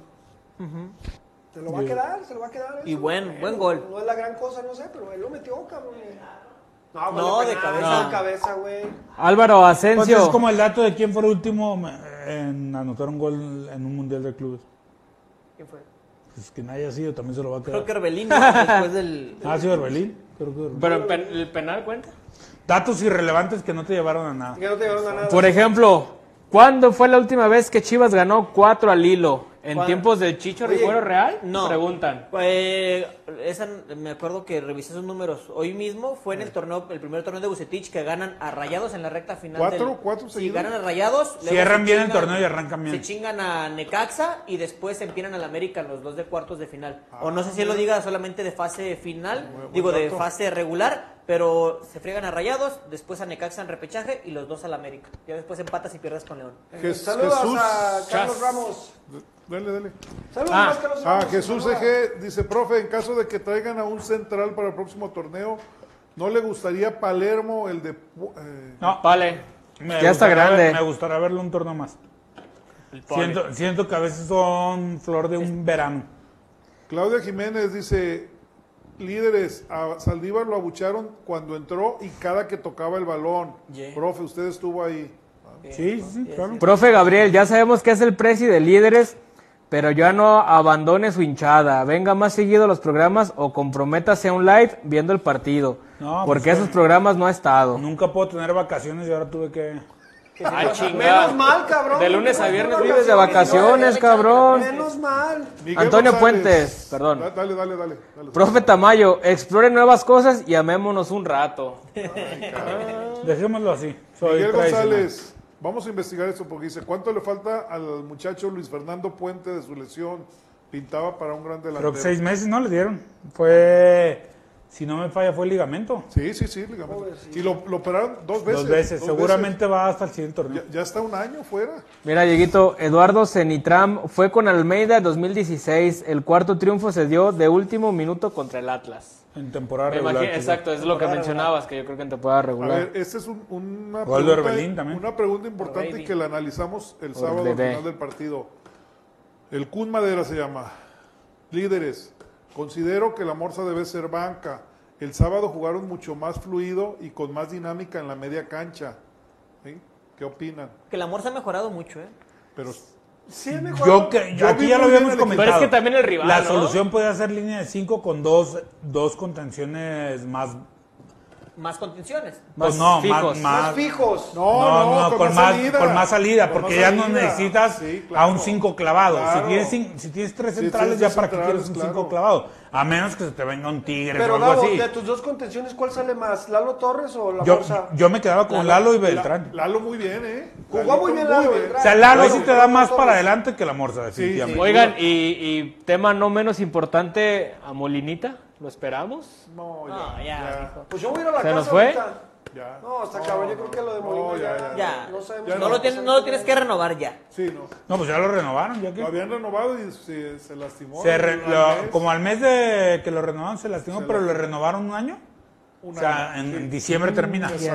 Se lo va a quedar, se lo va a quedar. Y buen- buen gol. No es la gran cosa, no sé, pero él lo metió, cabrón. No, No, gol de penal, cabeza. De cabeza, güey. Álvaro Pues Asensio. es como el dato de quién fue el último en anotar un gol en un mundial de clubes. ¿Quién fue? Pues que nadie ha sido, también se lo va a quedar. Creo que Orbelín, ¿no? después del... Ah, sí. Creo que. Pero el, pen- el penal cuenta. Datos irrelevantes que no te llevaron a nada. Que no te llevaron a nada. Por ejemplo, ¿cuándo fue la última vez que Chivas ganó 4 al hilo? ¿En tiempos de Chicho Oye, Real? No. Preguntan. Eh, esa, me acuerdo que revisé esos números. Hoy mismo fue en el torneo, el primer torneo de Bucetich que ganan a Rayados en la recta final. ¿Cuatro? del- ¿Cuatro seguidos? ganan a Rayados. Cierran bien el torneo y arrancan bien. Se chingan a Necaxa y después se empinan al América en los dos de cuartos de final. o no Ah, sé si él lo diga solamente de fase final, digo de fase regular, pero se friegan a Rayados, después a Necaxa en repechaje y los dos al América. Ya después empatas y pierdes con León. Saludos Jesús, a Carlos Chas. Ramos. dale, dale. Saludos Ah, a Carlos Ah, Ramos. Jesús Saludos. Eje dice, profe, en caso de que traigan a un central para el próximo torneo, ¿no le gustaría Palermo el de... Eh, No, Vale. me ya está grande. ver- me gustaría verlo un torneo más. Siento, siento que a veces son flor de un verano. Claudia Jiménez dice, líderes, a Saldívar lo abucharon cuando entró y cada que tocaba el balón. Yeah. Profe, usted estuvo ahí. Sí, sí, claro. Profe Gabriel, ya sabemos que es el presi de líderes, pero ya no abandone su hinchada. Venga más seguido a los programas o comprométase a un live viendo el partido. No, porque pues, esos programas no ha estado. Nunca puedo tener vacaciones y ahora tuve que... Ah, chingada. Menos mal, cabrón. De lunes a viernes vives de vacaciones, cabrón. Menos mal. Miguel Antonio González. Puentes, perdón. Da- Dale, dale, dale. dale. Profe Tamayo, explore nuevas cosas y amémonos un rato. Dejémoslo así. Soy Miguel. González, vamos a investigar esto porque dice, ¿cuánto le falta al muchacho Luis Fernando Puente de su lesión? Pintaba para un gran delantero. Creo que seis meses no le dieron. Fue, si no me falla, fue ligamento. Sí, sí, sí, ligamento. Y lo, lo operaron dos veces. Dos veces. dos Seguramente va hasta el siguiente torneo. Ya, ya está un año fuera. Mira, Dieguito, Eduardo Cenitram fue con Almeida 2016. El cuarto triunfo se dio de último minuto contra el Atlas. En temporada Me regular. imagino- exacto, es lo que mencionabas, que yo creo que en temporada A regular. ver, esta es un- una, pregunta, Orbelín también. una pregunta importante que la analizamos el sábado al final del partido. El Kun Madera se llama. Líderes, considero que la Morsa debe ser banca. El sábado jugaron mucho más fluido y con más dinámica en la media cancha. ¿Sí? ¿Qué opinan? Que el amor se ha mejorado mucho, ¿eh? Pero Sí. Yo, que, Yo aquí ya lo habíamos comentado. Pero es que también el rival, La ¿no? solución podría ser línea de 5 con dos, dos contenciones más. Más contenciones. Pues no, fijos. más, Más más, fijos. no, no, con, más, salida. con más salida, Con porque más ya no necesitas Sí, a un 5 clavado. Claro. Si, tienes, cin- si tienes tres Sí, centrales, ya para qué centrales, quieres un 5 claro. clavado. A menos que se te venga un tigre Pero o algo Lalo, así. de tus dos contenciones, ¿cuál sale más? ¿Lalo Torres o la Yo, Morsa? yo me quedaba con Lalo y Beltrán. Lalo muy bien, ¿eh? Jugó muy bien Lalo Beltrán. O sea, Lalo sí te da más para adelante que la Morsa, definitivamente. Oigan, y, y tema no menos importante, a Molinita, ¿lo esperamos? No, ya. No, ya, mijo. Pues yo voy a ir a la ¿Se casa nos fue? ahorita. ya. No, está cabrón. Yo creo que lo de Molina no, ya, ya, ya. Ya. No sabemos. Ya No, lo tienes, no lo tienes que renovar ya. Sí, no. No, pues ya lo renovaron, ya que. Lo habían renovado y se, se lastimó. Se re- lo- como al mes de que lo renovaron se lastimó, Se pero lastimó. renovaron un año. Un o sea, año, en, sí. en diciembre termina. Sí.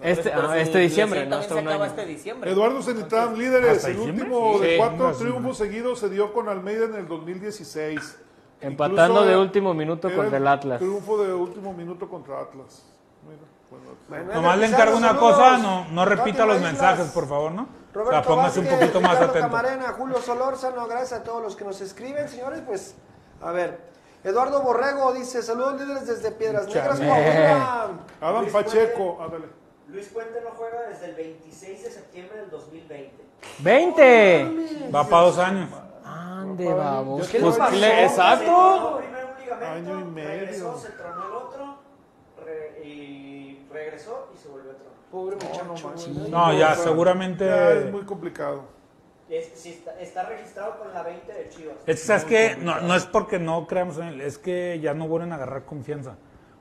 Este- ah, su este diciembre, lesión no también hasta se un acaba año. este diciembre. Eduardo Cenitán, líderes. ¿Hasta El diciembre? último Sí. de cuatro triunfos seguidos se dio con Almeida en el 2016. Empatando de último minuto era contra el Atlas. Triunfo de último minuto contra Atlas. Mira, bueno, Bueno, Nomás le Pizarro, encargo una saludos. cosa, no, no repita los mensajes, por favor, ¿no? O Roberto sea, póngase un poquito más Ricardo atento. Camarena, Julio Solórzano, gracias a todos los que nos escriben, señores. Pues, a ver. Eduardo Borrego dice: Saludos líderes desde Piedras Negras. Adam Luis Pacheco, ándale. Luis Puente no juega desde el 26 de septiembre del 2020. ¡20! Va para dos años. Ande, vamos. ¿Qué Pues, le- exacto. Año y medio. regresó, se tronó el otro re- y regresó y se volvió a tronar. Pobre muchacho. güey. No, ya, seguramente. Ya es muy complicado. Es- sí, está, está registrado con la 20 de Chivas. Es que. No, no es porque no creamos en él, es que ya no vuelven a agarrar confianza.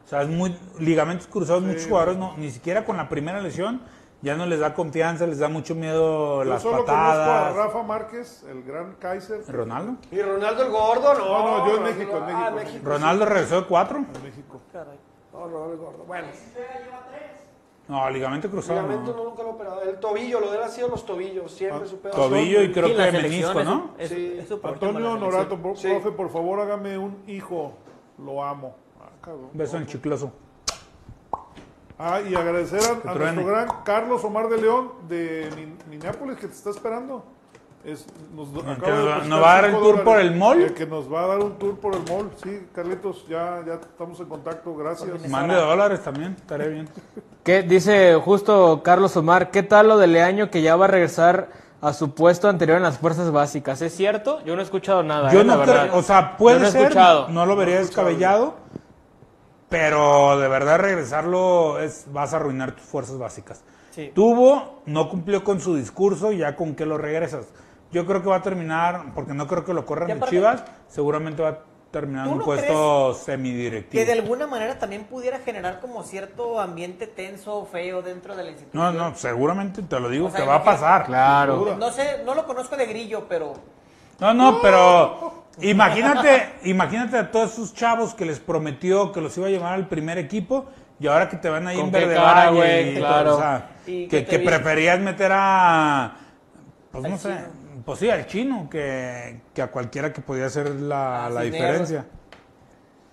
O sea, es muy. Ligamentos cruzados, muchos jugadores, no, ni siquiera con la primera lesión, ya no les da confianza, les da mucho miedo Yo las solo conozco a patadas. Rafa Márquez, el gran Kaiser. ¿Ronaldo? ¿Y Ronaldo el gordo? No, No, no, yo en México, en Ah, México. ¿Ronaldo regresó de cuatro? En México. No, Ronaldo el gordo. Bueno, No, ligamento cruzado. ligamento No. no, nunca lo he operado. El tobillo, lo de él ha sido los tobillos. Siempre Ah, su pedo. Tobillo y creo la que menisco, ¿no? es- Sí. es Antonio. Norato, Sí. profe, por favor hágame un hijo. Lo amo. Ah, cabrón. Beso en el chicloso. Ah, y agradecer a, a nuestro gran Carlos Omar de León de Min- Minneapolis que te está esperando. Es, nos, nos nos va a dar el tour dólares. por el mall. Eh, que nos va a dar un tour por el mall. Sí, Carlitos, ya, ya estamos en contacto. Gracias. Mande dólares también, estaré bien. ¿Qué dice justo Carlos Omar? ¿Qué tal lo de Leaño que ya va a regresar a su puesto anterior en las fuerzas básicas? ¿Es cierto? Yo no he escuchado nada. Yo eh, la no verdad. creo, o sea, puede no ser, escuchado. no lo vería descabellado, pero de verdad regresarlo es, vas a arruinar tus fuerzas básicas. Sí. Tuvo, no cumplió con su discurso, ya con qué lo regresas. Yo creo que va a terminar, porque no creo que lo corran de Chivas, seguramente va a terminar en ¿Tú un no puesto Que semidirectivo. de alguna manera también pudiera generar como cierto ambiente tenso, feo dentro de la No, institución. no, seguramente te lo digo O sea, que va a pasar. Claro. No sé, no lo conozco de grillo, pero No, no, pero imagínate, imagínate a todos esos chavos que les prometió que los iba a llevar al primer equipo y ahora que te van ahí ¿Con en Verde cara, Valle y todo, Claro. o sea, Y que, preferías meter a, pues Al no sé, chino. pues sí, al chino que, que a cualquiera que podía hacer la, A la diferencia.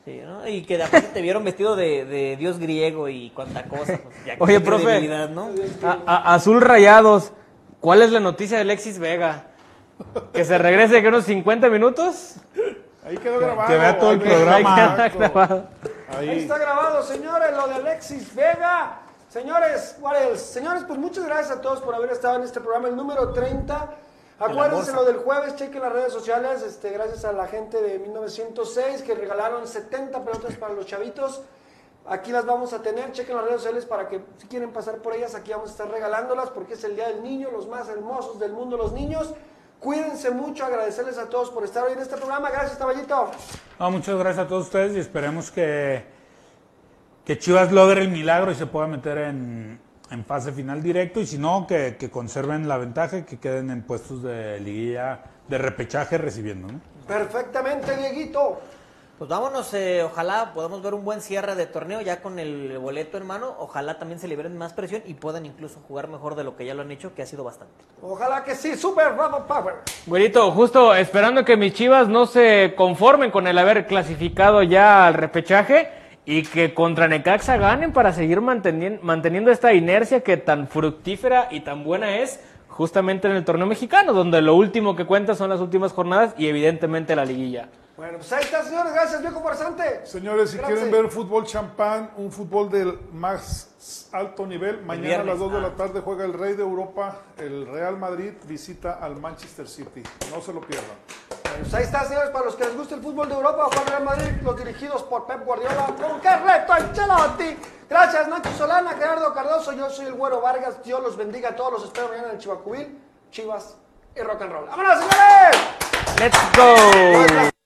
sí, ¿no? Y que de aparte te vieron vestido de, de dios griego y cuanta cosa. pues, ya Oye, profe. credibilidad, ¿no? A- a- Azul Rayados. ¿Cuál es la noticia de Alexis Vega? ¿Que se regrese que unos 50 minutos? Ahí quedó grabado. que vea todo el programa. Ahí grabado. Ahí Ahí. está grabado, señores, lo de Alexis Vega. Señores, what else? Señores, pues muchas gracias a todos por haber estado en este programa, el número 30. Acuérdense lo del jueves, chequen las redes sociales, este, gracias a la gente de 1906 que regalaron 70 pelotas para los chavitos. Aquí las vamos a tener, chequen las redes sociales para que si quieren pasar por ellas, aquí vamos a estar regalándolas porque es el Día del Niño, los más hermosos del mundo, los niños. Cuídense mucho, agradecerles a todos por estar hoy en este programa. Gracias, Taballito. No, muchas gracias a todos ustedes y esperemos que, que Chivas logre el milagro y se pueda meter en, en fase final directo y si no, que, que conserven la ventaja y que queden en puestos de liguilla de repechaje recibiendo. ¿no? Perfectamente, Dieguito. Pues vámonos, eh, ojalá podamos ver un buen cierre de torneo ya con el boleto en mano. Ojalá también se liberen más presión y puedan incluso jugar mejor de lo que ya lo han hecho, que ha sido bastante. Ojalá que sí, Super Bravo Power. Güerito, justo esperando que mis chivas no se conformen con el haber clasificado ya al repechaje y que contra Necaxa ganen para seguir mantenien- manteniendo esta inercia que tan fructífera y tan buena es justamente en el torneo mexicano, donde lo último que cuenta son las últimas jornadas y evidentemente la liguilla. Bueno, pues ahí está, señores. Gracias, viejo farsante. Señores, si Gracias. quieren ver fútbol champán, un fútbol del más alto nivel, mañana a las 2 de ah. la tarde juega el Rey de Europa, el Real Madrid visita al Manchester City. No se lo pierdan. Pues ahí está, señores, para los que les gusta el fútbol de Europa, Juan Real Madrid, los dirigidos por Pep Guardiola, con Carleto Ancelotti. Gracias, Nacho Solana, Gerardo Cardoso, yo soy el Güero Vargas, Dios los bendiga a todos, los espero mañana en el Chivacubil, Chivas y Rock and Roll. ¡Vámonos, señores! ¡Let's go!